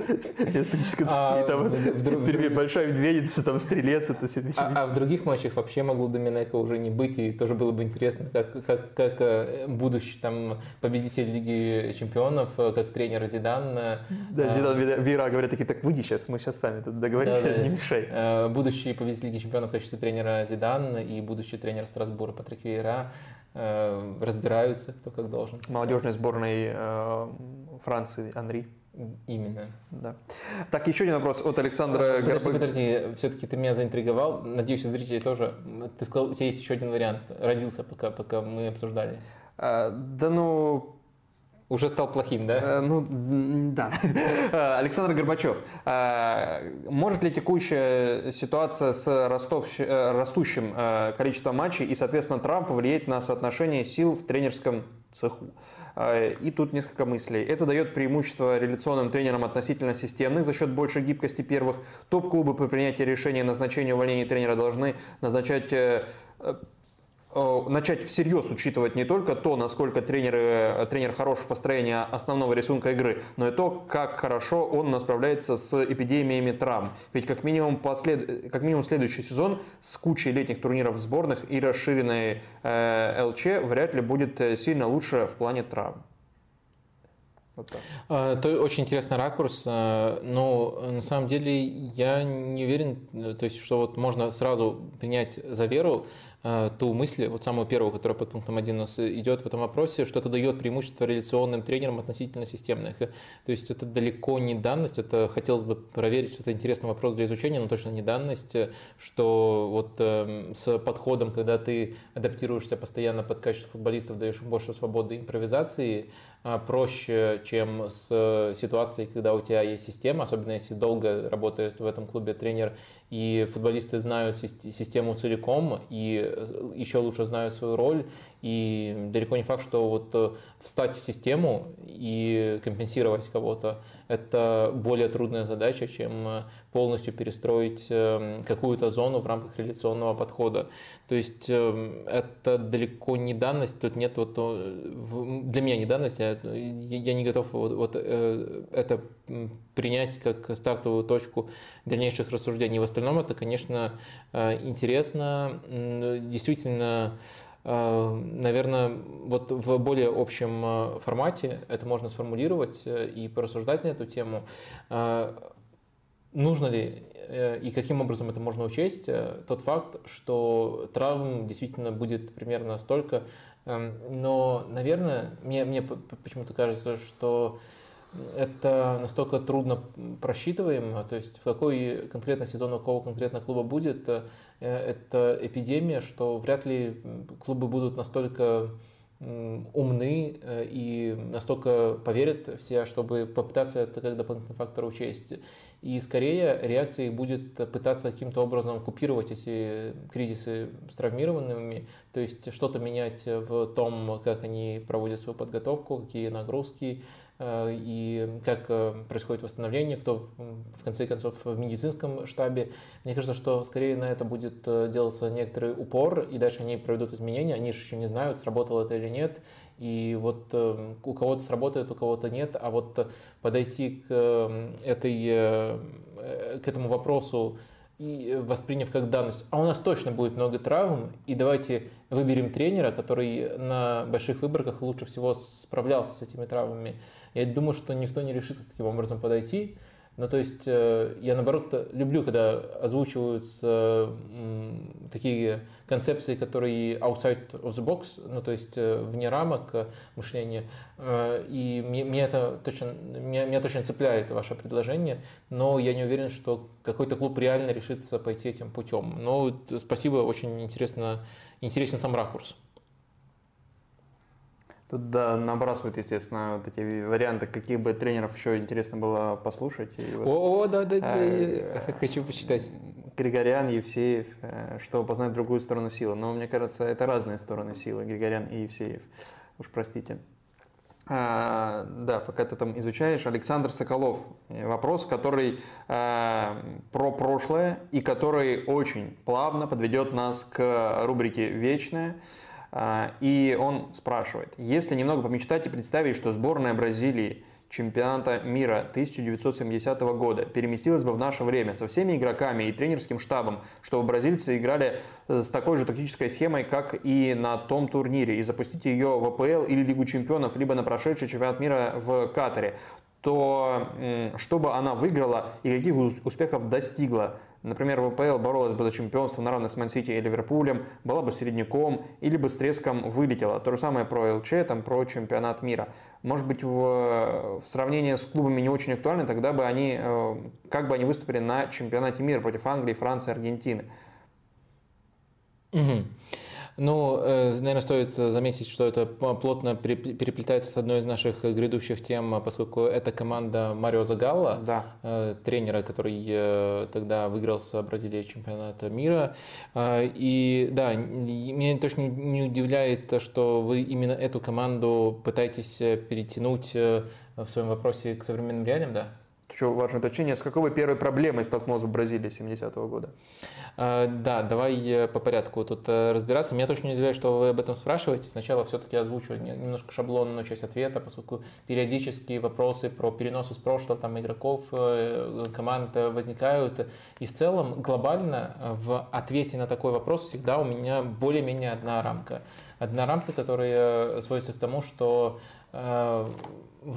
А, и там вдруг, большая медведица, там стрелец. А, а в других матчах вообще могло Доминека уже не быть, и тоже было бы интересно, как, э, будущий там победитель Лиги Чемпионов, э, как тренер Зидан Зидан... Да, а, Зидан, Вера говорят такие, так выйди сейчас, мы сейчас сами тут договоримся, да, да. не мешай. Э, будущий победитель Лиги Чемпионов в качестве тренера Зидан и будущий тренер Страсбура Патрик Вейра э, разбираются, кто как должен. Молодежной сборной э, Франции Анри. Именно. Да. Так, еще один вопрос от Александра Подожди, Горбы... подожди, все-таки ты меня заинтриговал. Надеюсь, зрители тоже. Ты сказал, у тебя есть еще один вариант. Родился, пока, пока мы обсуждали. А, да ну, уже стал плохим, да? Э, ну, да. Э, Александр Горбачев. Э, может ли текущая ситуация с растущим количеством матчей и, соответственно, Трамп повлиять на соотношение сил в тренерском цеху? И тут несколько мыслей. Это дает преимущество реляционным тренерам относительно системных за счет большей гибкости первых. Топ-клубы при принятии решения о назначении увольнения тренера должны назначать Э, начать всерьез учитывать не только то, насколько тренер, э, тренер хорош в построении основного рисунка игры, но и то, как хорошо он справляется с эпидемиями травм. Ведь как минимум, послед... как минимум следующий сезон с кучей летних турниров сборных и расширенной э, ЛЧ вряд ли будет э, сильно лучше в плане травм. Вот так. Это очень интересный ракурс, но на самом деле я не уверен, то есть, что вот можно сразу принять за веру ту мысль, вот самую первую, которая под пунктом 1 у нас идет в этом вопросе, что это дает преимущество реляционным тренерам относительно системных. То есть это далеко не данность, это хотелось бы проверить, это интересный вопрос для изучения, но точно не данность, что вот э, с подходом, когда ты адаптируешься постоянно под качество футболистов, даешь им больше свободы импровизации, проще, чем с э, ситуацией, когда у тебя есть система, особенно если долго работает в этом клубе тренер, и футболисты знают систему целиком, и э, еще лучше знают свою роль, и далеко не факт, что вот э, встать в систему и компенсировать кого-то – это более трудная задача, чем полностью перестроить какую-то зону в рамках реляционного подхода. То есть это далеко не данность, тут нет вот для меня не данность, я не готов вот, вот э, это принять как стартовую точку дальнейших рассуждений. В остальном это, конечно, э, интересно. Действительно, э, наверное, вот в более общем формате это можно сформулировать и порассуждать на эту тему. Нужно ли и каким образом это можно учесть? Тот факт, что травм действительно будет примерно столько, Эм, но, наверное, мне, мне почему-то кажется, что это настолько трудно просчитываемо, то есть в какой конкретно сезон у какого конкретно клуба будет, э, это эпидемия, что вряд ли клубы будут настолько умны э, и настолько поверят все, чтобы попытаться это как дополнительный фактор учесть. И скорее реакция будет пытаться каким-то образом купировать эти кризисы с травмированными, то есть что-то менять в том, как они проводят свою подготовку, какие нагрузки, и как э, происходит восстановление, кто в конце концов в медицинском штабе. Мне кажется, что скорее на это будет э, делаться некоторый упор, и дальше они проведут изменения, они же еще не знают, сработало это или нет, и вот у кого-то сработает, у кого-то нет, а вот подойти к, этой, к этому вопросу и восприняв как данность, а у нас точно будет много травм, и давайте выберем тренера, который на больших выборках лучше всего справлялся с этими травмами. Я думаю, что никто не решится таким образом подойти. Ну, то есть э, я, наоборот, люблю, когда озвучиваются такие концепции, которые outside of the box, ну, то есть э, вне рамок э, мышления. И мне, мне это точно, меня, меня точно цепляет ваше предложение, но я не уверен, что какой-то клуб реально решится пойти этим путем. Но спасибо, очень интересно, интересен сам ракурс. Тут да, набрасывают, естественно, вот эти варианты, каких бы тренеров еще интересно было послушать. И вот, о, да, да, да, э, я хочу почитать. Григорян, Евсеев, э, чтобы познать другую сторону силы. Но мне кажется, это разные стороны силы, Григорян и Евсеев. Уж простите. А, да, пока ты там изучаешь, Александр Соколов. Вопрос, который а, про прошлое и который очень плавно подведет нас к рубрике «Вечное». А, и он спрашивает, если немного помечтать и представить, что сборная Бразилии чемпионата мира 1970 года переместилась бы в наше время со всеми игроками и тренерским штабом, чтобы бразильцы играли э, с такой же тактической схемой, как и на том турнире, и запустить ее в АПЛ или Лигу чемпионов, либо на прошедший чемпионат мира в Катаре, то чтобы она выиграла и каких успехов достигла Например, ВПЛ боролась бы за чемпионство на равных с Мансити и Ливерпулем, была бы середняком или бы с треском вылетела. То же самое про ЛЧ, там, про чемпионат мира. Может быть, в, в сравнении с клубами не очень актуально, тогда бы они, э, как бы они выступили на чемпионате мира против Англии, Франции, Аргентины. Угу. Ну, э, наверное, стоит заметить, что это плотно переплетается с одной из наших грядущих тем, поскольку это команда Марио Загалла, да. Э, тренера, который э, тогда выиграл с Бразилией чемпионата мира. И да, меня точно не удивляет, что вы именно эту команду пытаетесь перетянуть в своем вопросе к современным реалиям, да? Еще важное уточнение. С какой первой проблемой столкнулась в Бразилии 70-го года? А, да, давай э, по порядку тут э, разбираться. Меня точно не удивляет, что вы об этом спрашиваете. Сначала все-таки озвучу немножко шаблонную часть ответа, поскольку периодически вопросы про перенос из прошлого там, игроков, э, команд возникают. И в целом глобально в ответе на такой вопрос всегда у меня более-менее одна рамка. Одна рамка, которая сводится к тому, что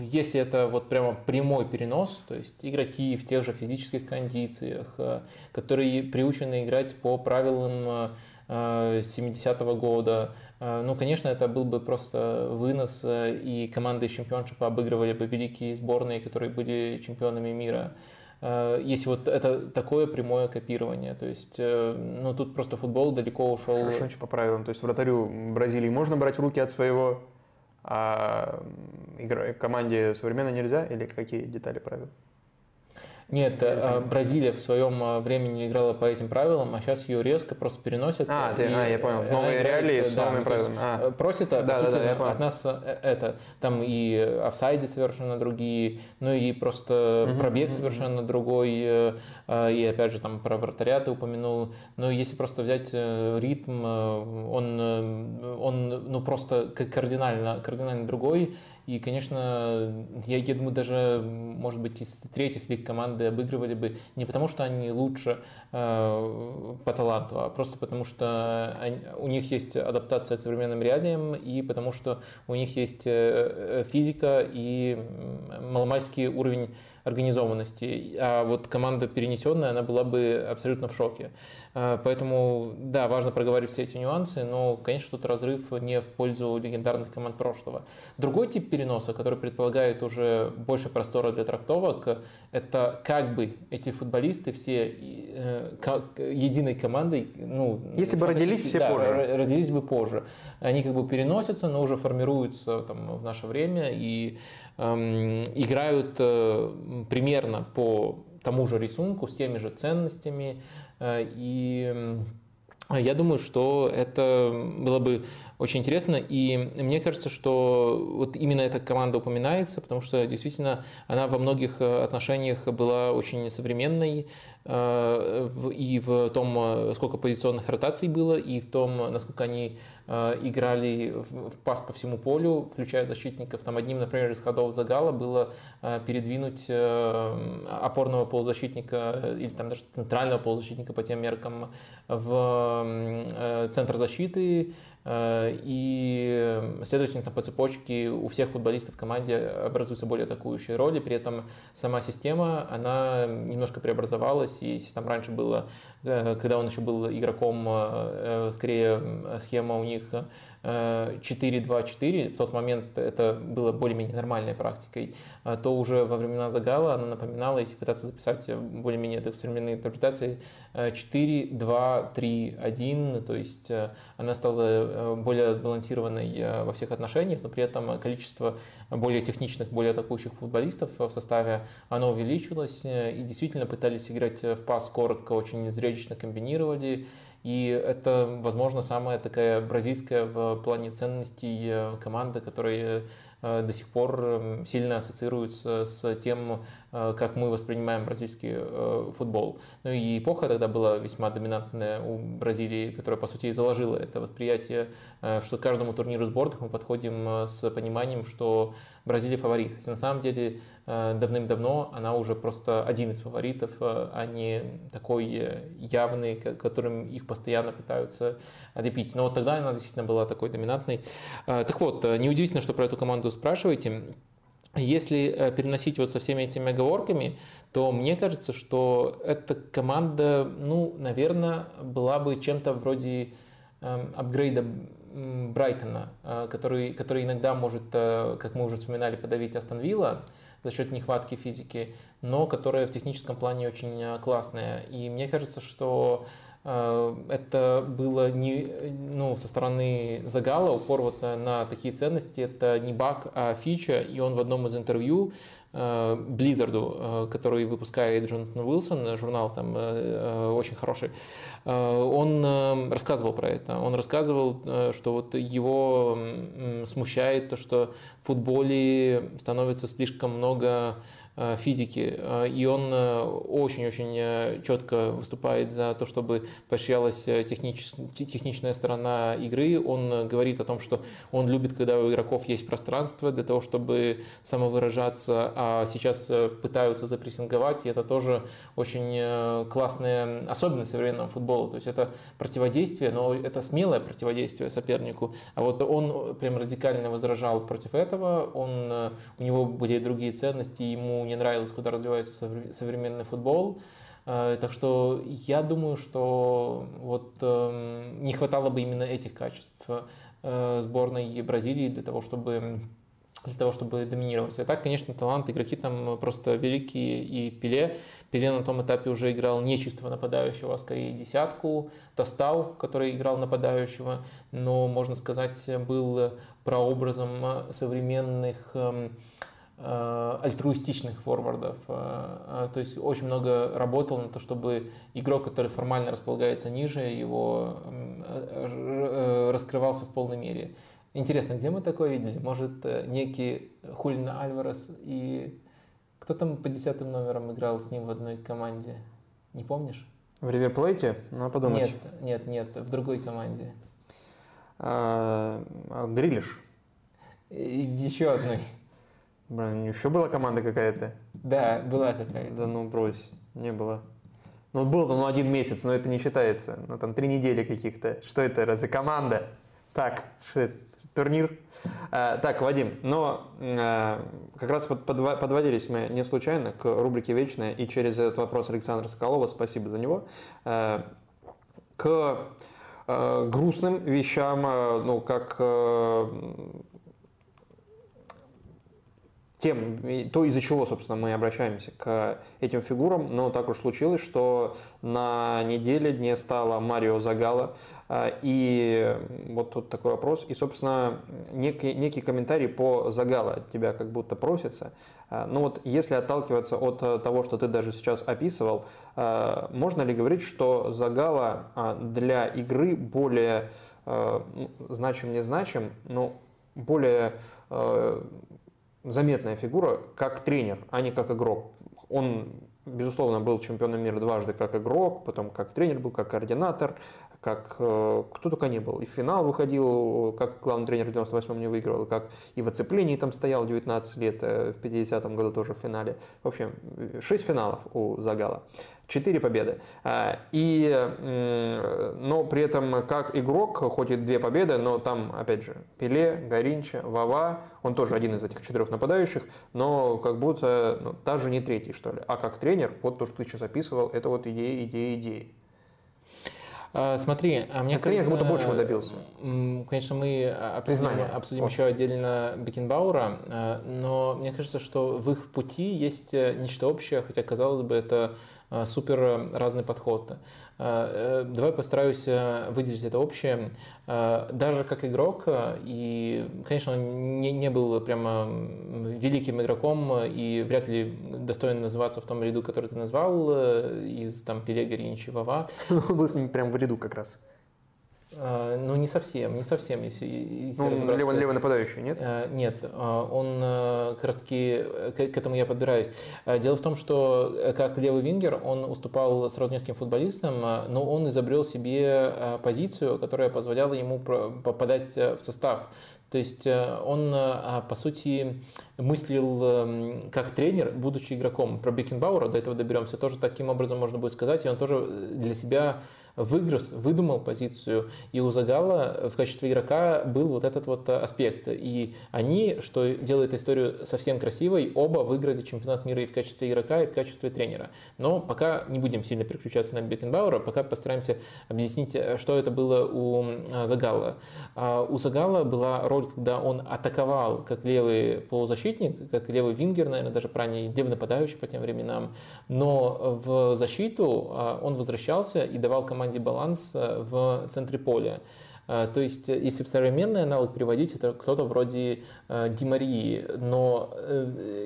если это вот прямо прямой перенос, то есть игроки в тех же физических кондициях, э, которые приучены играть по правилам 70-го года. Ну, конечно, это был бы просто вынос, и команды чемпионшипа обыгрывали бы великие сборные, которые были чемпионами мира. Э, если вот это такое прямое копирование. То есть, э, ну, тут просто футбол далеко ушел. Хорошо, по правилам. То есть, вратарю Бразилии можно брать руки от своего, а команде современно нельзя? Или какие детали правил? Нет, э, Бразилия в своем э, времени играла по этим правилам, а сейчас ее резко просто переносят. А, ты, а я понял, в новые реалии с да, новыми правилами. А. Просит, да, по сути, да, да, от нас это, там и офсайды совершенно другие, ну и просто угу, пробег угу. совершенно другой, и опять же там про вратаря ты упомянул, но если просто взять ритм, он, он ну просто кардинально, кардинально другой, и, конечно, я, я думаю, даже, может быть, из третьих лиг команды обыгрывали бы не потому, что они лучше э, по таланту, а просто потому, что они, у них есть адаптация к современным реалиям и потому, что у них есть э, э физика и маломальский уровень организованности. А вот команда перенесенная, она была бы абсолютно в шоке. А, поэтому, да, важно проговорить все эти нюансы, но, конечно, тут разрыв не в пользу легендарных команд прошлого. Другой тип переноса, который предполагает уже больше простора для трактовок, это как бы эти футболисты все э, единой командой, ну, если бы родились все да, позже, родились бы позже, они как бы переносятся, но уже формируются там в наше время и эм, играют э, примерно по тому же рисунку с теми же ценностями. Э, и я думаю, что это было бы очень интересно. И мне кажется, что вот именно эта команда упоминается, потому что действительно она во многих э, отношениях была очень современной, Э, и в том, э, сколько позиционных ротаций было, и в том, насколько они играли в пас по всему полю, включая защитников. Там одним, например, из ходов Загала было передвинуть опорного полузащитника или там даже центрального полузащитника по тем меркам в центр защиты, и, следовательно, там по цепочке у всех футболистов в команде образуются более атакующие роли, при этом сама система, она немножко преобразовалась, и если там раньше было, э, когда он еще был игроком, э, скорее схема у них 4-2-4, в тот момент это было более-менее нормальной практикой, а то уже во времена Загала она напоминала, если пытаться записать более-менее это в современной интерпретации, 4-2-3-1, то есть она стала Э, более сбалансированной э, во всех отношениях, но при этом количество более техничных, более атакующих футболистов в составе, оно увеличилось, э, и действительно пытались играть в пас коротко, очень зрелищно комбинировали, и это, возможно, самая такая бразильская в плане ценностей команда, которая Э, до сих пор эм, сильно ассоциируются с тем, э, как мы воспринимаем бразильский э, футбол. Ну и эпоха тогда была весьма доминантная у Бразилии, которая, по сути, и заложила это восприятие, что к каждому турниру сборных мы подходим с пониманием, что Бразилия фаворит. Хотя на самом деле давным-давно она уже просто один из фаворитов, а не такой явный, которым их постоянно пытаются допить. Но вот тогда она действительно была такой доминантной. Так вот, неудивительно, что про эту команду спрашиваете, если э, переносить вот со всеми этими оговорками, то мне кажется, что эта команда, ну, наверное, была бы чем-то вроде э, апгрейда Брайтона, э, который, который иногда может, э, как мы уже вспоминали, подавить Астон Вилла за счет нехватки физики, но которая в техническом плане очень классная. И мне кажется, что это было не, ну, со стороны Загала упор вот на, на такие ценности. Это не баг, а фича. И он в одном из интервью Близзарду, э, который выпускает Джонатан Уилсон, журнал там э, очень хороший, он рассказывал про это. Он рассказывал, что вот его смущает то, что в футболе становится слишком много Э, физики, э, и он э, очень-очень четко выступает за то, чтобы поощрялась технич... техничная сторона игры. Он говорит о том, что он любит, когда у игроков есть пространство для того, чтобы самовыражаться, а сейчас пытаются запрессинговать, и это тоже очень классная особенность современного футбола. То есть это противодействие, но это смелое противодействие сопернику. А вот он прям радикально возражал против этого, он, у него были другие ценности, ему не нравилось, куда развивается современный футбол. Так что я думаю, что вот эм, не хватало бы именно этих качеств сборной Бразилии для того, чтобы для того, чтобы доминировать. А так, конечно, талант, игроки там просто великие. И Пеле, Пеле на том этапе уже играл не чистого нападающего, а скорее десятку. Тостау, который играл нападающего, но, можно сказать, был прообразом современных эм, э, альтруистичных форвардов. Э, э, то есть очень много работал на то, чтобы игрок, который формально располагается ниже, его раскрывался в полной мере. Интересно, где мы такое видели? Может, э, некий Хулина Альварес и кто там по десятым номерам играл с ним в одной команде? Не помнишь? В Риверплейте? Ну, подумать. Нет, нет, нет, в другой команде. А, Грилиш? Еще одной. Блин, еще была команда какая-то? Да, была какая-то. Да ну брось, не было. Ну, был там ну, один месяц, но это не считается. Ну, там три недели каких-то. Что это, разве команда? Так, что это? турнир. Э, так, Вадим, но э, как раз вот подводились мы не случайно к рубрике «Вечная» и через этот вопрос Александра Соколова, спасибо за него, э, к грустным вещам, ну, как тем, то, из-за чего, собственно, мы обращаемся к этим фигурам, но так уж случилось, что на неделе дне стало Марио Загала, а, и вот тут такой вопрос, и, собственно, некий, некий комментарий по Загала от тебя как будто просится. А, ну вот, если отталкиваться от того, что ты даже сейчас описывал, а, можно ли говорить, что Загала для игры более значим, не значим, но более заметная фигура как тренер, а не как игрок. Он, безусловно, был чемпионом мира дважды как игрок, потом как тренер был, как координатор, как э, кто только не был. И в финал выходил, как главный тренер в 98-м не выигрывал, как и в оцеплении там стоял 19 лет, э, в 50-м году тоже в финале. В общем, 6 финалов у Загала. Четыре победы. А, и, но при этом как игрок, хоть и две победы, но там, опять же, Пеле, Горинча, Вава, он тоже один из этих четырех нападающих, но как будто ну, даже не третий, что ли. А как тренер, вот то, что ты сейчас описывал, это вот идеи, идеи, идеи. А, смотри, а мне кажется... будто большего добился. Конечно, мы обсудим, обсудим еще отдельно Бекенбаура, а, но мне кажется, что в их пути есть э, нечто общее, хотя, казалось бы, это а, супер разный подход. А, э, давай постараюсь э, выделить это общее. Даже как игрок, и, конечно, он не, не был прямо великим игроком и вряд ли достоин называться в том ряду, который ты назвал, э, из там Пеле, Гориничи, Вава. Он был с ним прям в ряду как раз. А, ну, не совсем, не совсем, если, если ну, разобраться. Левый, левый нападающий, нет? А, нет, а, он как раз таки, к, к этому я подбираюсь. Дело в том, что как левый вингер, он уступал сразу нескольким футболистам, но он изобрел себе позицию, которая позволяла ему попадать в состав. То есть он, по сути, мыслил эм, как тренер, будучи игроком. Про Бекенбауэра, до этого доберемся, тоже таким образом можно будет сказать, и он тоже для себя выгрыз, выдумал позицию, и у Загала в качестве игрока был вот этот вот аспект. И они, что делает историю совсем красивой, оба выиграли чемпионат мира и в качестве игрока, и в качестве тренера. Но пока не будем сильно переключаться на Бекенбауэра, пока постараемся объяснить, что это было у Загала. А у Загала была роль, когда он атаковал как левый полузащитник, как левый вингер, наверное, даже правильнее, левый нападающий по тем временам, но в защиту а, он возвращался и давал команде команде баланс э, в центре поля. Э, то есть, э, если в современный аналог приводить, это кто-то вроде Димарии, но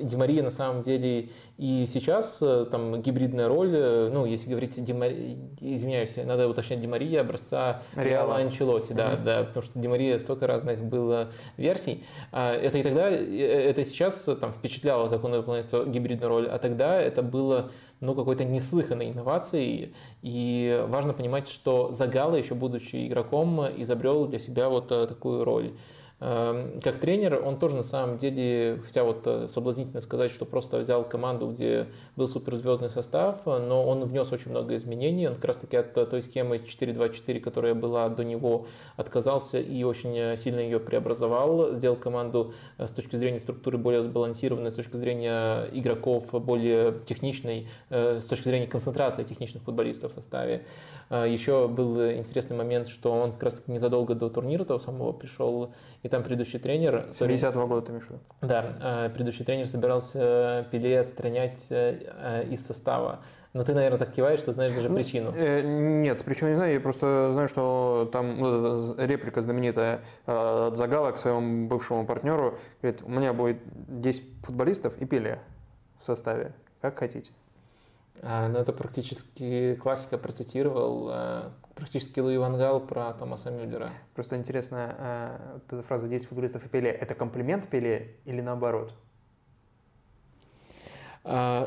Димария на самом деле и сейчас там гибридная роль, ну, если говорить Димари... извиняюсь, надо уточнять Димария образца Реала Анчелотти, да, mm-hmm. да, потому что Димария столько разных было версий. А, это и тогда, это сейчас там впечатляло, как он выполняет гибридную роль, а тогда это было, ну, какой-то неслыханной инновацией, и важно понимать, что Загала, еще будучи игроком, из изобрел для себя вот э, такую роль. Эм, как тренер он тоже на самом деле, хотя вот э, соблазнительно сказать, что просто взял команду, где был суперзвездный состав, но он внес очень много изменений. Он как раз таки от той схемы 4-2-4, которая была до него, отказался и очень сильно ее преобразовал. Сделал команду с точки зрения структуры более сбалансированной, с точки зрения игроков более техничной, с точки зрения концентрации техничных футболистов в составе. Еще был интересный момент, что он как раз таки незадолго до турнира того самого пришел, и там предыдущий тренер... 70-го года ты имеешь в виду? Да, э, предыдущий тренер собирался Пеле отстранять э, из состава. Но ты, наверное, так киваешь, что знаешь даже причину. Э, нет, причину не знаю. Я просто знаю, что там ну, реплика знаменитая от Загала к своему бывшему партнеру. Говорит, у меня будет 10 футболистов и Пеле в составе. Как хотите. А, ну, это практически классика процитировал а, практически Луи Вангал про Томаса Мюллера. Просто интересно, а, вот эта фраза «10 футболистов и Пеле» — это комплимент Пеле или наоборот?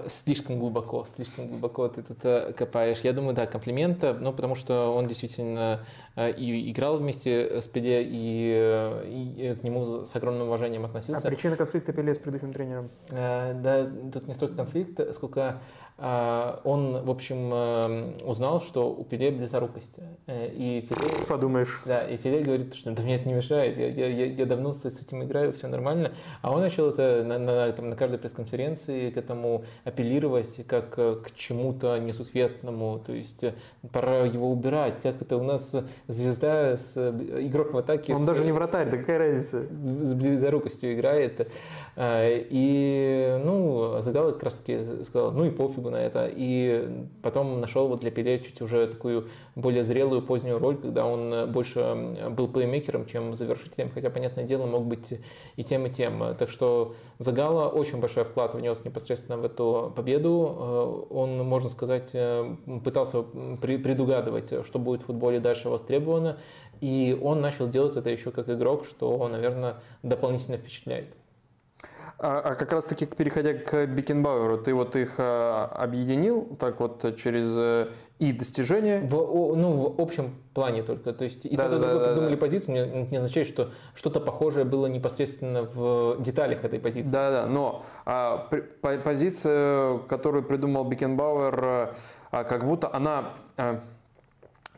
Слишком глубоко, слишком глубоко ты тут копаешь. Я думаю, да, комплимент, но потому что он действительно и играл вместе с Пеле, и, и к нему с огромным уважением относился. А причина конфликта Пеле с предыдущим тренером? Да, тут не столько конфликт, сколько он, в общем, э, узнал, что у Пеле близорукость. Э, и Филе, Подумаешь. Да, и Филе говорит, что да мне это не мешает, я, я, я, я давно с этим играю, все нормально. А он начал это на, на, там, на каждой пресс-конференции к этому апеллировать, как к чему-то несусветному, то есть пора его убирать, как это у нас звезда, с игрок в атаке. Он с, даже не вратарь, да какая разница? С, с близорукостью играет. А, и, ну, Загал как раз таки сказал, ну и пофигу на это. И потом нашел вот для Пеле чуть уже такую более зрелую позднюю роль, когда он больше был плеймейкером, чем завершителем, хотя, понятное дело, мог быть и тем, и тем. Так что Загала очень большой вклад внес непосредственно в эту победу. А, он, можно сказать, э, пытался предугадывать, что будет в футболе дальше востребовано. И он начал делать это еще как игрок, что, наверное, дополнительно впечатляет. А, а как раз таки, переходя к Бекенбауэру, ты вот их а, объединил так вот через э, и достижения? В, ну, в общем плане только. То есть и да, тот, да, да, придумали да. позицию, не, означает, что что-то похожее было непосредственно в деталях этой позиции. Да, да, но а, позиция, которую придумал Бекенбауэр, а, как будто она а,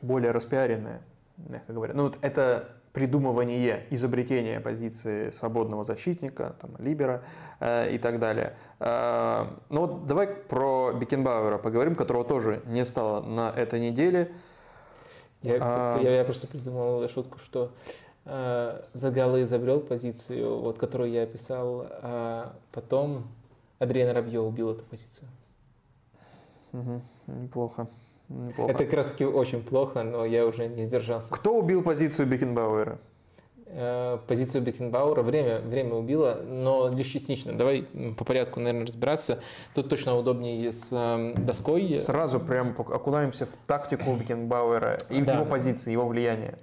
более распиаренная, мягко говоря. Ну вот это придумывание, изобретение позиции свободного защитника, там, либера э, и так далее. Э, ну вот давай про Бекенбауэра поговорим, которого тоже не стало на этой неделе. Я, а... я, я просто придумал шутку, что э, Загало изобрел позицию, вот, которую я описал, а потом Адриан Рабье убил эту позицию. Угу, неплохо. Неплохо. Это как раз таки очень плохо, но я уже не сдержался. Кто убил позицию Бекенбауэра? Э, позицию Бекенбауэра время, время убило, но лишь частично. Давай по порядку, наверное, разбираться. Тут точно удобнее с э, доской. Сразу прям окунаемся в тактику Бекенбауэра и да. его позиции, его влияние.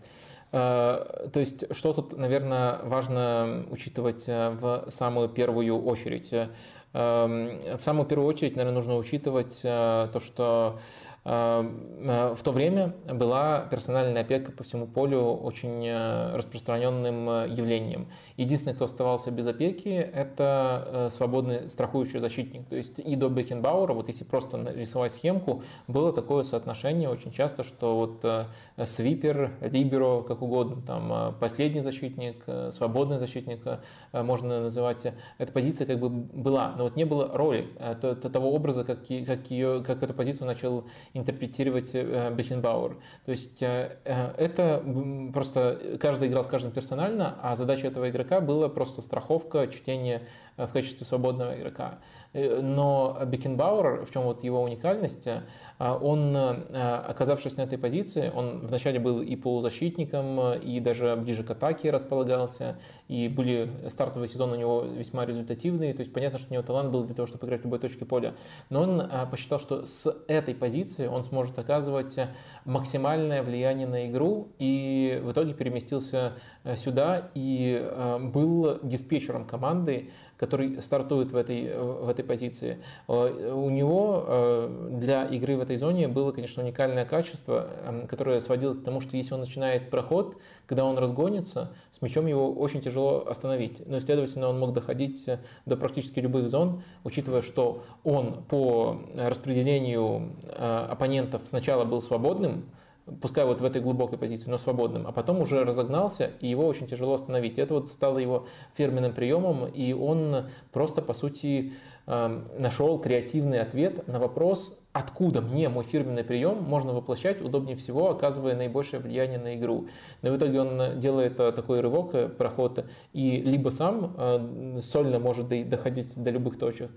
Э, то есть, что тут, наверное, важно учитывать в самую первую очередь? В самую первую очередь, наверное, нужно учитывать то, что в то время была персональная опека по всему полю очень э, распространенным э, явлением. Единственный, кто оставался без опеки, это свободный страхующий защитник. То есть и до Бекенбауэра, вот если просто нарисовать схемку, было такое соотношение очень часто, что вот свипер, либеро, как угодно, там последний защитник, свободный защитник, можно называть, эта позиция как бы была, но вот не было роли того образа, как, как, ее, как эту позицию начал интерпретировать э, Бекенбауэр. То есть э, э, это просто каждый играл с каждым персонально, а задача этого игрока была просто страховка, чтение в качестве свободного игрока. Но Бекенбауэр, в чем вот его уникальность, он, оказавшись на этой позиции, он вначале был и полузащитником, и даже ближе к атаке располагался, и были стартовые сезоны у него весьма результативные, то есть понятно, что у него талант был для того, чтобы играть в любой точке поля. Но он посчитал, что с этой позиции он сможет оказывать максимальное влияние на игру, и в итоге переместился сюда и был диспетчером команды, который стартует в этой, в этой позиции. Э, у него э, для игры в этой зоне было, конечно, уникальное качество, эм, которое сводило к тому, что если он начинает проход, когда он разгонится, с мячом его очень тяжело остановить. Но, следовательно, он мог доходить до практически любых зон, учитывая, что он по распределению э, оппонентов сначала был свободным, пускай вот в этой глубокой позиции, но свободным, а потом уже разогнался, и его очень тяжело остановить. Это вот стало его фирменным приемом, и он просто, по сути, нашел креативный ответ на вопрос, откуда мне мой фирменный прием можно воплощать удобнее всего, оказывая наибольшее влияние на игру. Но в итоге он делает э, такой рывок, э, проход, и либо сам э, сольно может доходить до любых точек,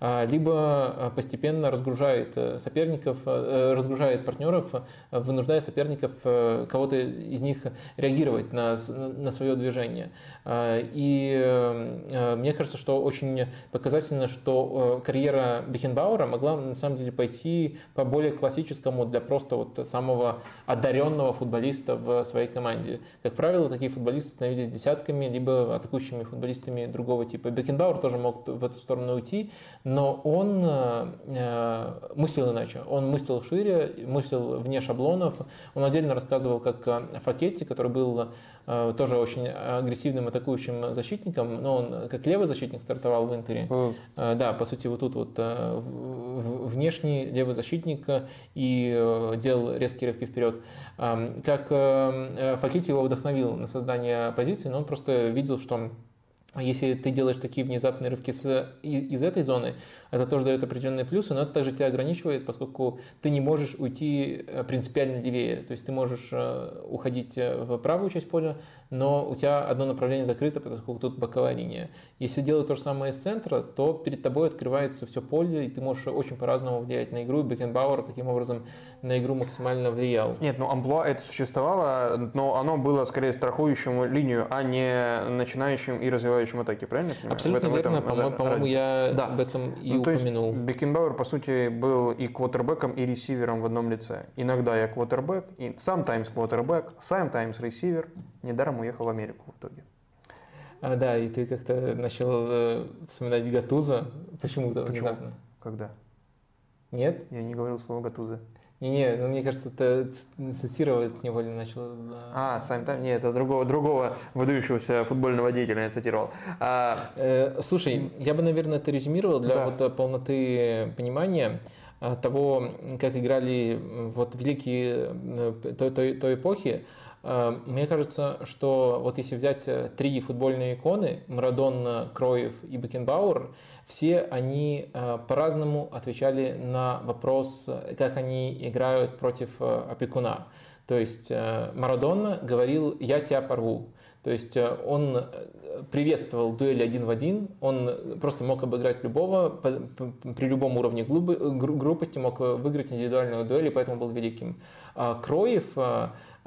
либо постепенно разгружает соперников, разгружает партнеров, вынуждая соперников, кого-то из них реагировать на, на свое движение. И мне кажется, что очень показательно, что карьера Бекенбауэра могла на самом деле пойти по более классическому для просто вот самого одаренного футболиста в своей команде. Как правило, такие футболисты становились десятками, либо атакующими футболистами другого типа. Бекенбауэр тоже мог в эту сторону уйти, но он э, мыслил иначе. Он мыслил шире, мыслил вне шаблонов. Он отдельно рассказывал, как Факетти, который был э, тоже очень агрессивным атакующим защитником, но он как левый защитник стартовал в Интере. Mm. Э, да, по сути, вот тут вот э, внешний левый защитник и э, делал резкие рывки вперед. Как э, Факити его вдохновил на создание позиции, но он просто видел, что если ты делаешь такие внезапные рывки с, из этой зоны, это тоже дает определенные плюсы, но это также тебя ограничивает, поскольку ты не можешь уйти э, принципиально левее. То есть ты можешь уходить в правую часть поля, но у тебя одно направление закрыто, поскольку тут боковая линия. Если делать то же самое из центра, то перед тобой открывается все поле, и ты можешь очень по-разному влиять на игру. Бекенбауэр таким образом на игру максимально влиял. Нет, ну амплуа это существовало, но оно было скорее страхующим линию, а не начинающим и развивающим атаки, правильно? Абсолютно этом, верно, по-моему, по я да. об этом и ну, упомянул. Есть Бекенбауэр, по сути, был и квотербеком, и ресивером в одном лице. Иногда я квотербек, и sometimes квотербек, sometimes ресивер. Недаром уехал в Америку в итоге. А, да, и ты как-то начал э, вспоминать Гатуза почему-то Почему? внезапно. Когда? Нет? Я не говорил слово Гатуза. Не-не, ну мне кажется, ты цитировать невольно начал. Да. А, сам там, нет, это другого, другого выдающегося футбольного деятеля я цитировал. А... Э, слушай, я бы, наверное, это резюмировал для да. вот э, полноты понимания э, того, как играли вот великие э, той, той, той эпохи. Э, мне кажется, что вот если взять э, три футбольные иконы, Марадон, Кроев и Бекенбауэр, все они э, по-разному отвечали на вопрос, как они играют против опекуна. То есть Марадона говорил «я тебя порву». То есть он приветствовал дуэль один в один, он просто мог обыграть любого, при любом уровне грубости мог выиграть индивидуальную дуэль, и поэтому был великим. А Кроев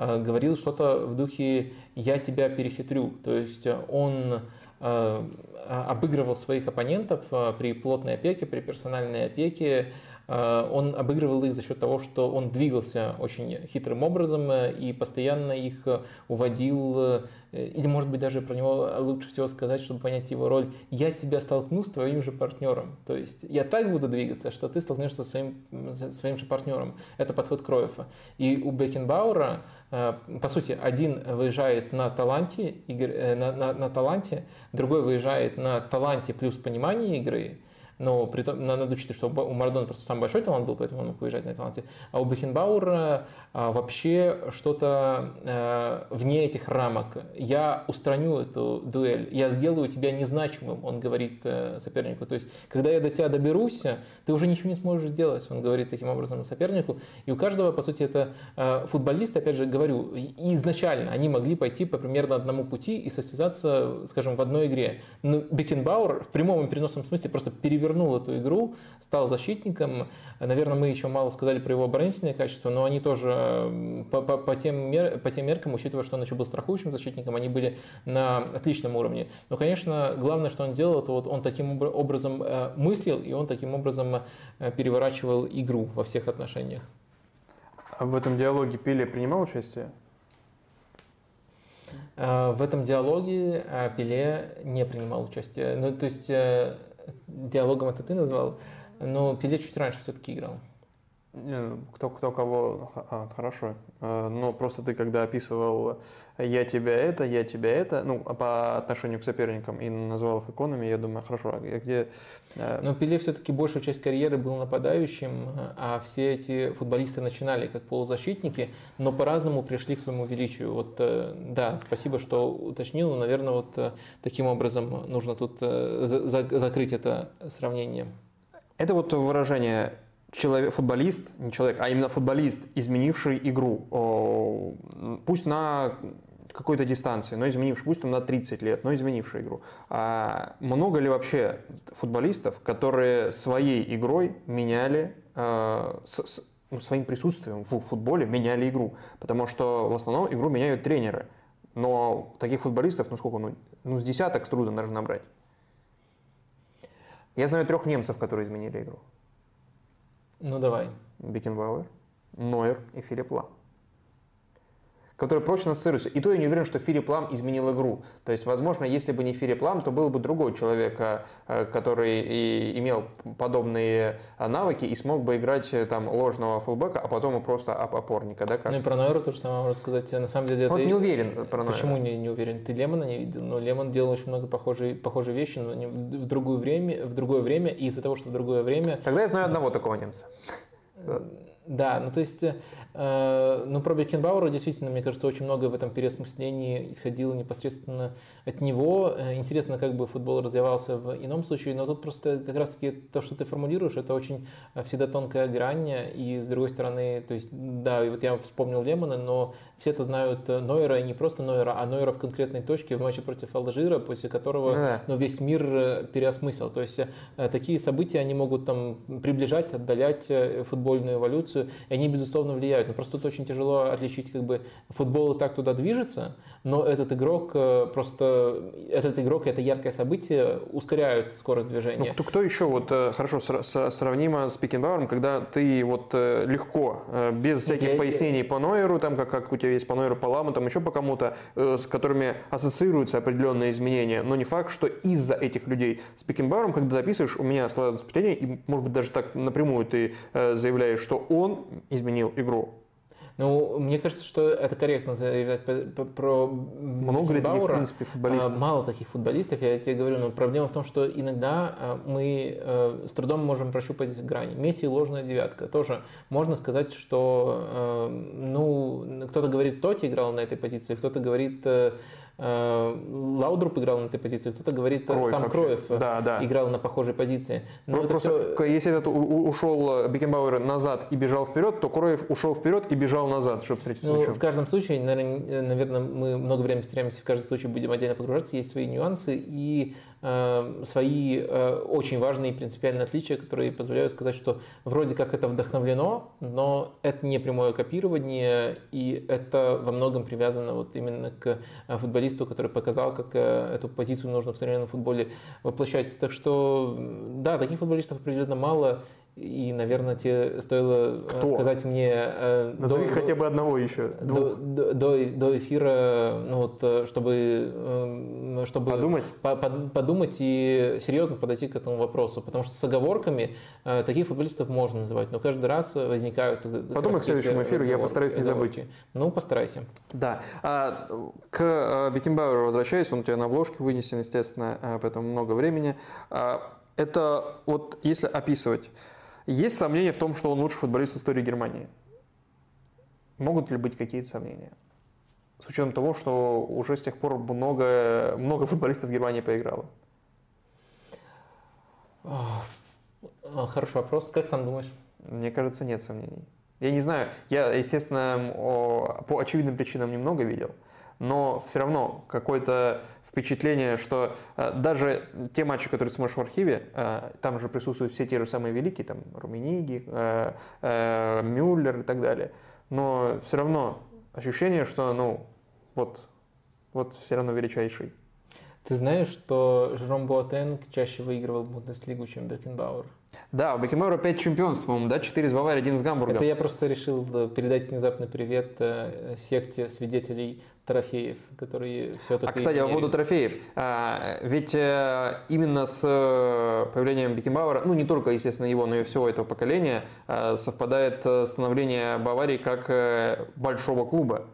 Э, говорил что-то в духе «я тебя перехитрю». То есть он э, обыгрывал своих оппонентов э, при плотной опеке, при персональной опеке, он обыгрывал их за счет того, что он двигался очень хитрым образом и постоянно их уводил Э, или, может быть, даже про него лучше всего сказать, чтобы понять его роль, я тебя столкну с твоим же партнером. То есть я так буду двигаться, что ты столкнешься со своим, со своим же партнером. Это подход Кроефа. И у Бекенбауэра, э, по сути, один выезжает на таланте, э, на, на, на таланте, другой выезжает на таланте плюс понимание игры, но при том, надо учитывать, что у Марадона просто самый большой талант был, поэтому он мог выезжать на таланте. А у Бехенбауэра а, вообще что-то а, вне этих рамок. Я устраню эту дуэль, я сделаю тебя незначимым, он говорит а, сопернику. То есть, когда я до тебя доберусь, ты уже ничего не сможешь сделать, он говорит таким образом сопернику. И у каждого, по сути, это а, футболист, опять же, говорю, изначально они могли пойти по примерно одному пути и состязаться, скажем, в одной игре. Но Бекенбауэр в прямом и переносном смысле просто перевернул перевернул эту игру, стал защитником. Наверное, мы еще мало сказали про его оборонительные качества, но они тоже по, по, по, тем, мер, по тем меркам, учитывая, что он еще был страхующим защитником, они были на отличном уровне. Но, конечно, главное, что он делал, это вот он таким образом э, мыслил, и он таким образом э, переворачивал игру во всех отношениях. А в этом диалоге Пиле принимал участие? Э, в этом диалоге Пеле не принимал участие. Ну, то есть диалогом это ты назвал, но Пеле чуть раньше все-таки играл. Кто, кто кого, а, хорошо. Но просто ты когда описывал «я тебя это», «я тебя это», ну, по отношению к соперникам и назвал их иконами, я думаю, хорошо, а где... Но Пеле все-таки большую часть карьеры был нападающим, а все эти футболисты начинали как полузащитники, но по-разному пришли к своему величию. Вот, да, спасибо, что уточнил, но, наверное, вот таким образом нужно тут закрыть это сравнение. Это вот выражение человек, футболист, не человек, а именно футболист, изменивший игру, пусть на какой-то дистанции, но изменивший, пусть там на 30 лет, но изменивший игру. А много ли вообще футболистов, которые своей игрой меняли, э, с, с, ну, своим присутствием в футболе меняли игру? Потому что в основном игру меняют тренеры. Но таких футболистов, ну сколько, ну, ну с десяток с трудом даже набрать. Я знаю трех немцев, которые изменили игру. Ну давай. Бекенбауэр, Нойер и Филипп Лам которые прочно ассоциируются. И то я не уверен, что Филипп Лам изменил игру. То есть, возможно, если бы не Филипп Лам, то был бы другой человек, а, а, который и имел подобные а, навыки и смог бы играть э, там ложного фулбека, а потом и просто опорника. Да, как? Ну и про Нойера тоже самое можно сказать. На самом деле это... Вот не уверен про Нойера. Почему не, не уверен? Ты Лемона не видел? Но ну, Лемон делал очень много похожей, похожей вещи, но в, другое время, в другое время, и из-за того, что в другое время... Тогда я знаю одного такого немца. Да, ну то есть, э, ну про Бекенбауэра действительно, мне кажется, очень много в этом переосмыслении исходило непосредственно от него. Э, интересно, как бы футбол развивался в ином случае, но тут просто как раз-таки то, что ты формулируешь, это очень э, всегда тонкая грань, и с другой стороны, то есть, да, и вот я вспомнил Лемона, но все это знают Нойера, и не просто Нойера, а Нойера в конкретной точке в матче против Алжира, после которого да. ну, весь мир переосмыслил. То есть, такие события, они могут там приближать, отдалять футбольную эволюцию, и они, безусловно, влияют. Но просто тут очень тяжело отличить, как бы футбол и так туда движется, но этот игрок э, просто, этот игрок это яркое событие ускоряют скорость движения. Ну, кто, кто еще, вот, э, хорошо, сравнимо с Пикенбауэром, когда ты вот э, легко, без всяких я, пояснений я... по Нойеру, там, как, как у тебя есть по Нойеру, по Ламу, там еще по кому-то, с которыми ассоциируются определенные изменения, но не факт, что из-за этих людей. С Пикенбауэром, когда записываешь, у меня складывается впечатление, и, может быть, даже так напрямую ты заявляешь, что он изменил игру. Ну, мне кажется, что это корректно заявлять про Много ли таких, в принципе, футболистов? А, мало таких футболистов, я тебе говорю, но проблема в том, что иногда а, мы э, с трудом можем прощупать грани. Месси ложная девятка. Тоже можно сказать, что ну, кто-то говорит, Тоти играл на этой позиции, кто-то говорит Э, Лаудруп играл на этой позиции, кто-то говорит, Кроев сам вообще. Кроев э, да, да. играл на похожей позиции. Но Просто все... если этот ушел Бекенбауэр назад и бежал вперед, то Кроев ушел вперед и бежал назад, чтобы встретиться ну, В каждом случае, наверное, наверное, мы много времени потеряемся, в каждом случае будем отдельно погружаться, есть свои нюансы и э, свои э, очень важные принципиальные отличия, которые позволяют сказать, что вроде как это вдохновлено, но это не прямое копирование, и это во многом привязано вот именно к футболистам футболисту, который показал, как э, эту позицию нужно в современном футболе воплощать. Так что, да, таких футболистов определенно мало. И, наверное, тебе стоило э, Кто? сказать мне... Э, Назови до, хотя бы одного еще. До, до, до, до эфира, ну вот, э, чтобы, чтобы подумать? По, по, подумать и серьезно подойти к этому вопросу. Потому что с оговорками э, таких футболистов можно называть, но каждый раз возникают... Подумай к следующему эфиру, я постараюсь не забыть. Ну, постарайся. Да. А, к Бекенбауэру возвращаясь, он у тебя на обложке вынесен, естественно, поэтому много времени. А, это вот если описывать есть сомнения в том, что он лучший футболист в истории Германии? Могут ли быть какие-то сомнения? С учетом того, что уже с тех пор много, много футболистов Германии поиграло. Хороший вопрос. Как сам думаешь? Мне кажется, нет сомнений. Я не знаю. Я, естественно, по очевидным причинам немного видел. Но все равно какое-то впечатление, что э, даже те матчи, которые смотришь в архиве, э, там же присутствуют все те же самые великие, там Румениги, э, Мюллер и так далее. Но все равно ощущение, что, ну, вот, вот все равно величайший. Ты знаешь, что Жером Буатенг чаще выигрывал Бундеслигу, чем Бекенбауэр? Да, у Бекенбауэра 5 чемпионств, по-моему, да? 4 из Баварии, 1 из Гамбурга. Это я просто решил передать внезапный привет э, секте свидетелей трофеев, которые все-таки... А, кстати, по поводу трофеев. А, ведь э, именно с э, появлением Бекенбауэра, ну, не только, естественно, его, но и всего этого поколения, совпадает становление Баварии как большого клуба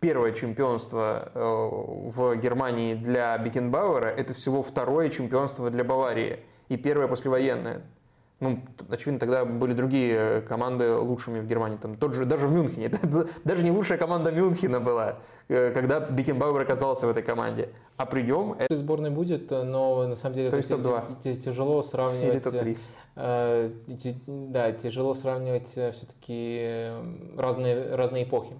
первое чемпионство э, в Германии для Бекенбауэра, это всего второе чемпионство для Баварии и первое послевоенное. Ну, очевидно, тогда были другие команды лучшими в Германии. Там тот же, даже в Мюнхене. Даже не лучшая команда Мюнхена была, э, когда Бекенбауэр оказался в этой команде. А придем... Это... Сборной будет, но на самом деле То есть это тяжело сравнивать... Или топ-3. Э, да, тяжело сравнивать все-таки разные, разные эпохи.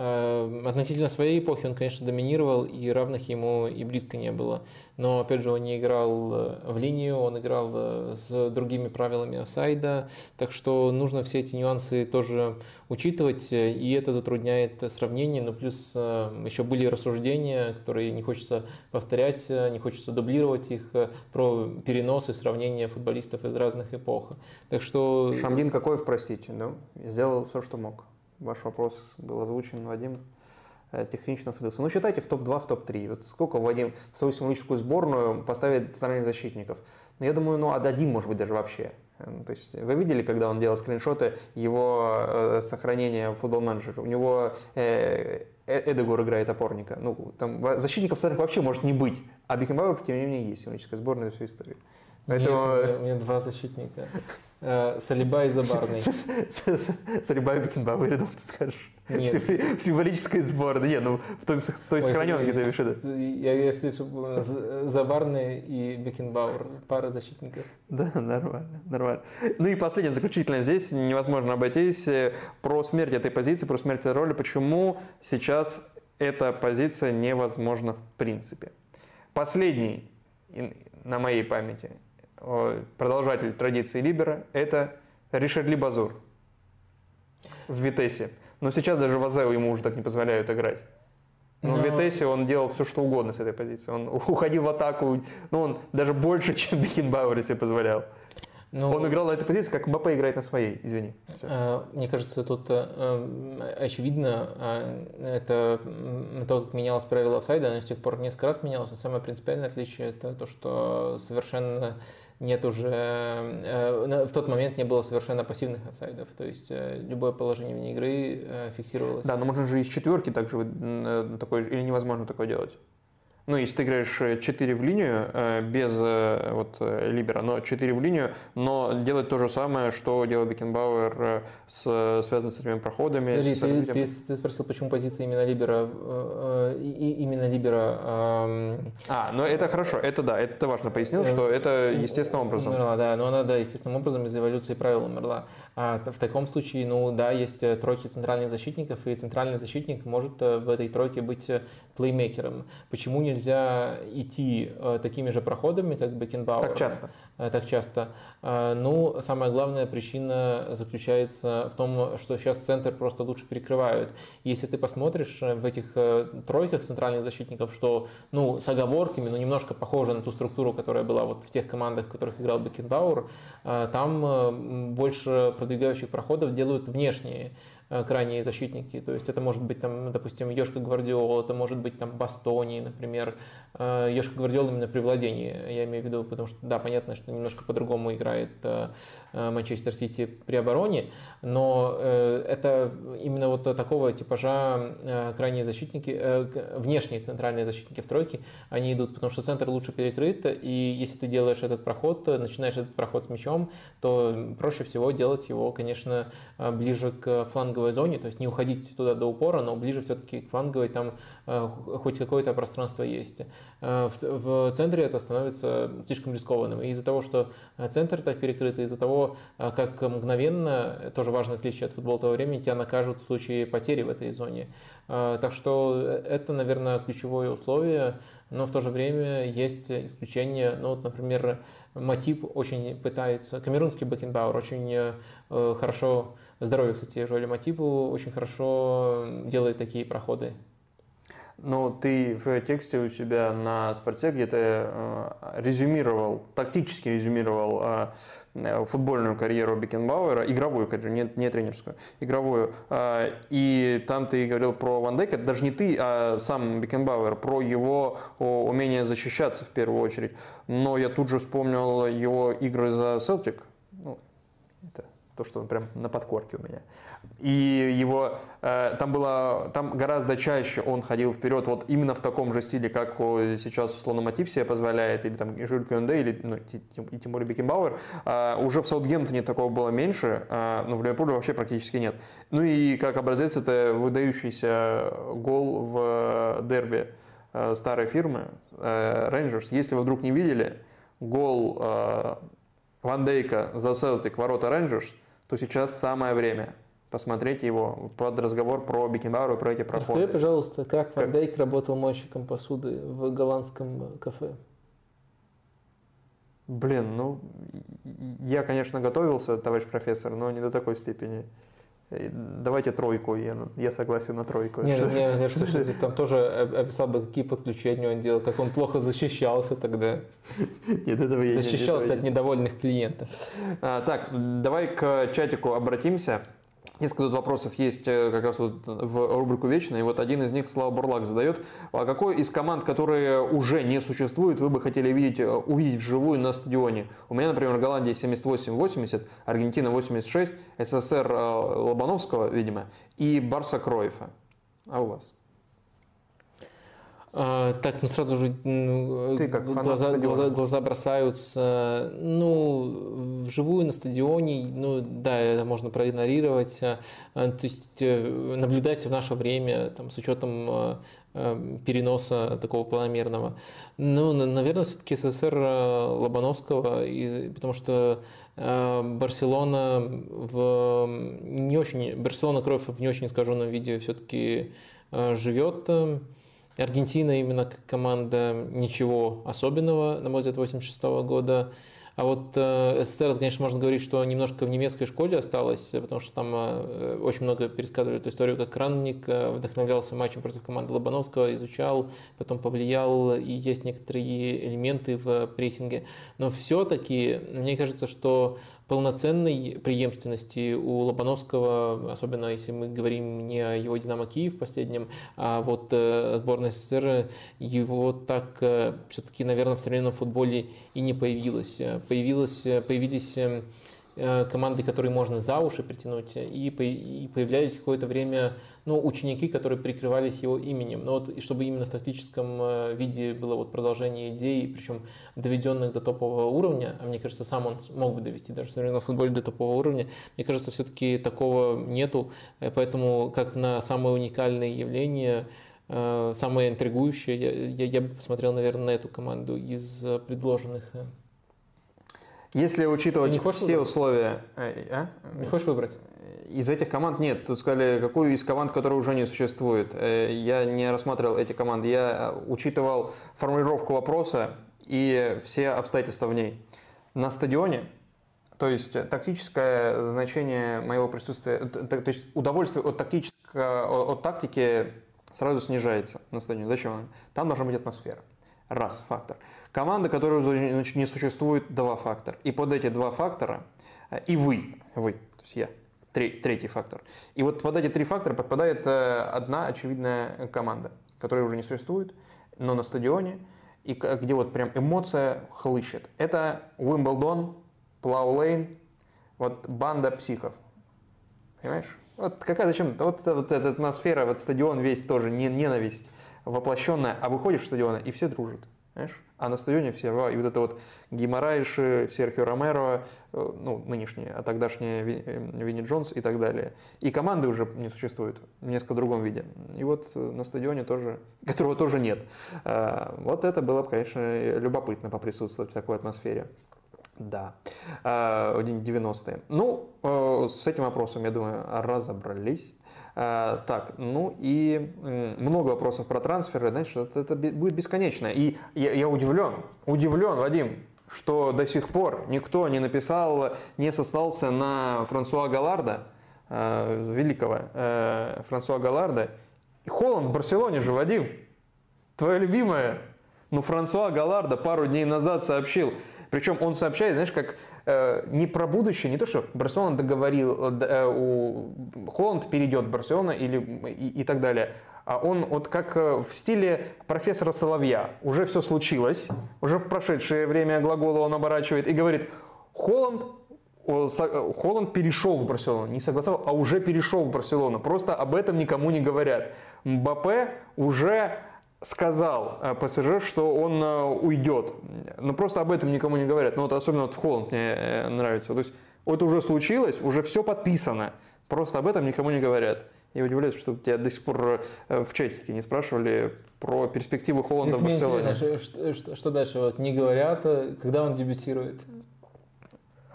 Э, относительно своей эпохи он, конечно, доминировал, и равных ему и близко не было. Но, опять же, он не играл э, в линию, он играл э, с другими правилами офсайда, так что нужно все эти нюансы тоже учитывать, и это затрудняет сравнение. Но плюс еще были рассуждения, которые не хочется повторять, не хочется дублировать их, про переносы, сравнения футболистов из разных эпох. Так что... Шамдин Какоев, простите, да? сделал все, что мог. Ваш вопрос был озвучен, Вадим э, технично слился. Ну, считайте в топ-2, в топ-3. Вот сколько Вадим в свою символическую сборную поставит центральных защитников? Ну, я думаю, ну, один, может быть, даже вообще. Ну, то есть вы видели, когда он делал скриншоты его э, сохранения в футбол менеджере? У него э, э, Эдегор играет опорника. Ну, там защитников центральных вообще может не быть. А Бекенбауэр, тем не менее, есть символическая сборная всю историю. Поэтому... Нет, у меня два защитника. Э, Салиба и Забарный. Салиба и Бекенбауэр, я думал, ты скажешь. Нет. В символической сборной. Не, ну в той, в той сохраненке ты имеешь виду. Я, если Забарный и Бекенбауэр, пара защитников. Да, нормально, нормально. Ну и последнее, заключительное здесь, невозможно обойтись, э, про смерть этой позиции, про смерть этой роли. Почему сейчас эта позиция невозможна в принципе? Последний на моей памяти продолжатель традиции Либера, это Ришард Базур в Витесе. Но сейчас даже в Азео ему уже так не позволяют играть. Но, Но... в Витесе он делал все, что угодно с этой позиции. Он уходил в атаку, ну, он даже больше, чем Бекенбауэр себе позволял. Ну, он играл на этой позиции, как Мбаппе играет на своей, извини. Все. Э, мне кажется, тут э, очевидно, э, это то, как менялось правило офсайда, оно с тех пор несколько раз менялось, но самое принципиальное отличие это то, что совершенно нет уже, в тот момент не было совершенно пассивных офсайдов, то есть любое положение вне игры фиксировалось. Да, но можно же из четверки также такое, или невозможно такое делать? Ну, если ты играешь 4 э, в линию э, без э, вот либера, но 4 в линию, но делать то же самое, что делал Бекенбауэр с связанными с этими проходами. Подожди, с ты, ты, ты спросил, почему позиция именно либера, именно либера... А, ну это хорошо, это да, это ты важно пояснил, что это естественным образом. Умерла, да, но она, да, естественным образом из эволюции правил умерла. А в таком случае, ну да, есть тройки центральных защитников, и центральный защитник может в этой тройке быть плеймейкером. Почему не нельзя идти э, такими же проходами, как Бекенбауэр. Так часто. Э, так часто. Э, ну, самая главная причина заключается в том, что сейчас центр просто лучше перекрывают. Если ты посмотришь в этих тройках центральных защитников, что, ну, с оговорками, но немножко похоже на ту структуру, которая была вот в тех командах, в которых играл Бекенбауэр, там больше продвигающих проходов делают внешние крайние защитники. То есть это может быть, там, допустим, Йошка Гвардиола, это может быть там Бастони, например. Э, Йошка Гвардиола именно при владении, я имею в виду, потому что, да, понятно, что немножко по-другому играет э, Манчестер Сити при обороне, но это именно вот такого типажа крайние защитники, внешние центральные защитники в тройке, они идут, потому что центр лучше перекрыт, и если ты делаешь этот проход, начинаешь этот проход с мячом, то проще всего делать его, конечно, ближе к флангу фланговой зоне, то есть не уходить туда до упора, но ближе все-таки к фланговой, там э, хоть какое-то пространство есть. Э, в, в центре это становится слишком рискованным. И из-за того, что центр так перекрыт, из-за того, как мгновенно, тоже важное отличие от футбола того времени, тебя накажут в случае потери в этой зоне. Так что это, наверное, ключевое условие, но в то же время есть исключения. Ну, вот, например, Матип очень пытается, камерунский Бекенбауэр очень э, хорошо, здоровье, кстати, Жоэля Матипу очень хорошо делает такие проходы. Ну, ты в тексте у себя на спорте где-то э, резюмировал, тактически резюмировал э, Э, футбольную карьеру Бекенбауэра, игровую карьеру, не, не тренерскую, игровую. И там ты говорил про Ван Дейка, даже не ты, а сам Бекенбауэр, про его умение защищаться в первую очередь. Но я тут же вспомнил его игры за Селтик. Ну, это то, что он прям на подкорке у меня. И его э, там было, там гораздо чаще он ходил вперед, вот именно в таком же стиле, как сейчас условно Матип позволяет, или там Жюль Кюнде, или ну, и тем более Бекенбауэр. Э, уже в Саутгемптоне такого было меньше, э, но в Ливерпуле вообще практически нет. Ну и как образец это выдающийся гол в дерби э, старой фирмы Рейнджерс. Если вы вдруг не видели, гол э, Ван Дейка за Селтик ворота Рейнджерс – то сейчас самое время посмотреть его под разговор про Бекенбауэр и про эти проходы. Расскажи, пожалуйста, как Ван Дейк работал мойщиком посуды в голландском кафе? Блин, ну, я, конечно, готовился, товарищ профессор, но не до такой степени. Давайте тройку, я, я согласен на тройку. Не, ну, мне кажется, что ты там тоже описал бы, какие подключения он делал, как он плохо защищался тогда. Нет, этого я Защищался от недовольных клиентов. А, так, давай к чатику обратимся. Несколько тут вопросов есть э, как раз вот в рубрику «Вечно», и вот один из них Слава Бурлак задает. А какой из команд, которые уже не существуют, вы бы хотели видеть, э, увидеть вживую на стадионе? У меня, например, Голландия 78-80, Аргентина 86, СССР э, Лобановского, видимо, и Барса Кроефа. А у вас? А, так, ну сразу же ну, Ты как глаза, глаза, глаза бросаются. Ну, вживую на стадионе, ну да, это можно проигнорировать. А, то есть э, наблюдать в наше время там, с учетом а, переноса такого планомерного. Ну, наверное, все-таки СССР Лобановского, и, потому что Барселона в не очень, Барселона кровь в не очень искаженном виде все-таки живет. Аргентина именно как команда ничего особенного, на мой взгляд, 86 года. А вот э, СССР, конечно, можно говорить, что немножко в немецкой школе осталось, потому что там э, очень много пересказывали эту историю, как Ранник э, вдохновлялся матчем против команды Лобановского, изучал, потом повлиял, и есть некоторые элементы в прессинге. Но все-таки, мне кажется, что полноценной преемственности у Лобановского, особенно если мы говорим не о его «Динамо Киев» последнем, а вот сборной СССР, его так все-таки, наверное, в современном футболе и не появилось появилось, э, появились эм, э, команды, которые можно за уши притянуть, и, появлялись какое-то время ну, ученики, которые прикрывались его именем. Но вот, и чтобы именно в тактическом э, виде было вот продолжение идей, причем доведенных до топового уровня, а мне кажется, сам он мог бы довести даже в современном футболе до топового уровня, мне кажется, все-таки такого нету, поэтому как на самое уникальное явление самое интригующее, я, я, я бы посмотрел, наверное, на эту команду из предложенных если учитывать не все выбрать? условия... Э, а? Не хочешь выбрать? Из этих команд нет. Тут сказали, какую из команд, которые уже не существует. Э, я не рассматривал эти команды. Я э, учитывал формулировку вопроса и все обстоятельства в ней. На стадионе, то есть тактическое значение моего присутствия, то есть удовольствие от, тактического, от тактики сразу снижается на стадионе. Зачем? Там должна быть атмосфера. Раз, фактор. Команда, которая не существует, два фактора. И под эти два фактора, э, и вы, вы, то есть я, третий фактор. И вот под эти три фактора подпадает э, одна очевидная команда, которая уже не существует, но на стадионе, и где вот прям эмоция хлыщет. Это Уимблдон, Плау Лейн, вот банда психов. Понимаешь? Вот какая зачем? Вот, вот эта атмосфера, вот стадион весь тоже не, ненависть воплощенная, а выходишь в стадион, и все дружат. Знаешь? А на стадионе все. И вот это вот Гимарайши, Серхио Ромеро, э, ну, нынешние, а тогдашние Винни Джонс и так далее. И команды уже не существует в несколько другом виде. И вот на стадионе тоже, которого тоже нет. Вот это было бы, конечно, любопытно поприсутствовать в такой атмосфере. Да, 90-е. Ну, с этим вопросом, я думаю, разобрались. А, так, ну и много вопросов про трансферы, знаешь, это, это будет бесконечно. И я, я удивлен, удивлен, Вадим, что до сих пор никто не написал, не сослался на Франсуа Галарда, э, великого э, Франсуа Галарда. И Холланд в Барселоне же, Вадим, твое любимое. Ну, Франсуа Галарда пару дней назад сообщил, причем он сообщает, знаешь, как э, не про будущее, не то, что Барселона договорил, э, э у Холланд перейдет в Барселону или, и, и так далее. А он вот как э, в стиле профессора Соловья. Уже все случилось, уже в прошедшее время глагола он оборачивает и говорит, Холланд э, Холланд перешел в Барселону, не согласовал, а уже перешел в Барселону. Просто об этом никому не говорят. Мбаппе уже сказал э, ПСЖ, что он э, уйдет. Но просто об этом никому не говорят. Ну вот особенно вот Холланд мне э, нравится. То есть это уже случилось, уже все подписано. Просто об этом никому не говорят. Я удивляюсь, что тебя до сих пор в чатике не спрашивали про перспективы Холланда в Барселоне. Что, что, что дальше? Вот не говорят, когда он дебютирует?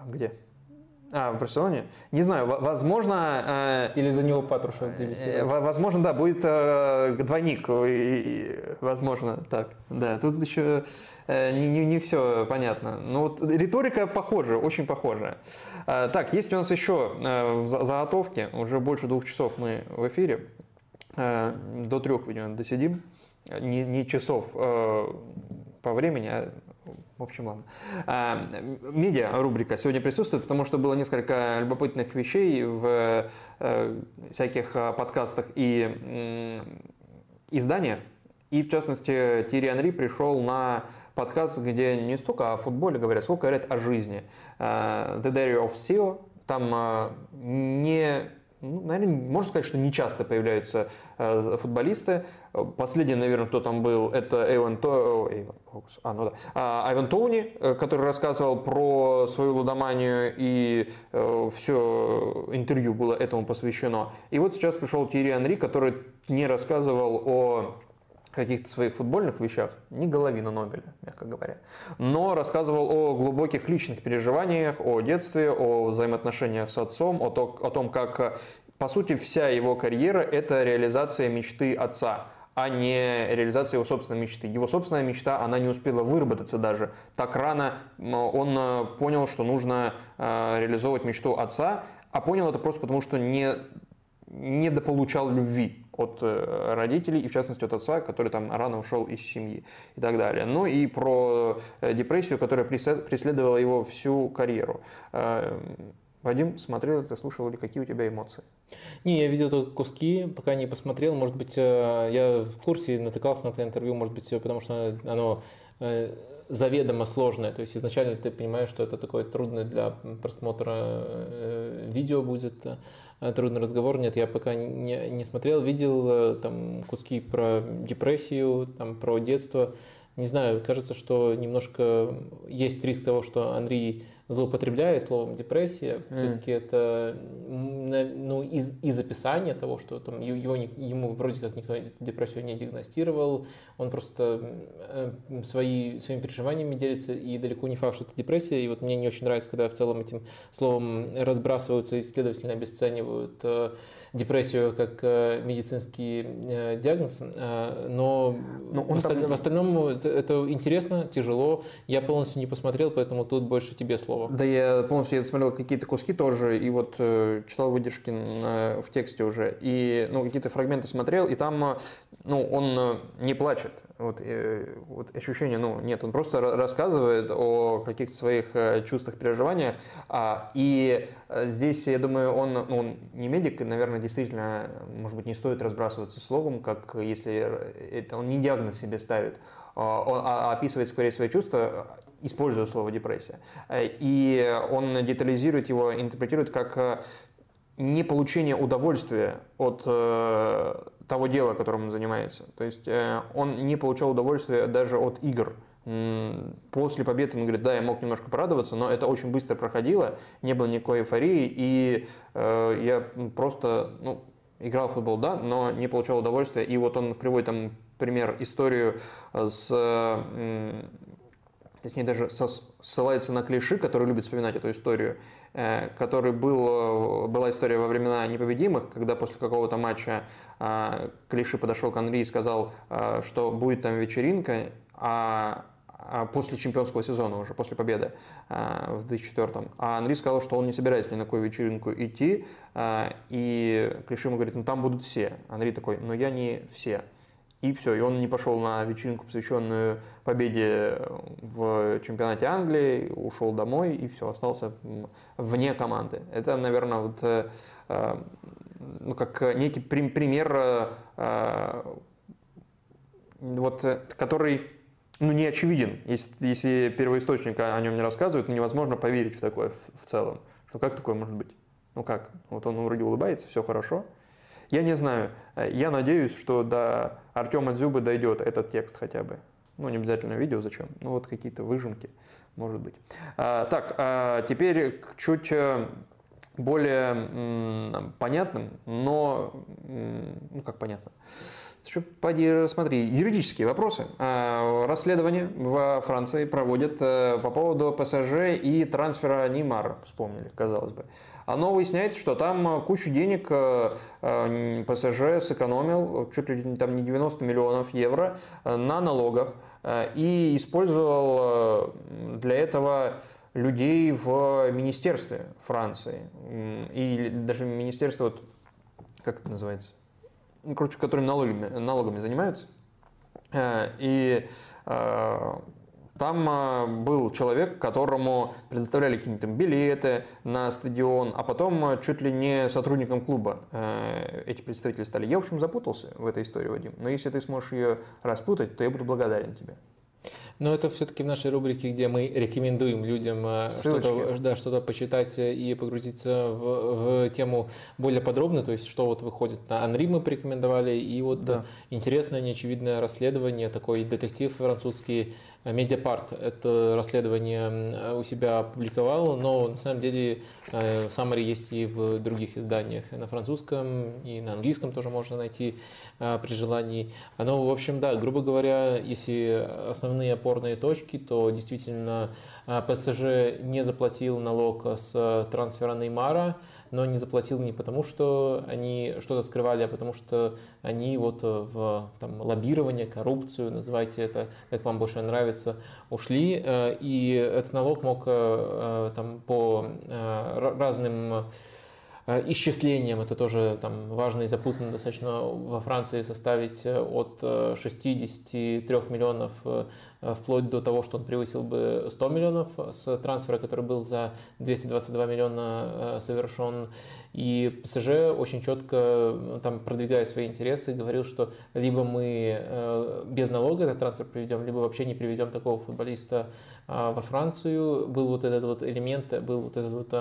Где? А, в Барселоне? Не знаю, возможно... Э, Или за него Патрушев э, Возможно, да, будет э, двойник, возможно, так. Да, тут еще не, не, не все понятно. Но вот риторика похожа, очень похожа. Так, есть у нас еще в заготовке, уже больше двух часов мы в эфире, до трех, видимо, досидим. Не, не часов по времени, а в общем, ладно. А, медиа рубрика сегодня присутствует, потому что было несколько любопытных вещей в э, всяких э, подкастах и изданиях. И, в частности, Тири Анри пришел на подкаст, где не столько о футболе говорят, сколько говорят о жизни. Э, The Diary of CEO. Там не ну, наверное, можно сказать, что не часто появляются э, футболисты. Последний, наверное, кто там был, это Эйвен, То... Эйвен, а, ну да. а, Айвен Тоуни, э, который рассказывал про свою лудоманию, и э, все интервью было этому посвящено. И вот сейчас пришел Тири Анри, который не рассказывал о каких-то своих футбольных вещах, не головина Нобеля, мягко говоря, но рассказывал о глубоких личных переживаниях, о детстве, о взаимоотношениях с отцом, о, то, о том, как, по сути, вся его карьера – это реализация мечты отца, а не реализация его собственной мечты. Его собственная мечта, она не успела выработаться даже. Так рано он э, понял, что нужно э, реализовывать мечту отца, а понял это просто потому, что не, недополучал любви от э, родителей, и в частности от отца, который там рано ушел из семьи и так далее. Ну и про э, депрессию, которая преследовала его всю карьеру. Э, Вадим, смотрел это, слушал или какие у тебя эмоции? Не, я видел только куски, пока не посмотрел. Может быть, я в курсе натыкался на это интервью, может быть, потому что оно заведомо сложное. То есть изначально ты понимаешь, что это такое трудное для просмотра видео будет. Э, трудный разговор. Нет, я пока не, не смотрел. Видел э, там куски про депрессию, там, про детство. Не знаю, кажется, что немножко есть риск того, что Андрей злоупотребляя словом депрессия, mm. все-таки это ну, из, из описания того, что там его, ему вроде как никто депрессию не диагностировал, он просто э, свои, своими переживаниями делится, и далеко не факт, что это депрессия. И вот мне не очень нравится, когда в целом этим словом разбрасываются и, следовательно, обесценивают э, депрессию как э, медицинский диагноз. Но, Но в, осталь... там... в остальном это, это интересно, тяжело. Я полностью не посмотрел, поэтому тут больше тебе слово слово. Да, я полностью я смотрел какие-то куски тоже, и вот э, читал выдержки на, в тексте уже, и ну, какие-то фрагменты смотрел, и там э, ну, он э, не плачет. Вот, э, вот ощущения, ну, нет, он просто рассказывает о каких-то своих э, чувствах, переживаниях. А, и э, здесь, я думаю, он, ну, он не медик, наверное, действительно, может быть, не стоит разбрасываться словом, как если это он не диагноз себе ставит. А, он а, описывает скорее свои чувства, используя слово депрессия. Э, и он детализирует его, интерпретирует как э, не получение удовольствия от э, того дела, которым он занимается. То есть он не получал удовольствия даже от игр После победы он говорит, да, я мог немножко порадоваться, но это очень быстро проходило, не было никакой эйфории, и э, я просто, ну, играл в футбол, да, но не получал удовольствия. И вот он приводит там пример, историю с точнее даже ссылается на клиши, который любит вспоминать эту историю, э, который был, была история во времена непобедимых, когда после какого-то матча э, Клиши подошел к Анри и сказал, э, что будет там вечеринка, а, а после чемпионского сезона уже, после победы в 2004 А Анри сказал, что он не собирается ни на какую вечеринку идти, и Клиши ему говорит, ну там будут все. Анри такой, но я не все. И все, и он не пошел на вечеринку, посвященную победе в чемпионате Англии, ушел домой и все, остался вне команды. Это, наверное, вот, э, э, ну, как некий пример, э, вот, который ну, не очевиден. Если, если первоисточник о нем не рассказывает, ну, невозможно поверить в такое в, в целом. Что как такое может быть? Ну как? Вот он вроде улыбается, все хорошо, я не знаю. Я надеюсь, что до Артема Дзюбы дойдет этот текст хотя бы. Ну, не обязательно видео, зачем? Ну, вот какие-то выжимки, может быть. А, так, а теперь к чуть э, более м, понятным, но, ну, как понятно, Поди, смотри, юридические вопросы. А, расследование во Франции проводят э, по поводу ПСЖ и трансфера Неймара, вспомнили, казалось бы. Оно выясняется, что там э, кучу денег э, э, ПСЖ сэкономил, чуть ли там не 90 миллионов евро на налогах и использовал для этого людей в министерстве Франции. И даже министерство, вот, как это называется? Ну, короче, которыми налогами, налогами занимаются. И там а, был человек, которому предоставляли какие-то билеты на стадион, а потом а, чуть ли не сотрудником клуба э, эти представители стали. Я, в общем, запутался в этой истории, Вадим. Но если ты сможешь ее распутать, то я буду благодарен тебе. Но это все-таки в нашей рубрике, где мы рекомендуем людям э, что-то да, что почитать и погрузиться в, в тему более подробно, то есть что вот выходит на Анри мы порекомендовали, и вот да. интересное, неочевидное расследование, такой детектив французский Медиапарт это расследование у себя опубликовал, но на самом деле э, в Самаре есть и в других изданиях, на французском, и на английском тоже можно найти э, при желании. Оно, в общем, да, грубо говоря, если основные опорные точки, то действительно э, ПСЖ не заплатил налог с трансфера Неймара, но не заплатил не потому, что они что-то скрывали, а потому что они вот э, в там, лоббирование, коррупцию, называйте это, как вам больше нравится, ушли. Э, и этот налог мог э, там, по разным исчислением, это тоже там важно и запутанно достаточно во Франции составить от 63 миллионов вплоть до того, что он превысил бы 100 миллионов с трансфера, который был за 222 миллиона совершен. И ПСЖ очень четко, там, продвигая свои интересы, говорил, что либо мы без налога этот трансфер приведем, либо вообще не приведем такого футболиста во Францию. Был вот этот вот элемент, был вот этот вот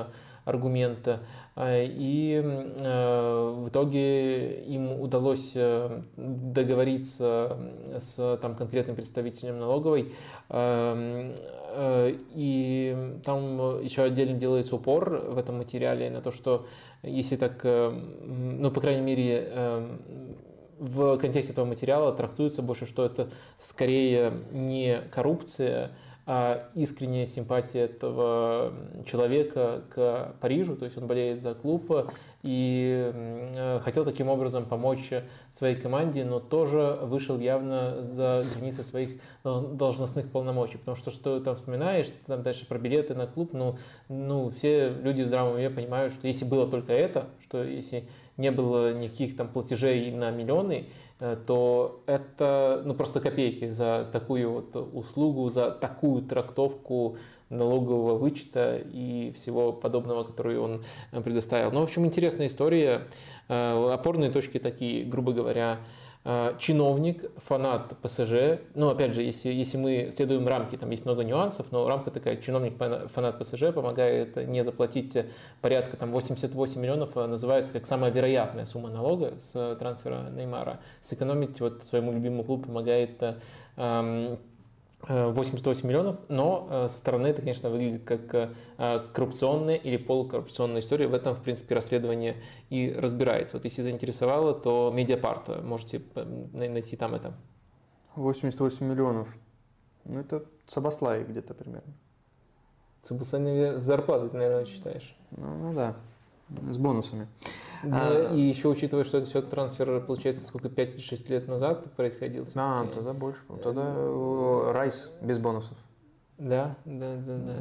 аргумента. А, и э, в итоге им удалось э, договориться с там, конкретным представителем налоговой. Э, и там еще отдельно делается упор в этом материале на то, что если так, ну, по крайней мере, в контексте этого материала трактуется больше, что это скорее не коррупция, а искренняя симпатия этого человека к Парижу, то есть он болеет за клуб и э, хотел таким образом помочь своей команде, но тоже вышел явно за границы своих должностных полномочий, потому что что там вспоминаешь, там дальше про билеты на клуб, ну, ну все люди в здравом уме понимают, что если было только это, что если не было никаких там платежей на миллионы, Э, то это ну, просто копейки за такую вот услугу, за такую трактовку налогового вычета и всего подобного, который он предоставил. Ну, в общем, интересная история. Э, опорные точки такие, грубо говоря, Э, чиновник, фанат ПСЖ, ну, опять же, если, если мы следуем рамки, там есть много нюансов, но рамка такая, чиновник, фанат ПСЖ помогает не заплатить порядка там 88 миллионов, э, называется как самая вероятная сумма налога с трансфера Неймара. Сэкономить вот своему любимому клубу помогает эм, 88 миллионов, но со стороны это, конечно, выглядит как коррупционная или полукоррупционная история. В этом, в принципе, расследование и разбирается. Вот если заинтересовало, то Медиапарт, можете найти там это. 88 миллионов. Ну, это Сабаслай где-то примерно. Сабаслай с зарплатой, наверное, считаешь. Ну, ну да, с бонусами. Да, а, и еще учитывая, что это все трансфер, получается, сколько, 5 или 6 лет назад происходил? А, тогда больше. Тогда э, Райс без бонусов. Да, да, да, да.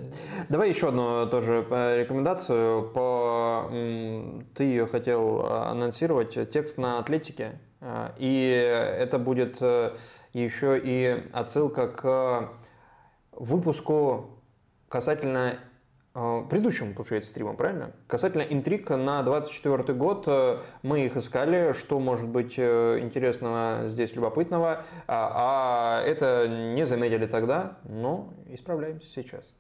Давай еще одну тоже э, рекомендацию. По... Ты ее хотел анонсировать. Текст на Атлетике. Э, и это будет еще и отсылка к выпуску касательно э, предыдущему, получается, стриму, правильно? Касательно интриг на 24 год э, мы их искали, что может быть э, интересного здесь, любопытного, а, а это не заметили тогда, но исправляемся сейчас.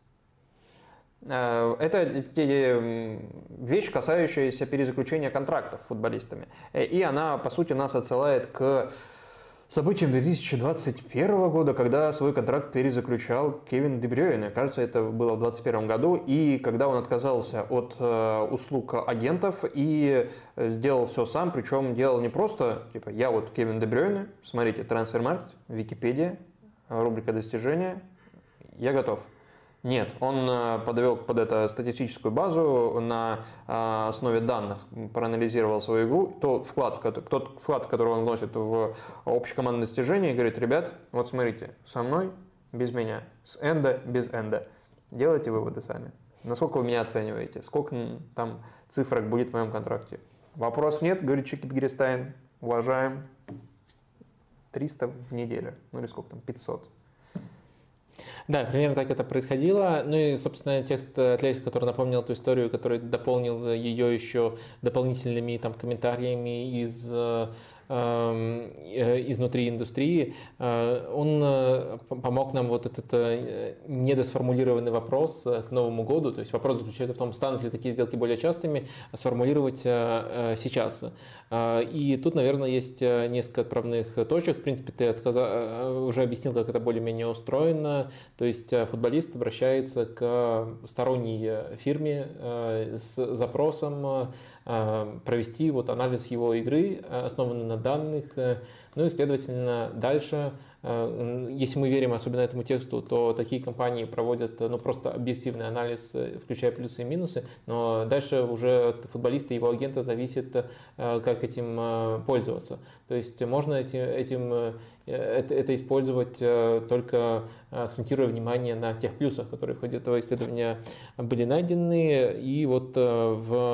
Это вещь, касающаяся перезаключения контрактов футболистами. И она, по сути, нас отсылает к событием 2021 года, когда свой контракт перезаключал Кевин Дебрёйне. Кажется, это было в 2021 году, и когда он отказался от э, услуг агентов и сделал все сам, причем делал не просто, типа, я вот Кевин Дебрёйне, смотрите, трансфермаркет, Википедия, рубрика достижения, я готов. Нет, он э, подвел под это статистическую базу на э, основе данных, проанализировал свою игру, тот вклад, тот вклад, который он вносит в общекомандное достижение, и говорит, ребят, вот смотрите, со мной без меня, с энда без энда. Делайте выводы сами. Насколько вы меня оцениваете? Сколько там цифрок будет в моем контракте? Вопрос нет, говорит Чикит Герестайн. Уважаем. 300 в неделю. Ну или сколько там, 500. Да, примерно так это происходило. Ну и, собственно, текст Атлетика, который напомнил эту историю, который дополнил ее еще дополнительными там комментариями из э, изнутри индустрии, э, он э, помог нам вот этот недосформулированный вопрос к Новому году, то есть вопрос заключается в том, станут ли такие сделки более частыми, сформулировать сейчас. И тут, наверное, есть несколько отправных точек. В принципе, ты отказа... уже объяснил, как это более-менее устроено. То есть футболист обращается к сторонней фирме с запросом Э, провести вот анализ его игры, э, основанный на данных, э, ну и, следовательно, дальше, если мы верим особенно этому тексту, то такие компании проводят ну, просто объективный анализ, включая плюсы и минусы, но дальше уже от футболиста и его агента зависит, как этим пользоваться. То есть можно этим, этим это, это использовать только акцентируя внимание на тех плюсах, которые в ходе этого исследования были найдены. И вот в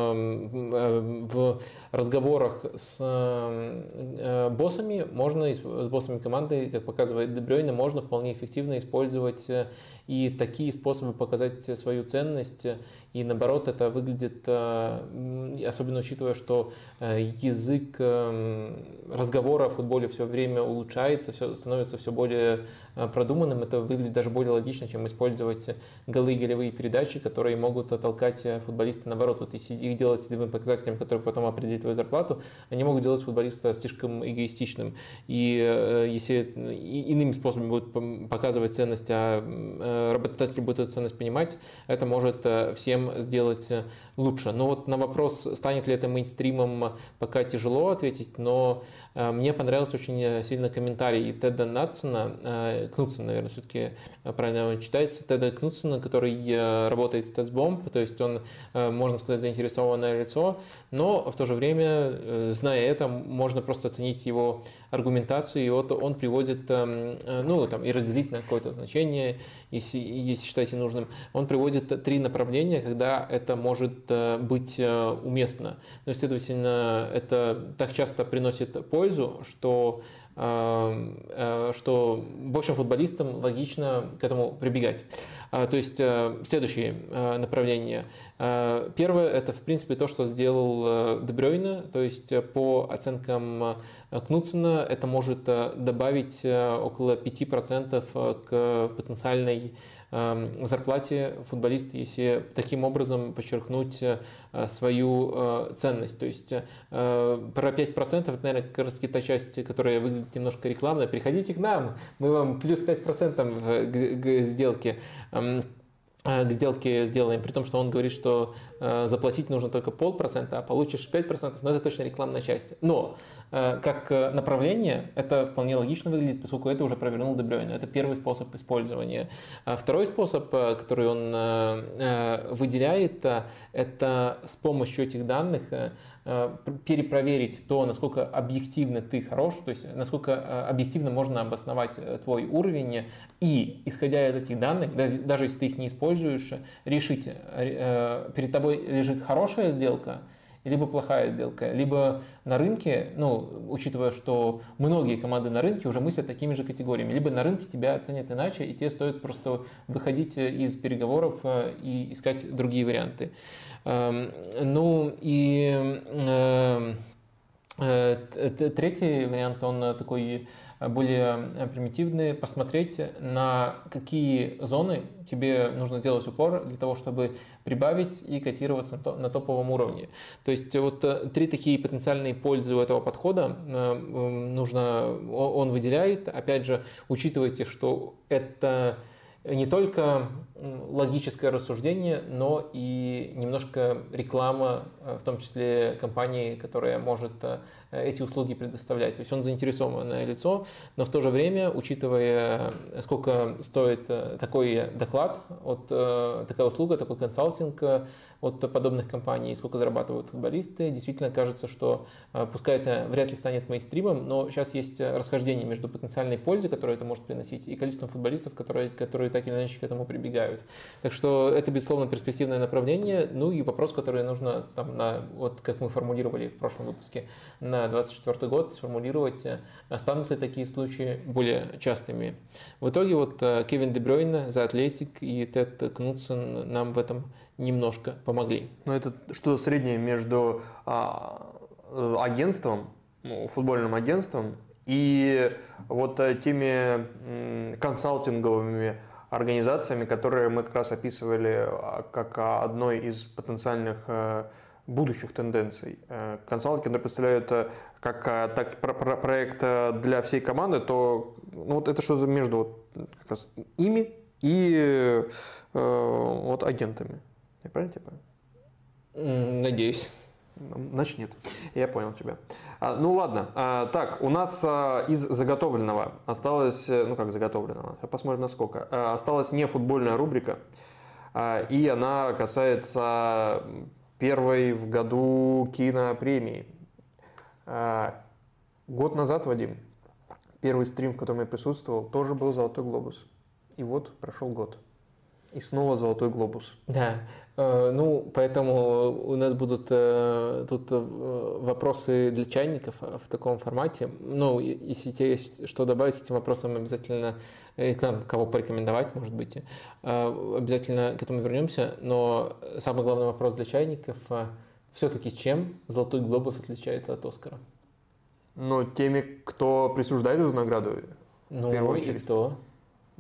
в разговорах с э, боссами можно, с боссами команды, как показывает Дебрёйна, можно вполне эффективно использовать э, и такие способы показать свою ценность. И наоборот, это выглядит, э, особенно учитывая, что язык разговора о футболе все время улучшается, все, становится все более продуманным, это выглядит даже более логично, чем использовать голы и голевые передачи, которые могут толкать футболиста наоборот. Вот если их делать целевым показателем, который потом определит твою зарплату, они могут делать футболиста слишком эгоистичным. И э, если иными способами будут показывать ценность, а э, работодатель будет эту ценность понимать, это может э, всем сделать лучше. Но вот на вопрос, станет ли это мейнстримом, пока тяжело ответить, но мне понравился очень сильно комментарий Теда Натсона, Кнутсона, наверное, все-таки правильно он читается, Теда Кнутсона, который работает с Тестбомб, то есть он, можно сказать, заинтересованное лицо, но в то же время, э, зная это, можно просто оценить его аргументацию, и вот он приводит, эм, э, ну, там, и разделить на какое-то значение, если, если считаете нужным. Он приводит три направления, когда это может э, быть уместно. Но, следовательно, это так часто приносит пользу, что что большим футболистам логично к этому прибегать. А, то есть следующее направление – Э, первое – это, в принципе, то, что сделал э, Дебрёйна, то есть э, по оценкам Кнутсена это может добавить около 5% к потенциальной эм, зарплате футболиста, если таким образом подчеркнуть свою ценность. То есть про 5% это, наверное, как раз та часть, которая выглядит немножко рекламно. Приходите к нам, мы вам плюс 5% к сделке. Э, к сделке сделаем, при том, что он говорит, что э, заплатить нужно только полпроцента, а получишь 5%, но это точно рекламная часть. Но э, как направление это вполне логично выглядит, поскольку это уже провернул Дебрёйн. Это первый способ использования. А второй способ, э, который он э, э выделяет, э, это с помощью этих данных э, Э, перепроверить то, насколько объективно ты хорош, то есть насколько э, объективно можно обосновать э, твой уровень, и, исходя из этих данных, даже если ты их не используешь, решить, перед тобой лежит хорошая сделка, либо плохая сделка, либо на рынке, ну, учитывая, что многие команды на рынке уже мыслят такими же категориями, либо на рынке тебя оценят иначе, и тебе стоит просто выходить из переговоров и искать другие варианты. Эм, ну и эм, э, третий вариант, он такой более примитивный, посмотреть, на какие зоны тебе нужно сделать упор для того, чтобы прибавить и котироваться на топовом уровне. То есть вот э, три такие потенциальные пользы у этого подхода э, нужно, он выделяет. Опять же, учитывайте, что это не только логическое рассуждение, но и немножко реклама, э, в том числе компании, которая может э, эти услуги предоставлять. То есть он заинтересованное лицо, но в то же время, учитывая, сколько стоит э, такой доклад, от, такая услуга, такой консалтинг от подобных компаний, сколько зарабатывают футболисты, действительно кажется, что пускай это вряд ли станет мейнстримом, но сейчас есть расхождение между потенциальной пользой, которую это может приносить, и количеством футболистов, которые, которые так или иначе к этому прибегают. Так что это, безусловно, перспективное направление. Ну и вопрос, который нужно, там, на, вот как мы формулировали в прошлом выпуске, на 2024 год сформулировать, э, станут ли такие случаи более частыми. В итоге вот э, Кевин Дебройн за Атлетик и Тед Кнутсон нам в этом немножко помогли. Ну это что-то среднее между а, э, агентством, ну, футбольным агентством и вот теми консалтинговыми организациями, которые мы как раз описывали а, как одной из потенциальных будущих тенденций. Э, консалтинг представляют э, как так, проект для всей команды, то ну, вот это что-то между как раз ими и э, вот агентами. Я правильно тебя понял? Надеюсь. Значит, нет. Я понял тебя. А, ну ладно. А, так, у нас а, из заготовленного осталось, э, ну как заготовленного, посмотрим на сколько. А, осталась не футбольная рубрика, а, и она касается первой в году кинопремии. А, год назад, Вадим, первый стрим, в котором я присутствовал, тоже был «Золотой глобус». И вот прошел год. И снова «Золотой глобус». Да, ну, поэтому у нас будут э, тут э, вопросы для чайников в таком формате. Ну, если тебе есть что добавить к этим вопросам, обязательно к нам кого порекомендовать, может быть, обязательно к этому вернемся. Но самый главный вопрос для чайников все-таки чем «Золотой глобус» отличается от «Оскара»? Ну, теми, кто присуждает эту награду. Ну, и кто?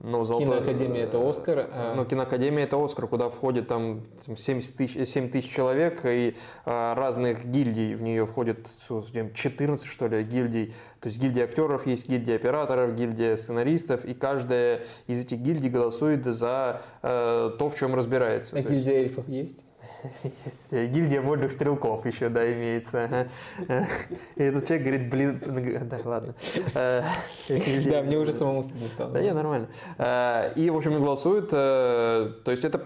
Ну, золотой... Киноакадемия это Оскар. А... Ну, киноакадемия это Оскар, куда входит там 70 тысяч, 7 тысяч человек и а, разных гильдий. В нее входит 14, что ли, гильдий. То есть гильдия актеров есть, гильдия операторов, гильдия сценаристов. И каждая из этих гильдий голосует за а, то, в чем разбирается. А гильдия эльфов есть? Есть. Гильдия вольных стрелков еще, да, имеется. И этот человек говорит, блин, да, ладно. Да, мне уже самому стыдно стало. Да, не, нормально. И, в общем, голосуют, э, то есть это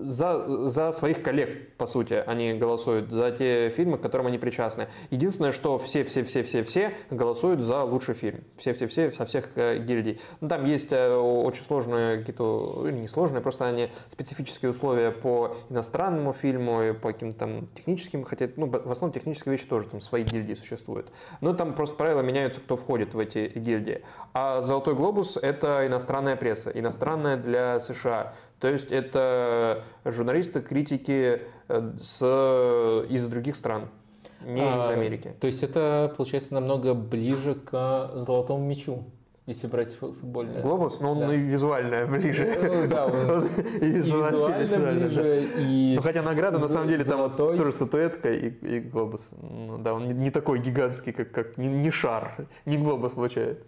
за, за своих коллег, по сути, они голосуют за те фильмы, к которым они причастны. Единственное, что все-все-все-все-все голосуют за лучший фильм. Все-все-все со всех э, гильдий. Ну, там есть э, очень сложные какие-то, не сложные, просто они специфические условия по иностранному фильму и по каким-то там техническим, хотя, ну, в основном технические вещи тоже там свои гильдии существуют. Но там просто правила меняются, кто входит в эти гильдии. А «Золотой глобус» — это иностранная пресса, иностранная для США. То есть это журналисты, критики э, с, из других стран. не из Америки. То есть это, получается, намного ближе к золотому мячу. Если брать футбольный. Глобус, но ну, он Да. и визуально ближе. Ну, да, он И и визуально, визуально визуально, да. ближе, и... Ну, хотя награда на самом деле там вот золотой. тоже статуэтка и, и глобус. Ну, да, он не, не такой гигантский, как, как не, не шар, не глобус получает.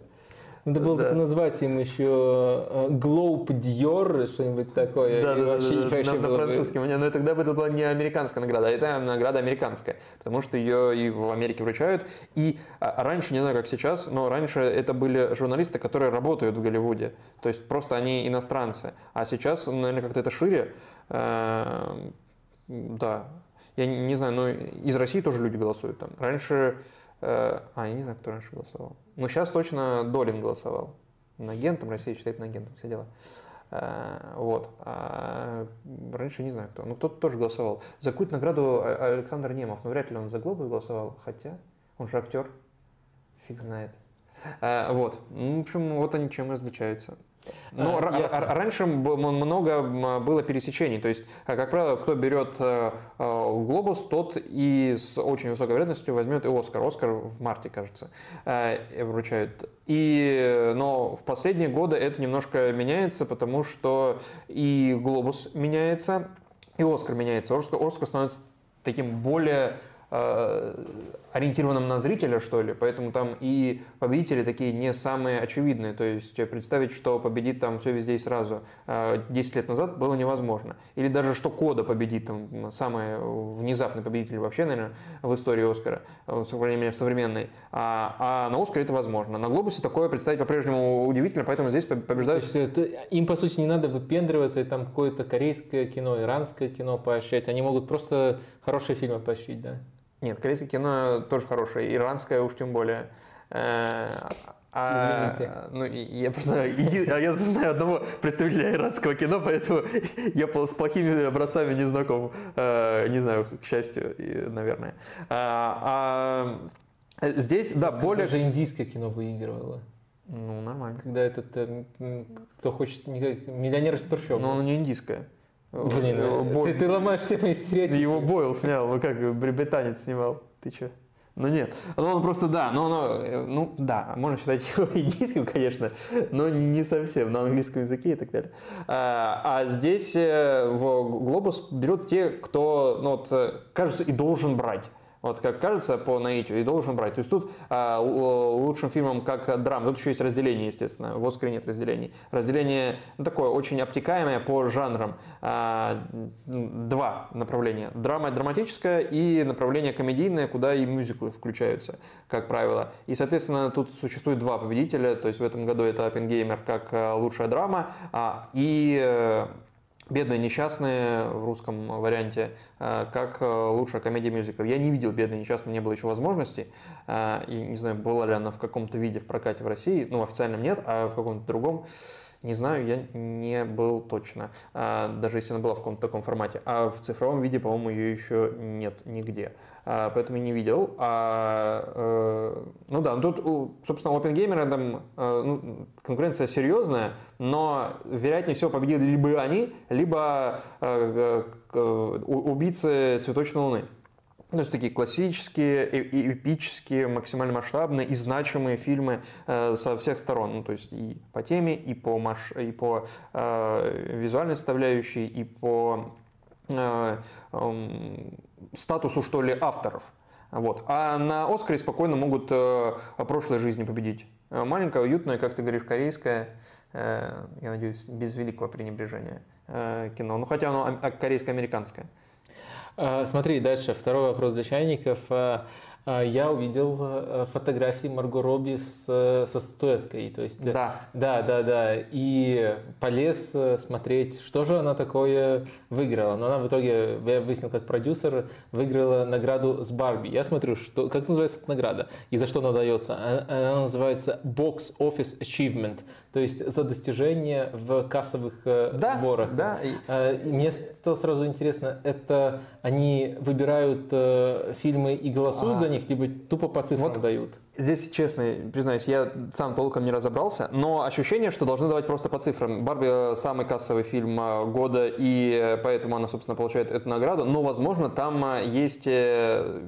Надо было Да. назвать им еще Глоуп Диор, что-нибудь такое. Да, да, да, вообще да, не хочу на, на было бы- французском. Но тогда бы это была не американская награда, а это награда американская, потому что ее и в Америке вручают. И а, раньше, не знаю, как сейчас, но раньше это были журналисты, которые работают в Голливуде. То есть просто они иностранцы. А сейчас, наверное, как-то это шире. Э, Да. Я не, не знаю, но из России тоже люди голосуют там. Раньше... э, А, я не знаю, кто раньше голосовал. Но сейчас точно Долин голосовал. На агентом Россия считает на агентом, все дела. Э, Вот. А раньше не знаю кто. Ну, кто-то тоже голосовал. За какую-то награду А- Александр Немов. Но вряд ли он за Глобус голосовал. Хотя, он же актер. Фиг знает. Э, Вот. Ну, В общем, вот они чем различаются. Но А, ра- ясно. раньше много было пересечений. То есть, э, как правило, кто берет э, э, Глобус, тот и с очень высокой вероятностью возьмет и Оскар. Оскар в марте, кажется, вручают. И, но в последние годы это немножко меняется, потому что и Глобус меняется, и Оскар меняется. Оскар, Оскар становится таким более ориентированным на зрителя, что ли, поэтому там и победители такие не самые очевидные, то есть представить, что победит там все везде и сразу э, 10 лет назад было невозможно. Или даже что Кода победит, там, самый внезапный победитель вообще, наверное, в истории Оскара, э, современной- современной, а, а на Оскаре это возможно. На Глобусе такое представить по-прежнему удивительно, поэтому здесь поб- То побеждают есть это- им, по сути, не надо выпендриваться и там какое-то корейское кино, иранское кино поощрять. Они могут просто хорошие фильмы поощрить, да? Нет, корейское кино тоже хорошее, иранское уж тем более. Э, а, Извините. Ну, я просто знаю, я знаю одного представителя иранского кино, поэтому я с плохими образцами не знаком. Э, Не знаю, к счастью, наверное. А, а, Здесь, да, Просто более... Даже индийское кино выигрывало. Ну, нормально. Когда этот, э, кто хочет, миллионер из трущоб. Но оно не индийское. Блин, э, Бой- ты, ты ломаешь все мои стереотипы. Его Бойл снял, ну как, бри- британец снимал. Ты чё? Ну нет, ну он просто да, но оно, э, ну да, можно считать его индийским, конечно, но не, совсем, на английском языке и так далее. А, а здесь э, в Глобус берут те, кто, ну вот, кажется, и должен брать. Вот как кажется по наитию, и должен брать. То есть тут а, лучшим фильмом как драм, тут еще есть разделение, естественно, в Оскаре нет разделений. Разделение ну, такое очень обтекаемое по жанрам. А, два направления. Драма драматическая и направление комедийное, куда и мюзиклы включаются, как правило. И, соответственно, тут существует два победителя. То есть в этом году это Оппенгеймер как э, лучшая драма а, и э, Бедные несчастные в русском варианте, э, как э, лучшая комедия мюзикл. Я не видел Бедные несчастные, не было еще возможности. Э, И не знаю, была ли она в каком-то виде в прокате в России. Ну, официальном нет, а в каком-то другом. Не знаю, я не был точно, А, даже если она была в каком-то таком формате. А в цифровом виде, по-моему, ее еще нет нигде. А, Поэтому не видел. А, э, ну да, ну тут, собственно, у OpenGamer там э, ну, конкуренция серьезная, но вероятнее всего победили либо они, либо э, убийцы цветочной луны. Ну, То есть такие классические, э- э- эпические, максимально масштабные и значимые фильмы э, со всех сторон. Ну, то есть и по теме, и по, маш... и по э, визуальной составляющей, и по э, эм, статусу, что ли, авторов. Вот. А на Оскаре спокойно могут э, прошлой жизни победить. Э, Маленькая, уютная, как ты говоришь, корейская, э, я надеюсь, без великого пренебрежения э, кино. Ну, хотя оно а- корейско-американское. А, Смотри, дальше. Второй вопрос для чайников. А, Я увидел э, фотографии Марго Робби с, э, со статуэткой. То есть, э, Да. да, да, да. И полез смотреть, что же она такое выиграла. Но она в итоге, я выяснил как продюсер, выиграла награду с Барби. Я смотрю, что, как называется эта награда и за что она дается. А- Она называется Box Office Achievement. То есть за достижение в кассовых Да, сборах. да. и- А, и Мне стало сразу интересно, это они выбирают фильмы и голосуют А. за них, либо тупо по цифрам Вот дают? Здесь, честно, признаюсь, я сам толком не разобрался, но ощущение, что должны давать просто по цифрам. «Барби» — самый кассовый фильм э, года, и э, поэтому она, собственно, получает эту награду. Но, возможно, там э, есть э,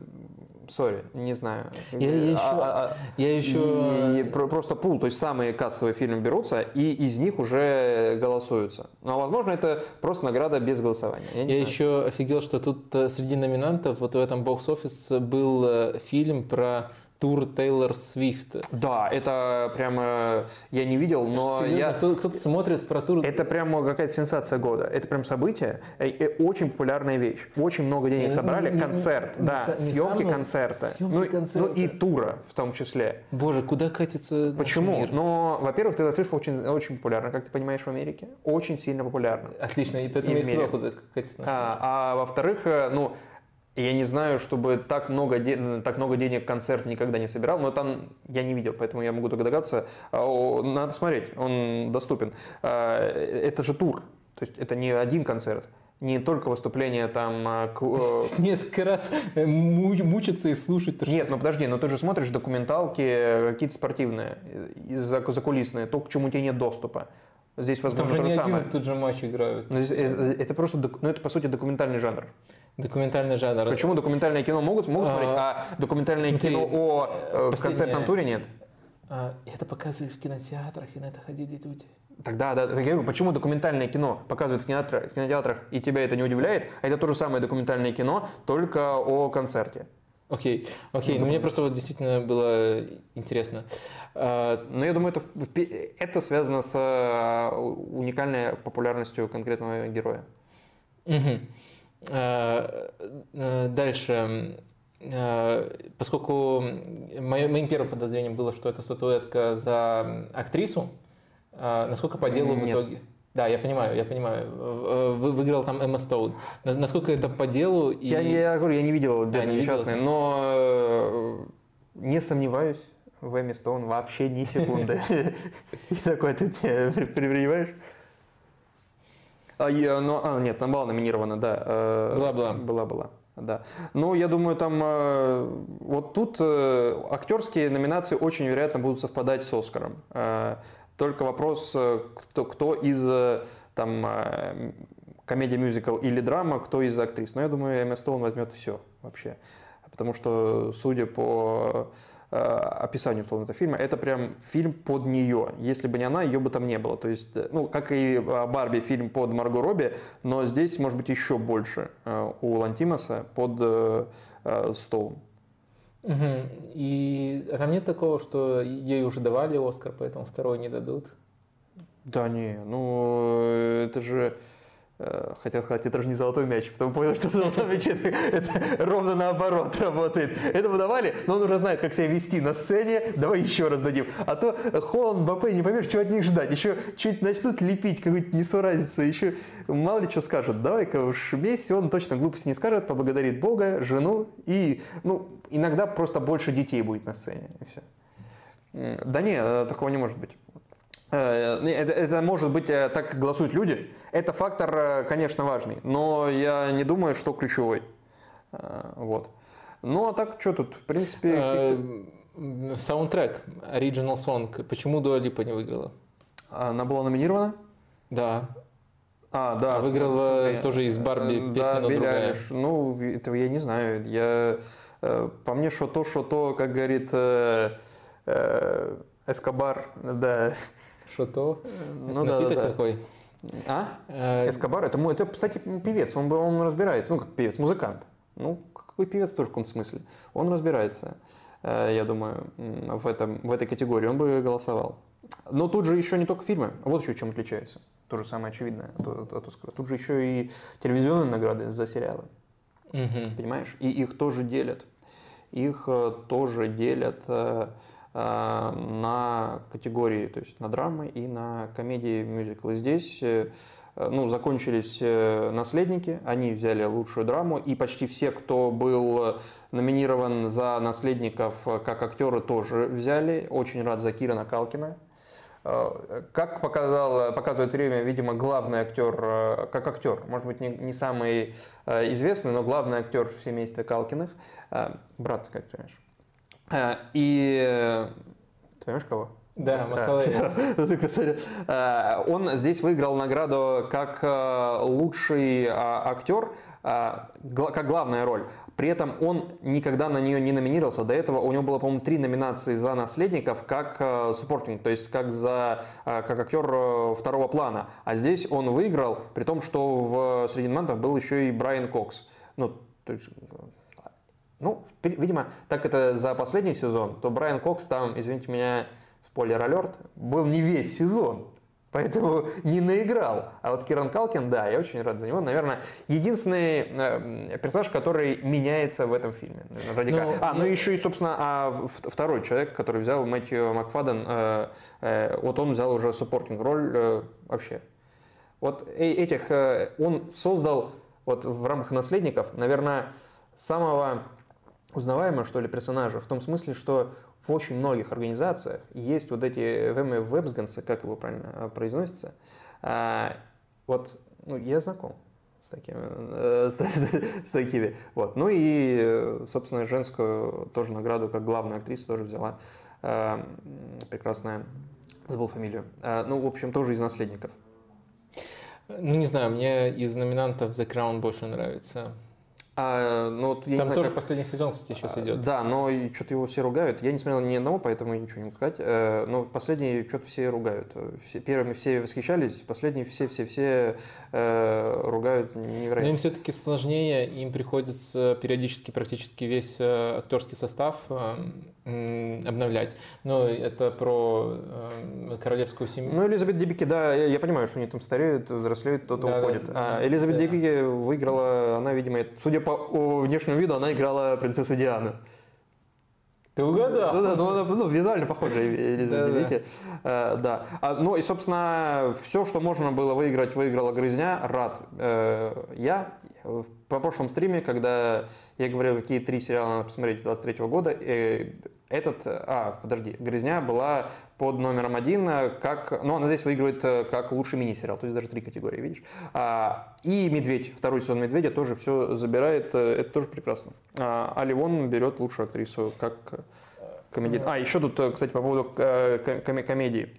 сори, не знаю. Я, я еще, А- а- я еще... и про- просто пул, то есть самые кассовые фильмы берутся, и из них уже голосуются. Но, возможно, это просто награда без голосования. Я Я еще офигел, что тут э, среди номинантов вот в этом бокс-офис был э, фильм про тур Тейлор Свифт. Да, это прямо я не видел, но Серьезно, я... кто- кто-то смотрит про тур... Это прямо какая-то сенсация года. Это прям событие, э, э, очень популярная вещь. Очень много денег Э, собрали. Концерт, да, съемки концерта. ну, и- ну тура в том числе. Боже, куда катится Почему? мир? Ну, во-первых, Тейлор Свифт очень, очень популярна, как ты понимаешь, в Америке. Очень сильно популярна. Отлично, и поэтому мире. куда катится А, а во-вторых, э, я не знаю, чтобы так много, де- так много денег концерт никогда не собирал, но там я не видел, поэтому я могу только догадаться. А, Надо посмотреть, он доступен. А, Это же тур, то есть это не один концерт, не только выступление там... а, э, Несколько раз э, му- мучиться и слушать то. Нет, ну подожди, но ты же смотришь документалки э, какие-то спортивные, за- закулисные, то, к чему тебе нет доступа. Здесь, Там возможно, же то не же один самое. тот же матч играют. Но здесь, э, Это просто, ну это по сути документальный жанр. Документальный жанр. Почему документальное кино могут, могут А, смотреть, а документальное смотри, кино о э, последнее- концертном туре нет? А, это показывали в кинотеатрах, и на это ходили люди. Тогда, да, так я говорю, почему документальное кино показывают в кинотеатрах, в кинотеатрах, и тебя это не удивляет, а это то же самое документальное кино, только о концерте. Окей, окей, но мне просто вот действительно было интересно. А, Но я думаю, это, это связано с э, уникальной популярностью конкретного героя. мгм. А, э, Дальше. А, Поскольку моим первым подозрением было, что это статуэтка за актрису, а, насколько по делу в Нет. итоге? Да, я понимаю, я понимаю. Э, Вы выиграл там Эмма Стоун. Нас- Насколько это по делу? И... Я, я говорю, я не видел «Бедный не видел несчастный», но э, не сомневаюсь в Эми Стоун вообще ни секунды. И такой ты тебе прививаешь? А, я- ну, а, нет, там была номинирована, да. э, Была-была. Была-была, да. Ну, я думаю, там э, вот тут э, актерские номинации очень вероятно будут совпадать с Оскаром. Э, Только вопрос, э, кто, кто из э, там э, комедия, мюзикл или драма, кто из актрис. Но я думаю, Эмма Стоун возьмет все вообще. Потому что, судя по описанию условно этого фильма, это прям фильм под нее. Если бы не она, ее бы там не было. То есть, э, ну, как и э, Барби, фильм под Марго Робби, но здесь, может быть, еще больше э, у Лантимоса под э, э, Стоун. Мгм. И а там нет такого, что ей уже давали Оскар, поэтому второй не дадут. Да не, ну э, это же, э, хотел сказать, это же не золотой мяч, потом понял, что золотой мяч это, это ровно наоборот работает. Этому давали, но он уже знает, как себя вести на сцене, давай еще раз дадим. А то Холланд, Бапе, не поймешь, что от них ждать. Еще чуть начнут лепить какую-то несуразицу, еще мало ли что скажут. Давай-ка уж Месси, он точно глупости не скажет, поблагодарит Бога, жену и, ну, иногда просто больше детей будет на сцене, и все. Да не, э, такого не может быть. Э, Это, это может быть э, так, голосуют люди. Это фактор, э, конечно, важный, но я не думаю, что ключевой. Вот. Ну, а так, что тут, в принципе... Саундтрек, Original Song. Почему Дуа Липа не выиграла? Она была номинирована? Да. А, да. А выиграла смотри. тоже из Барби песня, да, но Билли другая. Ну, этого я не знаю. Я, по мне, что то, что то, как говорит э, э, Эскобар, да. Что то? Ну да, да, Напиток да. такой. А? Э, Эскобар, это, мо- это, кстати, певец, он, бы- он разбирается, ну, как певец, музыкант. Ну, какой певец тоже в каком-то смысле. Он разбирается, э, я думаю, в, этом, в этой категории, он бы голосовал. Но тут же еще не только фильмы, вот еще чем отличаются. То же самое очевидное от, от- Оскара. Тут же еще и телевизионные награды за сериалы, мгм. понимаешь? И их тоже делят. Их э, тоже делят на категории, то есть на драмы и на комедии, мюзиклы. Здесь э, э, ну, закончились э, «Наследники», они взяли лучшую драму, и почти все, кто был э, номинирован за «Наследников» э, как актеры, тоже взяли. Очень рад за Кирана Калкина. Э, Как показал, показывает время, видимо, главный актер, э, как актер, может быть, не, не самый э, известный, но главный актер в семействе Калкиных, э, брат, как ты понимаешь. Э, И э, ты понимаешь кого? Да, Макалей. Э, Он здесь выиграл награду как лучший а, актер как главная роль. При этом он никогда на нее не номинировался. До этого у него было, по-моему, три номинации за наследников как суппортинг, то есть как за как актер второго плана. А здесь он выиграл, при том, что в среди номинантов был еще и Брайан Кокс. Ну, то есть, ну, видимо, так это за последний сезон, то Брайан Кокс там, извините меня, спойлер алерт, был не весь сезон. Поэтому не наиграл. А вот Киран Калкин, да, я очень рад за него. Наверное, единственный э, персонаж, который меняется в этом фильме. Радикально. Ну, а, ну, еще и, собственно, а второй человек, который взял Мэтью Макфаден, э, э, вот он взял уже суппортинг роль э, вообще. Вот этих он создал вот в рамках наследников, наверное, самого узнаваемого, что ли, персонажа, в том смысле, что в очень многих организациях есть вот эти вебсгансы, как его правильно э, произносится. А, вот, ну, я знаком с такими, э, с, с такими. Вот. Ну и, собственно, женскую тоже награду, как главная актриса, тоже взяла э, прекрасная, забыл фамилию. ну, в общем, тоже из наследников. Ну, не знаю, мне из номинантов The Crown больше нравится. А, ну, вот, я Там знаю, тоже как... последний сезон, кстати, сейчас а, идет. Да, но что-то его все ругают. Я не смотрел ни одного, поэтому ничего не могу сказать. Э, но последний что-то все ругают. Все, первыми все восхищались, последние все-все-все э, ругают невероятно. Но им все-таки сложнее, им приходится периодически практически весь э, актерский состав обновлять. Но это про королевскую семью. Ну, Элизабет Дебики, да, я, я понимаю, что они там стареют, взрослеют, кто-то да, уходит. Да, а Элизабет да. Дебики выиграла, она, видимо, судя по внешнему виду, она играла принцессу Диану. Ты угадал? Ну, да, ну, она ну, визуально похожа Элизабет. Да. Э, да. А, ну и, собственно, все, что можно было выиграть, выиграла Грызня. Рад. Э, я по прошлом стриме, когда я говорил, какие три сериала надо посмотреть с 23 года, э, этот, а, подожди, «Грязня» была под номером один, как, ну, она здесь выигрывает э, как лучший мини-сериал, то есть даже три категории, видишь. А, и «Медведь», второй сезон «Медведя» тоже все забирает, э, это тоже прекрасно. А, а Ливон берет лучшую актрису как комедий. А, еще тут, кстати, по поводу комедии.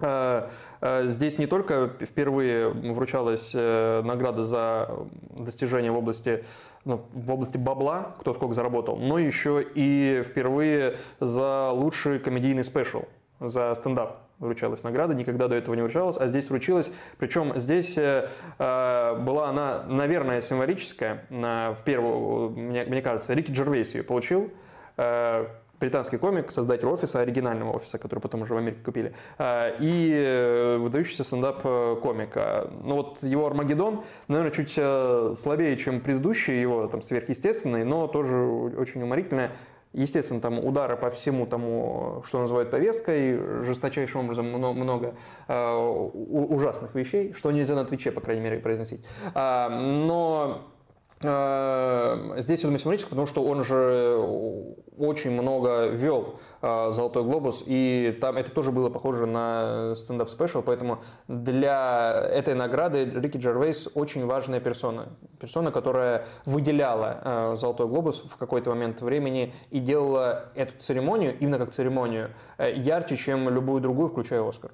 Здесь не только впервые вручалась награда за достижения в области ну, в области бабла, кто сколько заработал, но еще и впервые за лучший комедийный спешл, за стендап вручалась награда, никогда до этого не вручалась, а здесь вручилась. Причем здесь э, э, была она, наверное, символическая. На, первую, мне, мне кажется, Рики Джервейс ее получил. Э, британский комик, создатель офиса, оригинального офиса, который потом уже в Америке купили, а, и э, выдающийся стендап-комик. А, ну вот его «Армагеддон», наверное, чуть э, слабее, чем предыдущий его, там, сверхъестественный, но тоже очень уморительное. Естественно, там удары по всему тому, что называют повесткой, жесточайшим образом много э, ужасных вещей, что нельзя на Твиче, по крайней мере, произносить. А, но Э, здесь я думаю символически, потому что он же очень много вел э, «Золотой глобус», и там это тоже было похоже на стендап-special, поэтому для этой награды Рики Джервейс очень важная персона. Персона, которая выделяла э, «Золотой глобус» в какой-то момент времени и делала эту церемонию, именно как церемонию, ярче, чем любую другую, включая «Оскар»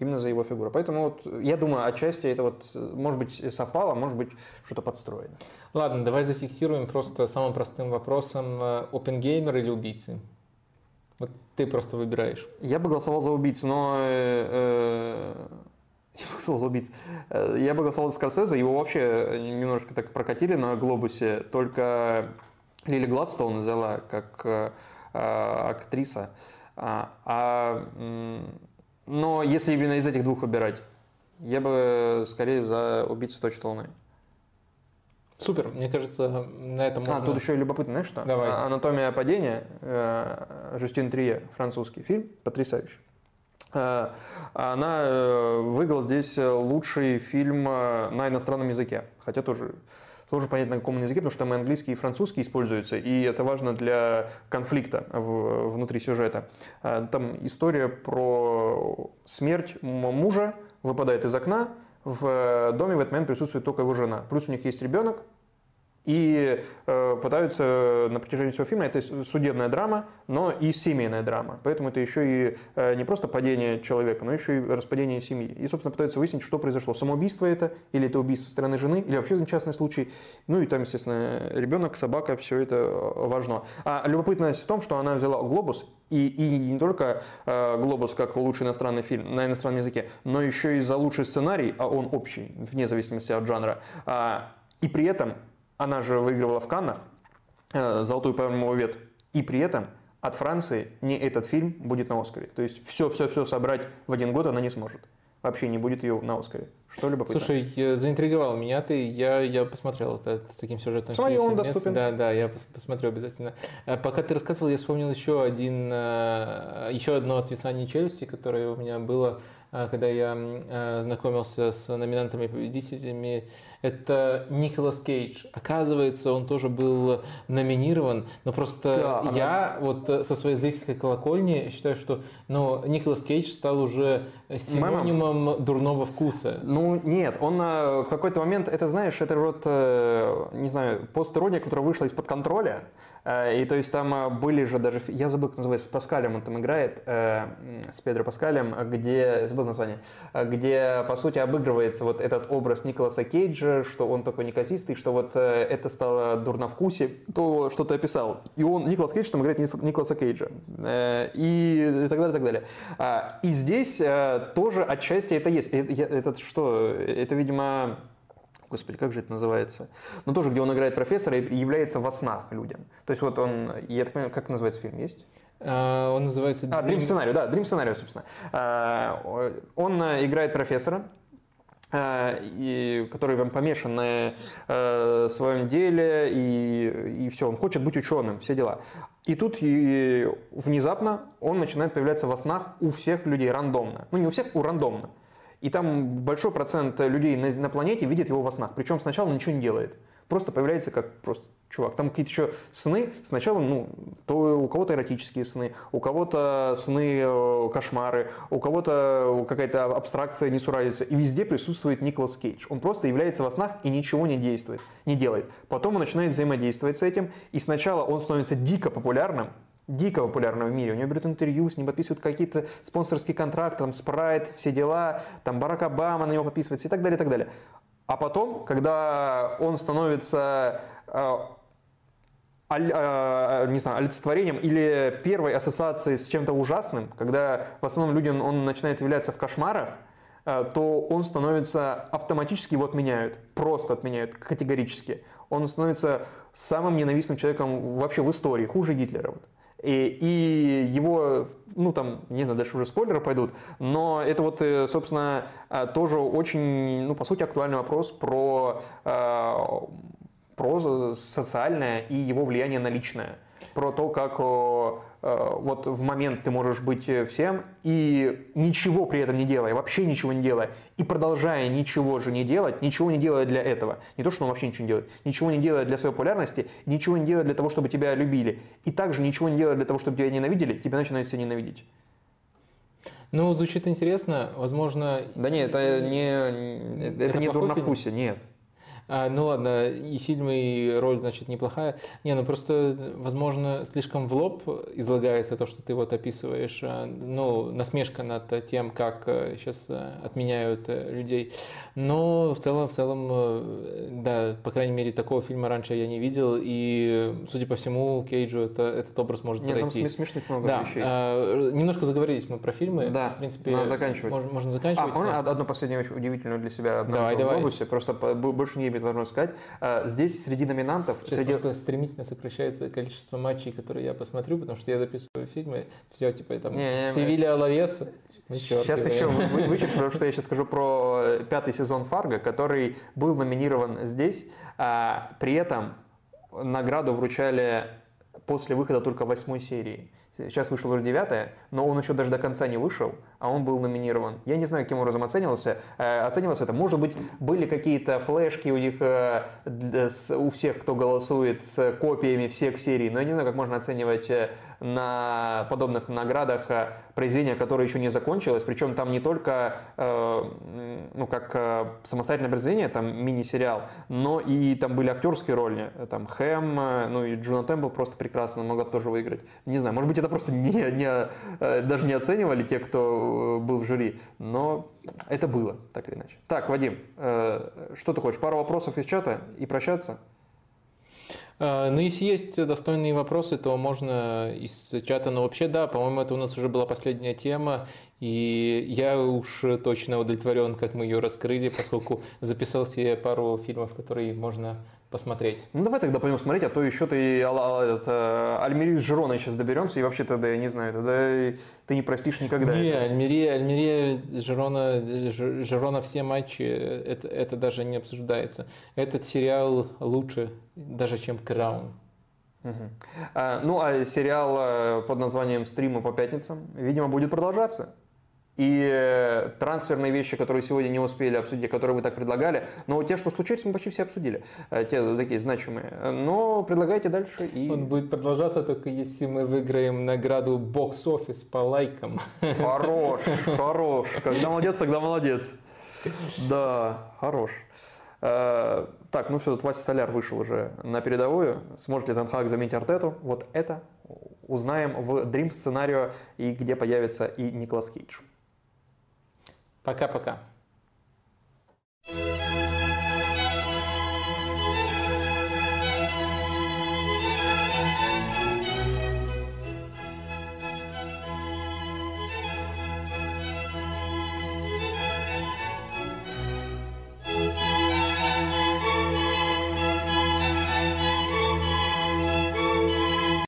именно за его фигуру. Поэтому вот, я думаю, отчасти это вот, может быть, совпало, может быть, что-то подстроено. Ладно, давай зафиксируем просто самым простым вопросом. Опенгеймер или убийцы? Вот ты просто выбираешь. Я бы голосовал за убийцу, но... Э, э, я бы голосовал за убийцу. Э, я бы голосовал за Скорсезе. Его вообще немножко так прокатили на глобусе. Только Лили Гладстоун взяла как э, актриса. А, а но если именно из этих двух выбирать, я бы скорее за убийцу точно Луны. Супер, мне кажется, на этом а, можно... А, тут еще и любопытно, знаешь что? Давай. «Анатомия падения», э, Жюстин Трие, французский фильм, потрясающий. Э, она э, выиграла здесь лучший фильм на иностранном языке, хотя тоже сложно понять, на каком языке, потому что там и английский, и французский используются, и это важно для конфликта в, внутри сюжета. А, там история про смерть мужа, выпадает из окна, в доме в этот момент присутствует только его жена. Плюс у них есть ребенок, и э, пытаются на протяжении всего фильма, это судебная драма, но и семейная драма. Поэтому это еще и э, не просто падение человека, но еще и распадение семьи. И, собственно, пытаются выяснить, что произошло. Самоубийство это, или это убийство со стороны жены, или вообще несчастный случай. Ну и там, естественно, ребенок, собака, все это важно. А любопытность в том, что она взяла «Глобус», и, и не только э, «Глобус» как лучший иностранный фильм на иностранном языке, но еще и за лучший сценарий, а он общий, вне зависимости от жанра. А, и при этом она же выигрывала в Каннах э, «Золотую пальмовую ветвь». И при этом от Франции не этот фильм будет на Оскаре. То есть все-все-все собрать в один год она не сможет. Вообще не будет ее на Оскаре. Что любопытно. Слушай, заинтриговал меня ты. Я, я посмотрел это с таким сюжетом. Смотри, он доступен. Да, да, я посмотрю обязательно. Э, пока ты рассказывал, я вспомнил еще один, э, еще одно отвисание челюсти, которое у меня было когда я а, знакомился с номинантами и победителями, это Николас Кейдж. Оказывается, он тоже был номинирован, но просто да, я она... вот э, со своей зрительской колокольни считаю, что ну, Николас Кейдж стал уже синонимом Мама. дурного вкуса. Ну, нет, он э, в какой-то момент, это знаешь, это вот, э, не знаю, постерония, которая вышла из-под контроля, и то есть там были же даже, я забыл, как называется, с Паскалем он там играет, с Педро Паскалем, где забыл название, э, где, по сути, обыгрывается вот этот образ Николаса Кейджа, что он такой неказистый, что вот э, это стало дурно вкусе, то, что ты описал. И он, Николас Кейдж там играет Николаса Кейджа. Э, и так далее, и так далее. А, и здесь тоже отчасти это есть. Это, это что? Это, видимо, Господи, как же это называется? Ну, тоже, где он играет профессора и является во снах людям. То есть вот он, я так понимаю, как называется фильм, есть? А, он называется... А, Dream сценарий, да, Dream сценарий, собственно. А, он э, играет профессора, э, и, который вам помешан на э, своем деле, и, и все, он хочет быть ученым, все дела. И тут и внезапно он начинает появляться во снах у всех людей рандомно. Ну, не у всех, у рандомно. И там большой процент людей на, на планете видит его во снах. Причем сначала он ничего не делает. Просто появляется как просто чувак. Там какие-то еще сны. Сначала, ну, то у кого-то эротические сны, у кого-то сны, э, кошмары, у кого-то какая-то абстракция несуразица. И везде присутствует Николас Кейдж. Он просто является во снах и ничего не действует, не делает. Потом он начинает взаимодействовать с этим. И сначала он становится дико популярным, дико популярным в мире. У него берут интервью, с ним подписывают какие-то спонсорские контракты, там Спрайт, все дела, там Барак Обама на него подписывается и так далее, и так далее. А потом, когда он становится э, Э, не знаю, олицетворением или первой ассоциацией с чем-то ужасным, когда в основном людям он начинает являться в кошмарах, э, то он становится автоматически его отменяют, просто отменяют категорически. Он становится самым ненавистным человеком вообще в истории, хуже Гитлера. Вот. И, и его, ну там, не знаю, дальше уже спойлеры пойдут, но это вот, э, собственно, тоже очень, ну, по сути, актуальный вопрос про про социальное и его влияние на личное. Про то, как вот в момент ты можешь быть всем и ничего при этом не делая, вообще ничего не делая, и продолжая ничего же не делать, ничего не делая для этого. Не то, что он вообще ничего не делает. Ничего не делая для своей популярности, ничего не делая для того, чтобы тебя любили. И также ничего не делая для того, чтобы тебя ненавидели, тебя начинают все ненавидеть. Ну, звучит интересно, возможно... Да нет, это не, это, это не дурновкусие, нет. А, ну ладно, и фильм, и роль, значит, неплохая. Не, ну просто, возможно, слишком в лоб излагается то, что ты вот описываешь. А, ну, насмешка над тем, как сейчас э, э, отменяют э, людей. Но в целом, в целом, да, по крайней мере, такого фильма раньше я не видел. И, судя по всему, Кейджу это, этот образ может Нет, подойти. Нет, смешных много да. вещей. А, немножко заговорились мы про фильмы. Да, в принципе, надо заканчивать. Можно, можно заканчивать. А, можно одну последнюю удивительную для себя давай, давай. глобусе? Просто больше не имеет возможности сказать. А, здесь среди номинантов... Сейчас среди... просто стремительно сокращается количество матчей, которые я посмотрю, потому что я записываю фильмы, все, типа, там, Севилья Лавес, Сейчас еще вычеркну, потому что я сейчас скажу про э, пятый сезон Фарго, который был номинирован здесь. А, при этом награду вручали после выхода только восьмой серии. Сейчас вышел уже девятая, но он еще даже до конца не вышел, а он был номинирован. Я не знаю, каким образом оценивался. Э, оценивался это. Может быть, были какие-то флешки у них, э, у всех, кто голосует, с копиями всех серий, но я не знаю, как можно оценивать э, на подобных наградах произведение, которое еще не закончилось, причем там не только ну, как самостоятельное произведение, там мини-сериал, но и там были актерские роли, там Хэм, ну и Джуна Темпл просто прекрасно могла тоже выиграть. Не знаю, может быть, это просто не, не, даже не оценивали те, кто был в жюри, но это было, так или иначе. Так, Вадим, э, что ты хочешь? Пару вопросов из чата и прощаться? Э, ну, если есть достойные вопросы, то можно из чата. Но вообще, да, по-моему, это у нас уже была последняя тема. И я уж точно удовлетворен, как мы ее раскрыли, поскольку записал себе пару фильмов, которые можно посмотреть. Ну давай тогда пойдем смотреть, а то еще ты это, Альмерию с Жироной сейчас доберемся, и вообще тогда, я не знаю, тогда ты не простишь никогда. Не, Альмерия, Альмерия, Жирона, Жирона все матчи, это, это даже не обсуждается. Этот сериал лучше даже, чем Краун. Угу. А, ну, а сериал э, под названием «Стримы по пятницам», видимо, будет продолжаться. И э, трансферные вещи, которые сегодня не успели обсудить, которые вы так предлагали, но те, что случились, мы почти все обсудили, э, те такие значимые. Но предлагайте дальше. И... Он будет продолжаться только если мы выиграем награду бокс-офис по лайкам. Хорош, хорош. Когда молодец, тогда молодец. Да, хорош. Э, так, ну все, тут Вася Столяр вышел уже на передовую. Сможет ли Танхак заменить Артету? Вот это узнаем в Dream сценарию и где появится и Николас Кейдж. Пока-пока. thank you